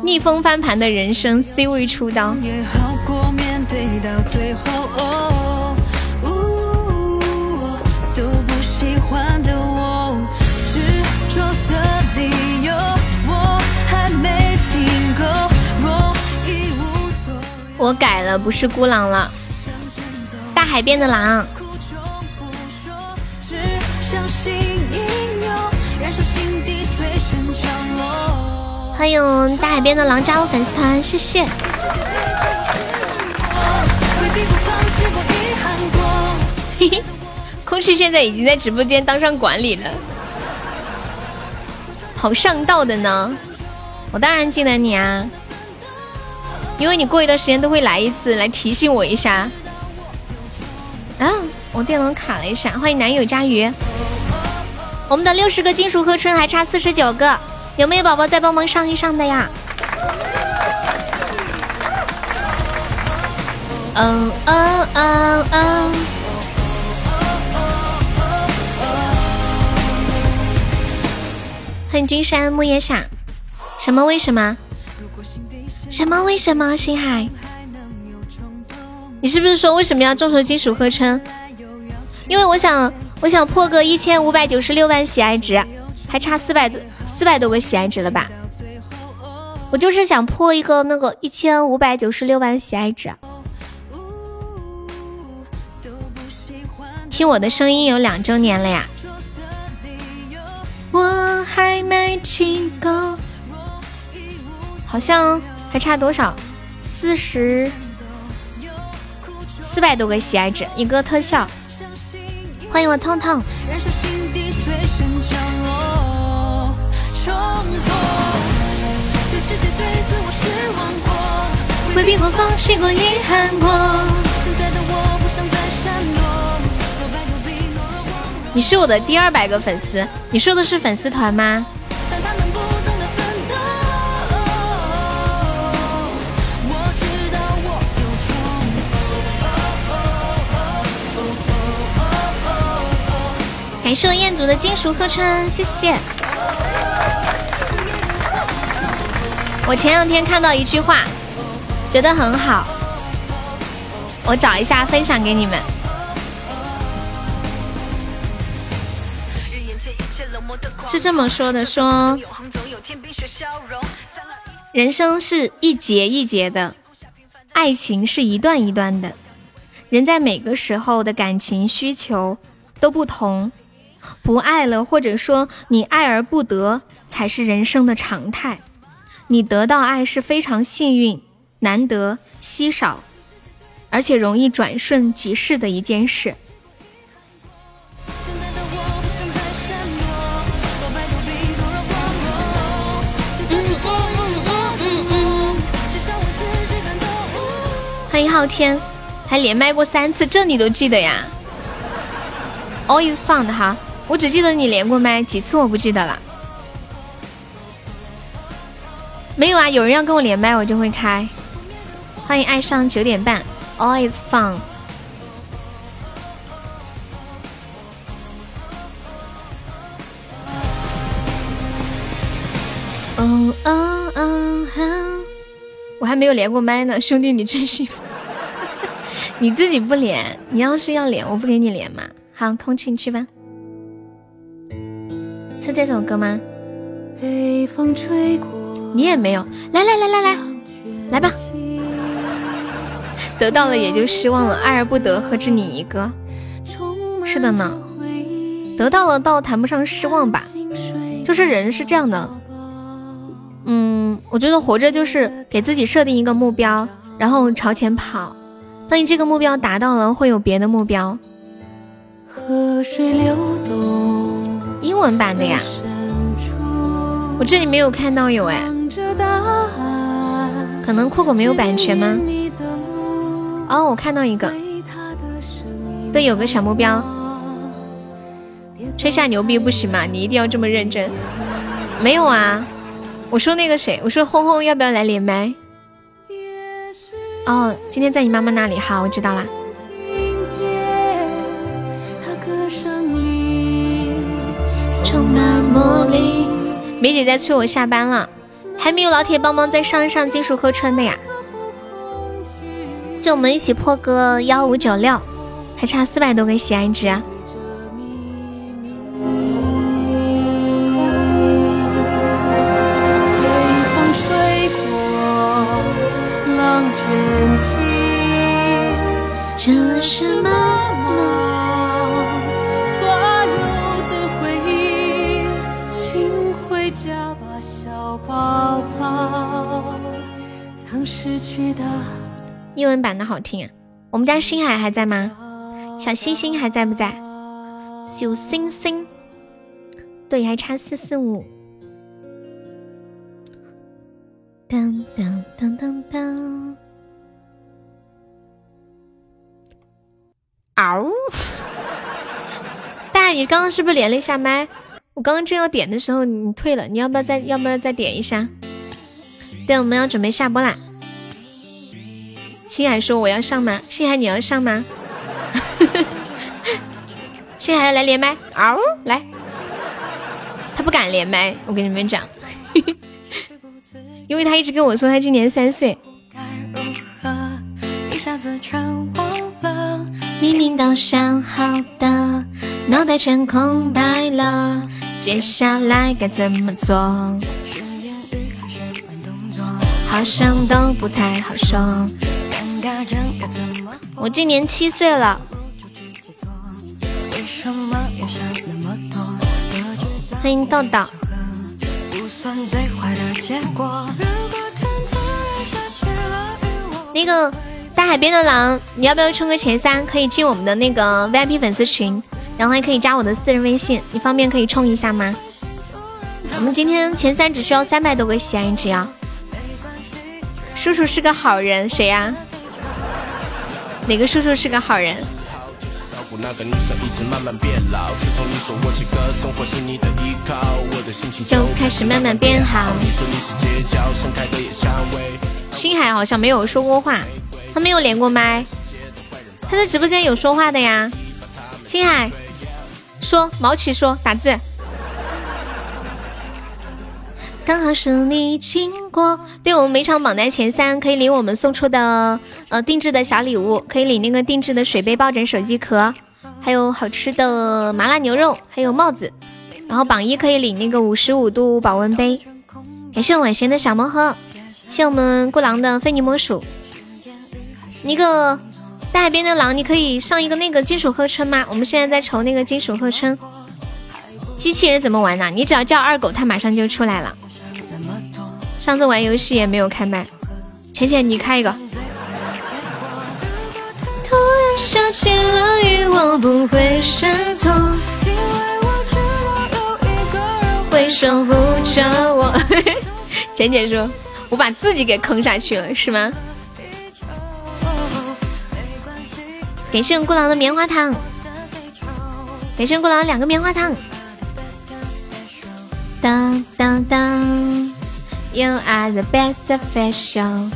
逆风翻盘的人生，C 位出道。我改了，不是孤狼了。海边的狼。欢迎大海边的狼加入粉丝团，谢谢。嘿嘿，空气现在已经在直播间当上管理了，好上道的呢。我当然记得你啊，因为你过一段时间都会来一次，来提醒我一下。啊，我电脑卡了一下。欢迎男友渣鱼。我们的六十个金属合成还差四十九个，有没有宝宝再帮忙上一上的呀？嗯嗯嗯嗯。欢迎君山木叶下。什么？为什么？什么？为什么？星海，你是不是说为什么要众筹金属合成？因为我想。我想破个一千五百九十六万喜爱值，还差四百多四百多个喜爱值了吧？我就是想破一个那个一千五百九十六万喜爱值。听我的声音有两周年了呀！我还没听够，好像还差多少？四十四百多个喜爱值，一个特效。欢迎我痛痛。回避过，放弃过，遗憾过。你是我的第二百个粉丝，你说的是粉丝团吗？感谢彦祖的金属合成，谢谢。我前两天看到一句话，觉得很好，我找一下分享给你们。是这么说的：说人生是一节一节的，爱情是一段一段的，人在每个时候的感情需求都不同。不爱了，或者说你爱而不得，才是人生的常态。你得到爱是非常幸运、难得、稀少，而且容易转瞬即逝的一件事。欢迎昊天，还连麦过三次，这你都记得呀？Always fun 哈。我只记得你连过麦几次，我不记得了。没有啊，有人要跟我连麦，我就会开。欢迎爱上九点半，Always fun。嗯嗯嗯哼，我还没有连过麦呢，兄弟你真幸福。你自己不连，你要是要连，我不给你连嘛。好，空气你去吧。是这首歌吗？你也没有，来来来来来，来吧。得到了也就失望了，爱而不得，何止你一个？是的呢，得到了倒谈不上失望吧，就是人是这样的。嗯，我觉得活着就是给自己设定一个目标，然后朝前跑。当你这个目标达到了，会有别的目标。河水流动。英文版的呀，我这里没有看到有哎，可能酷狗没有版权吗？哦，我看到一个，对，有个小目标，吹下牛逼不行吗？你一定要这么认真？没有啊，我说那个谁，我说轰轰要不要来连麦？哦，今天在你妈妈那里，好，我知道啦。梅姐在催我下班了，还没有老铁帮忙再上一上金属合成的呀？就我们一起破个幺五九六，还差四百多个喜爱值。啊失去的英文版的好听。我们家星海还在吗？小星星还在不在？小星星，对，还差四四五。当当当当当。嗷！大爷，你刚刚是不是连了一下麦？我刚刚正要点的时候，你退了，你要不要再要不要再点一下？对，我们要准备下播啦。星海说我要上吗？星海你要上吗？星海要来连麦？嗷！来，他不敢连麦，我跟你们讲，因为他一直跟我说他今年三岁。明明都想好的，脑袋全空白了，接下来该怎么做？好像都不太好说。我今年七岁了。欢迎豆豆。那个。大海边的狼，你要不要冲个前三？可以进我们的那个 VIP 粉丝群，然后还可以加我的私人微信，你方便可以冲一下吗？我们今天前三只需要三百多个喜爱值呀。叔叔是个好人，谁呀？哪个叔叔是个好人？就开始慢慢变好。星海好像没有说过话。他没有连过麦，他在直播间有说话的呀。星海说，毛奇说，打字。刚好是你经过，对我们每场榜单前三可以领我们送出的呃定制的小礼物，可以领那个定制的水杯、抱枕、手机壳，还有好吃的麻辣牛肉，还有帽子。然后榜一可以领那个五十五度保温杯。感谢我晚贤的小魔盒，谢我们孤狼的非你莫属。那个大海边的狼，你可以上一个那个金属合成吗？我们现在在筹那个金属合成。机器人怎么玩呢？你只要叫二狗，它马上就出来了。上次玩游戏也没有开麦，浅浅你开一个。突然下起了雨，我不会闪躲，因为我知道有一个人会守护着我。浅浅说，我把自己给坑下去了，是吗？感谢孤狼的棉花糖，感谢孤狼两个棉花糖。当当当，You are the best official。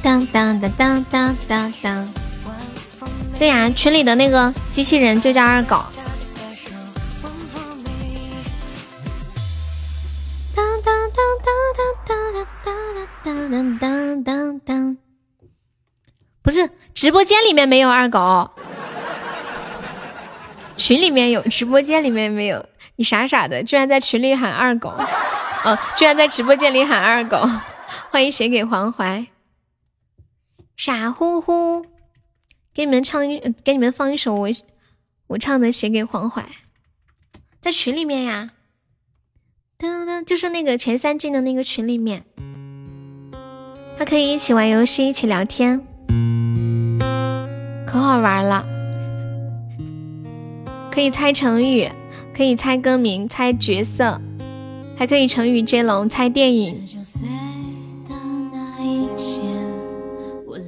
当当当当当当当。对呀，群里的那个机器人就叫二狗。当当当当当当当当当当当当。不是直播间里面没有二狗，群里面有，直播间里面没有。你傻傻的，居然在群里喊二狗，哦，居然在直播间里喊二狗。欢迎谁给黄淮，傻乎乎。给你们唱一，给你们放一首我我唱的《写给黄淮》，在群里面呀，噔噔，就是那个前三进的那个群里面，他可以一起玩游戏，一起聊天。可好玩了，可以猜成语，可以猜歌名，猜角色，还可以成语接龙，猜电影。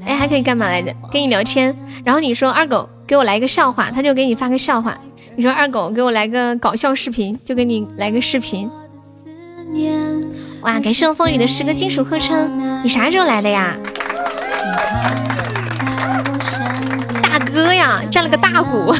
哎，还可以干嘛来着？跟你聊天，然后你说二狗给我来个笑话，他就给你发个笑话。你说二狗给我来个搞笑视频，就给你来个视频。哇，感谢我风雨的十个金属合成，你啥时候来的呀？大哥呀，占了个大鼓。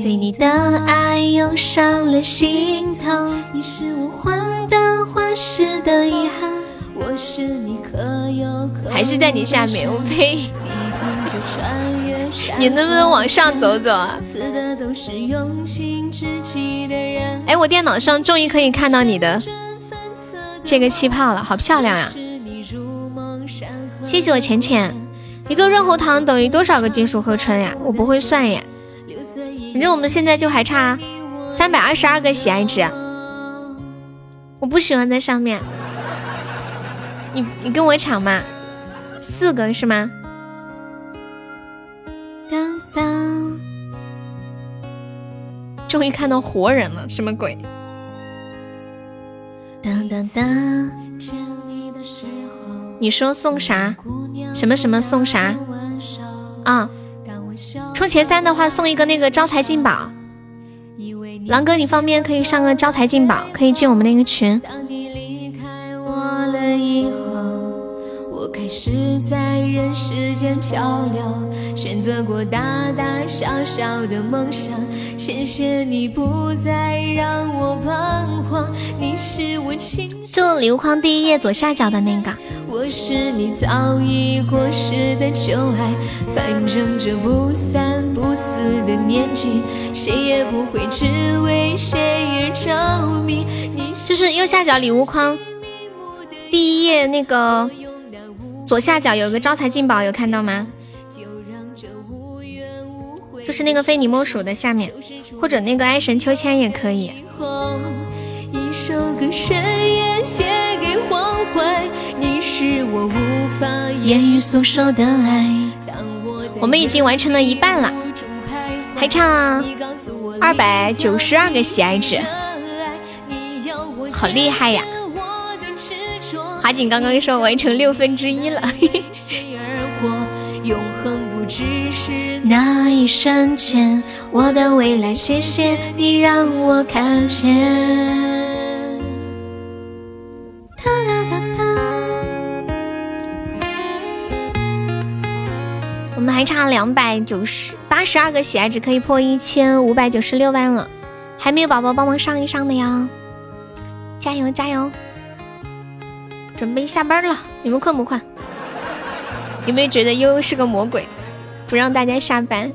对你的爱涌上了心头，你是我患得患失的遗憾。我是你可有可还是在你下面，我呸！你能不能往上走走啊？哎，我电脑上终于可以看到你的这个气泡了，好漂亮呀！谢谢我浅浅，一个润喉糖等于多少个金属合成呀？我不会算呀。反正我们现在就还差三百二十二个喜爱值，我不喜欢在上面。你你跟我抢嘛？四个是吗？当当，终于看到活人了，什么鬼？当当当，你说送啥？什么什么送啥？啊，充前三的话送一个那个招财进宝。狼哥，你方便可以上个招财进宝，可以进我们那个群。始在人世间漂流，选择过大大小小的梦想。谢谢你不再让我彷徨，你是我情。就礼物框第一页左下角的那个。我是你早已过时的旧爱，反正这不三不四的年纪，谁也不会只为谁而着迷。就是右下角礼物框第一页那个。左下角有个招财进宝，有看到吗？就是那个非你莫属的下面，或者那个爱神秋千也可以。我们已经完成了一半了，还差二百九十二个喜爱值，好厉害呀！华锦刚刚说完成六分之一了。永恒不只是那一瞬间，我的未来，谢谢你让我看见。哒哒哒哒。我们还差两百九十八十二个喜爱值，可以破一千五百九十六万了。还没有宝宝帮忙上一上的呀！加油加油！准备下班了，你们困不困？有没有觉得悠悠是个魔鬼，不让大家下班？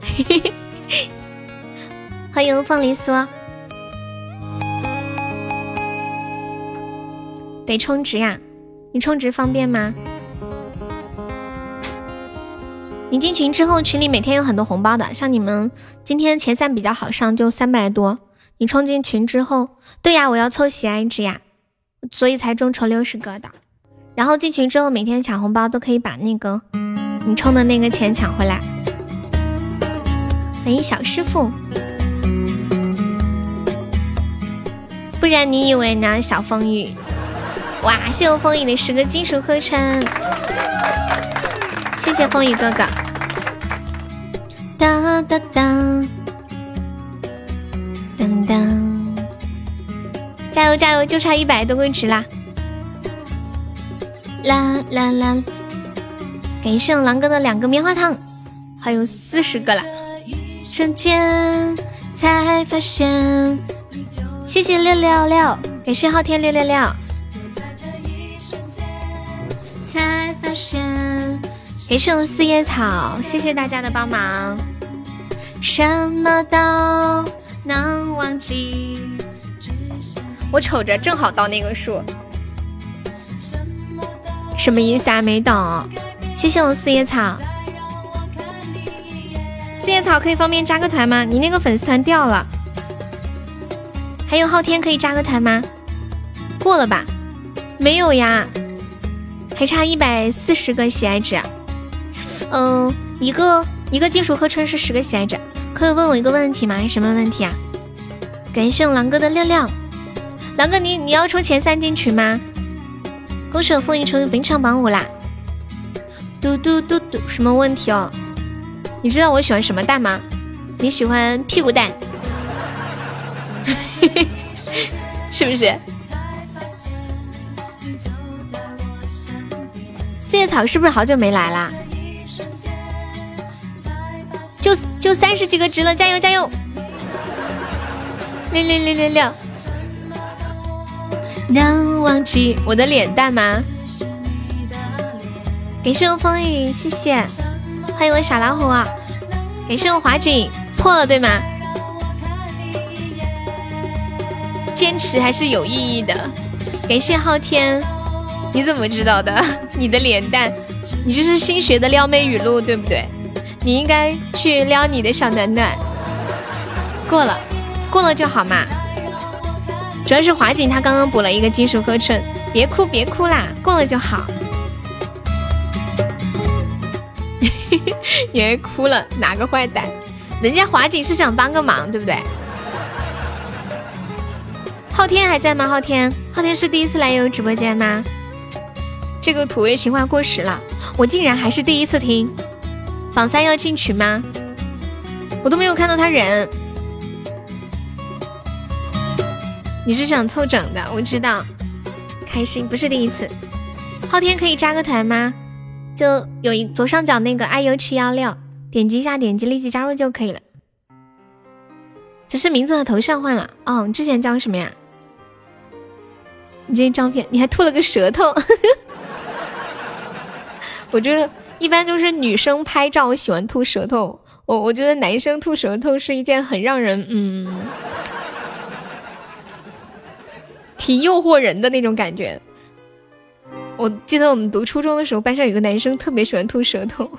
欢迎凤梨酥，得充值呀？你充值方便吗？你进群之后，群里每天有很多红包的，像你们今天前三比较好上，就三百多。你冲进群之后，对呀，我要凑喜爱值呀，所以才众筹六十个的。然后进群之后，每天抢红包都可以把那个你充的那个钱抢回来。欢迎小师傅，不然你以为呢？小风雨，哇！谢我风雨的十个金属合成，谢谢风雨哥哥。当当当，当当，加油加油！就差一百多个值啦。啦啦啦！感谢我狼哥的两个棉花糖，还有四十个了。瞬间才发现，谢谢六六六，感谢昊天六六六。才发现，感谢我四叶草，谢谢大家的帮忙。什么都能忘记。我瞅着正好到那个数。什么意思啊？没懂。谢谢我四叶草。四叶草可以方便加个团吗？你那个粉丝团掉了。还有昊天可以加个团吗？过了吧？没有呀，还差一百四十个喜爱值。嗯，一个一个金属合成是十个喜爱值。可以问我一个问题吗？什么问题啊？感谢我狼哥的亮亮。狼哥，你你要冲前三进群吗？恭喜我风云成为本场榜五啦！嘟嘟嘟嘟，什么问题哦？你知道我喜欢什么蛋吗？你喜欢屁股蛋，是不是？四叶草是不是好久没来啦？就就三十几个值了，加油加油！六六六六六！难忘记我的脸蛋吗？感谢我风雨，谢谢，欢迎我小老虎啊！感谢我华锦破了对吗？坚持还是有意义的。感谢昊天，你怎么知道的？你的脸蛋，你这是新学的撩妹语录对不对？你应该去撩你的小暖暖。过了，过了就好嘛。主要是华锦他刚刚补了一个金属合成，别哭别哭啦，过了就好。你还哭了？哪个坏蛋？人家华锦是想帮个忙，对不对？昊天还在吗？昊天，昊天是第一次来悠直播间吗？这个土味情话过时了，我竟然还是第一次听。榜三要进群吗？我都没有看到他人。你是想凑整的？我知道，开心不是第一次。昊天可以加个团吗？就有一左上角那个 i u 七幺六，点击一下，点击立即加入就可以了。只是名字和头像换了哦。你之前叫什么呀？你这照片你还吐了个舌头。我觉得一般都是女生拍照我喜欢吐舌头，我我觉得男生吐舌头是一件很让人嗯，挺诱惑人的那种感觉。我记得我们读初中的时候，班上有个男生特别喜欢吐舌头，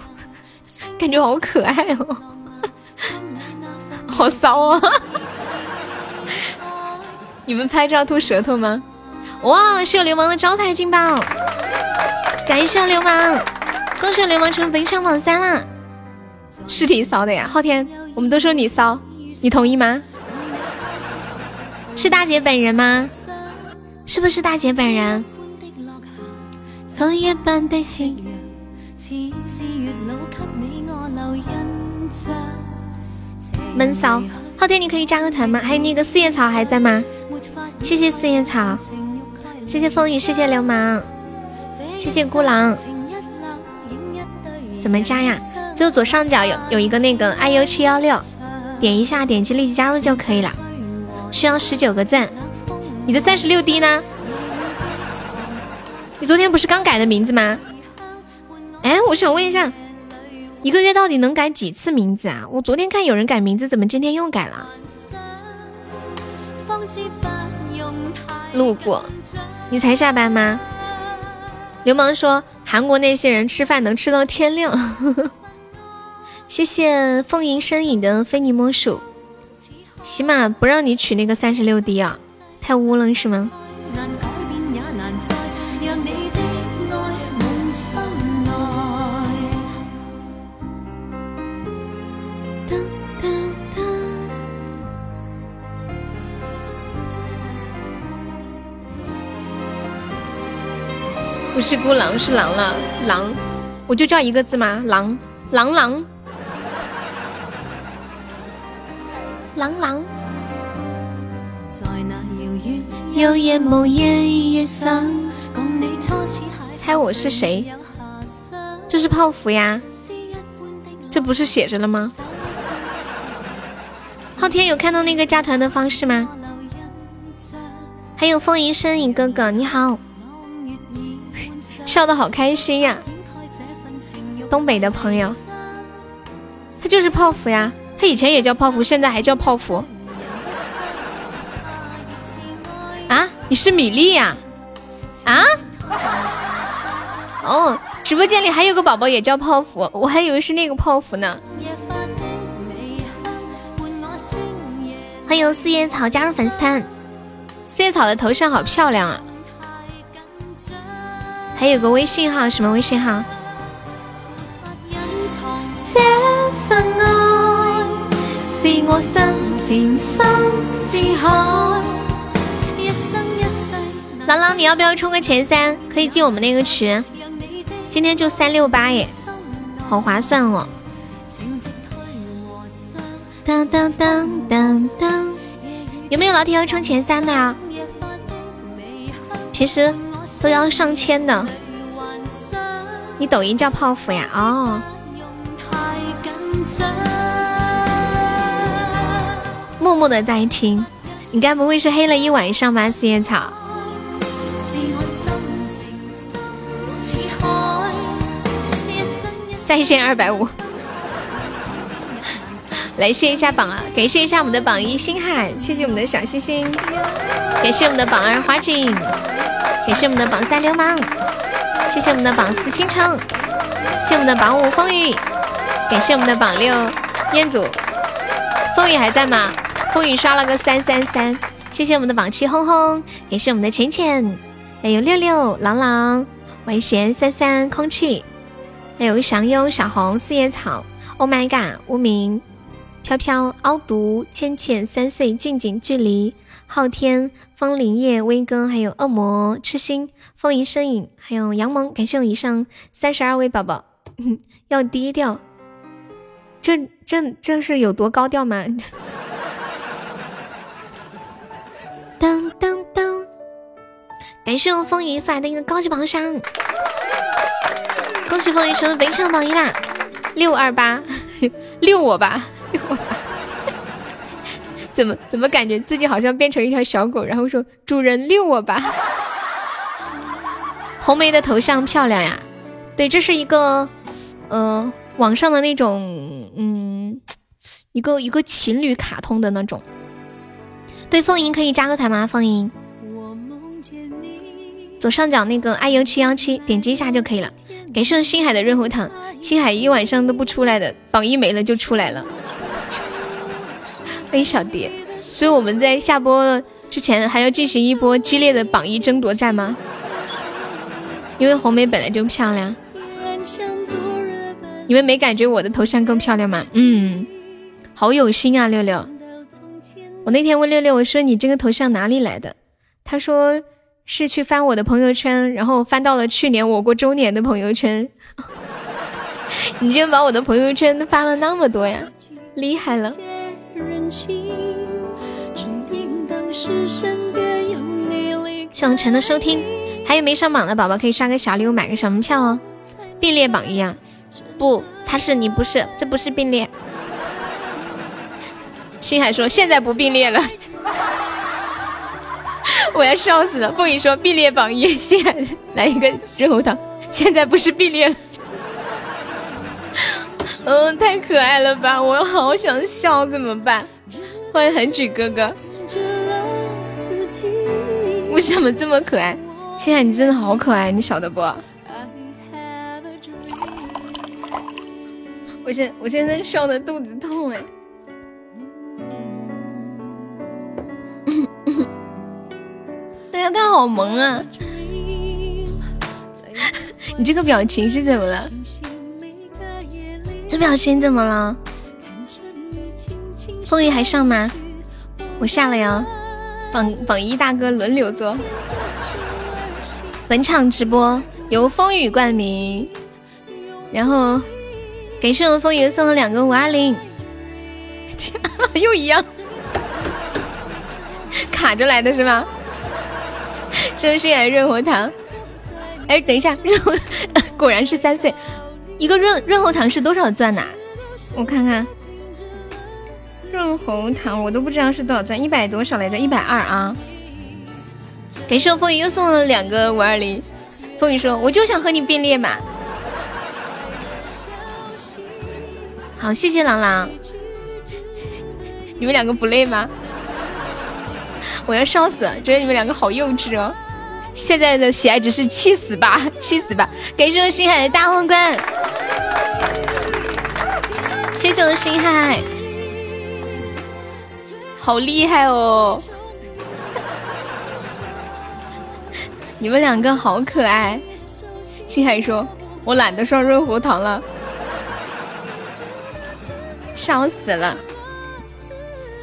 感觉好可爱哦，好骚啊！你们拍照吐舌头吗？哇，是有流氓的招财进宝，感谢流氓，恭喜流氓成本场榜三了，是挺骚的呀。昊天，我们都说你骚，你同意吗？是大姐本人吗？是不是大姐本人？闷骚，昊天，你可以加个团吗？还有那个四叶草还在吗？谢谢四叶草，谢谢风雨，谢谢流氓，谢谢孤狼。怎么加呀？就左上角有有一个那个 i u 七幺六，点一下，点击立即加入就可以了。需要十九个钻。你的三十六 D 呢？你昨天不是刚改的名字吗？哎，我想问一下，一个月到底能改几次名字啊？我昨天看有人改名字，怎么今天又改了？路过，你才下班吗？流氓说韩国那些人吃饭能吃到天亮。谢谢凤吟身影的非你莫属。起码不让你取那个三十六 D 啊，太污了是吗？不是孤狼，是狼了。狼，我就叫一个字吗？狼，狼狼，狼狼。猜我是谁？这是泡芙呀，这不是写着了吗？昊天有看到那个加团的方式吗？还有风吟身影哥哥，你好。笑的好开心呀！东北的朋友，他就是泡芙呀，他以前也叫泡芙，现在还叫泡芙。啊，你是米粒呀？啊？哦，直播间里还有个宝宝也叫泡芙，我还以为是那个泡芙呢。欢迎四叶草加入粉丝团，四叶草的头像好漂亮啊！还有个微信号，什么微信号？郎朗，你要不要冲个前三？可以进我们那个群，今天就三六八耶，好划算哦！当当当当当，有没有老铁要冲前三的啊？平时都要上千的。你抖音叫泡芙呀？哦。默默的在听，你该不会是黑了一晚上吧？四叶草。在线二百五。来谢一下榜啊！感谢一下我们的榜一星海，谢谢我们的小星星，感谢我们的榜二花锦，感谢我们的榜三流氓，谢谢我们的榜四倾城，谢我们的榜五风雨，感谢我们的榜六彦祖，风雨还在吗？风雨刷了个三三三，谢谢我们的榜七轰轰，感谢我们的浅浅，还有六六朗朗，危贤三三空气，还有祥优小红四叶草，Oh my god，无名。飘飘、凹独、浅浅、三岁、近景距离、昊天、风铃叶、威哥，还有恶魔、痴心、风吟身影，还有杨萌，感谢我以上三十二位宝宝。要低调，这这这是有多高调吗？当当当！感谢我风云送来的一个高级榜上，恭喜凤云成为本场榜一啦！六二八，六我吧。怎么怎么感觉自己好像变成一条小狗，然后说主人遛我吧。红梅的头像漂亮呀，对，这是一个呃网上的那种嗯一个一个情侣卡通的那种。对，风吟可以加个团吗？风吟，左上角那个 i u 七幺七，点击一下就可以了。感谢星海的润喉糖，星海一晚上都不出来的，榜一没了就出来了。欢 迎小蝶，所以我们在下播之前还要进行一波激烈的榜一争夺战吗？因为红梅本来就漂亮，你们没感觉我的头像更漂亮吗？嗯，好有心啊，六六。我那天问六六，我说你这个头像哪里来的？他说。是去翻我的朋友圈，然后翻到了去年我过周年的朋友圈。你居然把我的朋友圈都翻了那么多呀，厉害了！谢陈的收听，还有没上榜的宝宝可以刷个小礼物，买个什么票哦？并列榜一样？不，他是你不是，这不是并列。星海说现在不并列了。我要笑死了！风雨说并列榜一，现在来一个润喉糖，现在不是并列了。嗯，太可爱了吧！我好想笑，怎么办？欢迎横举哥哥，为什么这么可爱？现在你真的好可爱，你晓得不？我现我现在笑的肚子痛哎。他好萌啊！你这个表情是怎么了？这表情怎么了？风雨还上吗？我下了呀。榜榜一大哥轮流做。本场直播由风雨冠名，然后感谢我风雨送了两个五二零，又一样，卡着来的是吗？真心爱润喉糖，哎，等一下，润喉 果然是三岁，一个润润喉糖是多少钻呐？我看看，润喉糖我都不知道是多少钻，一百多少来着？一百二啊！感谢我风雨又送了两个五二零，风雨说我就想和你并列嘛。好，谢谢朗朗，你们两个不累吗？我要笑死，觉得你们两个好幼稚哦！现在的喜爱值是七十八，七十八！感谢我星海的大皇冠，谢谢我星海，好厉害哦！你们两个好可爱。星海说：“我懒得上润喉糖了，笑死了。”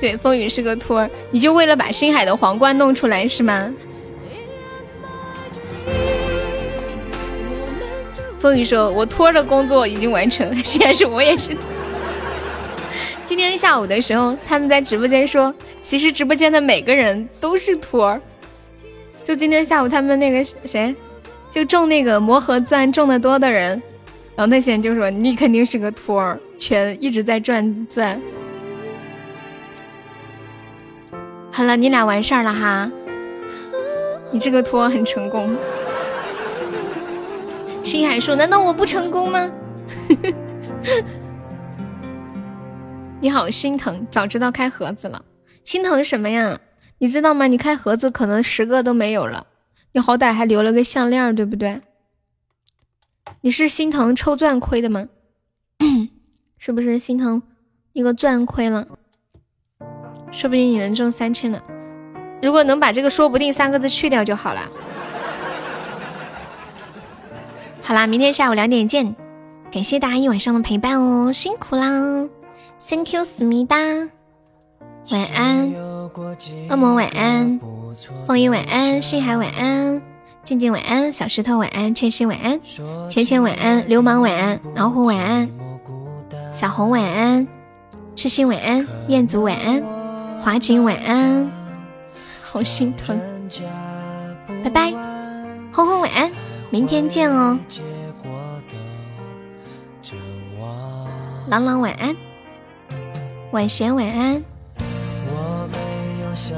对，风雨是个托儿，你就为了把星海的皇冠弄出来是吗？风雨说：“我托儿的工作已经完成，现在是我也是。”今天下午的时候，他们在直播间说，其实直播间的每个人都是托儿。就今天下午，他们那个谁，就中那个魔盒钻中的多的人，然后那些人就说你肯定是个托儿，全一直在转钻。好了，你俩完事儿了哈，你这个托很成功。星海说：“难道我不成功吗？” 你好心疼，早知道开盒子了。心疼什么呀？你知道吗？你开盒子可能十个都没有了，你好歹还留了个项链，对不对？你是心疼抽钻亏的吗？是不是心疼一个钻亏了？说不定你能中三千呢。如果能把这个“说不定”三个字去掉就好了。好啦，明天下午两点见。感谢大家一晚上的陪伴哦，辛苦啦！Thank you，思密达。晚安，恶魔晚安，风衣晚安，星海晚安，静静晚安，小石头晚安，晨曦晚安，浅浅晚安，流氓晚安，老虎晚安，小红晚安，痴心晚安，彦祖晚安，华锦晚安，好心疼，拜拜，红红晚安，明天见哦。朗朗晚安，晚贤晚安。我没有想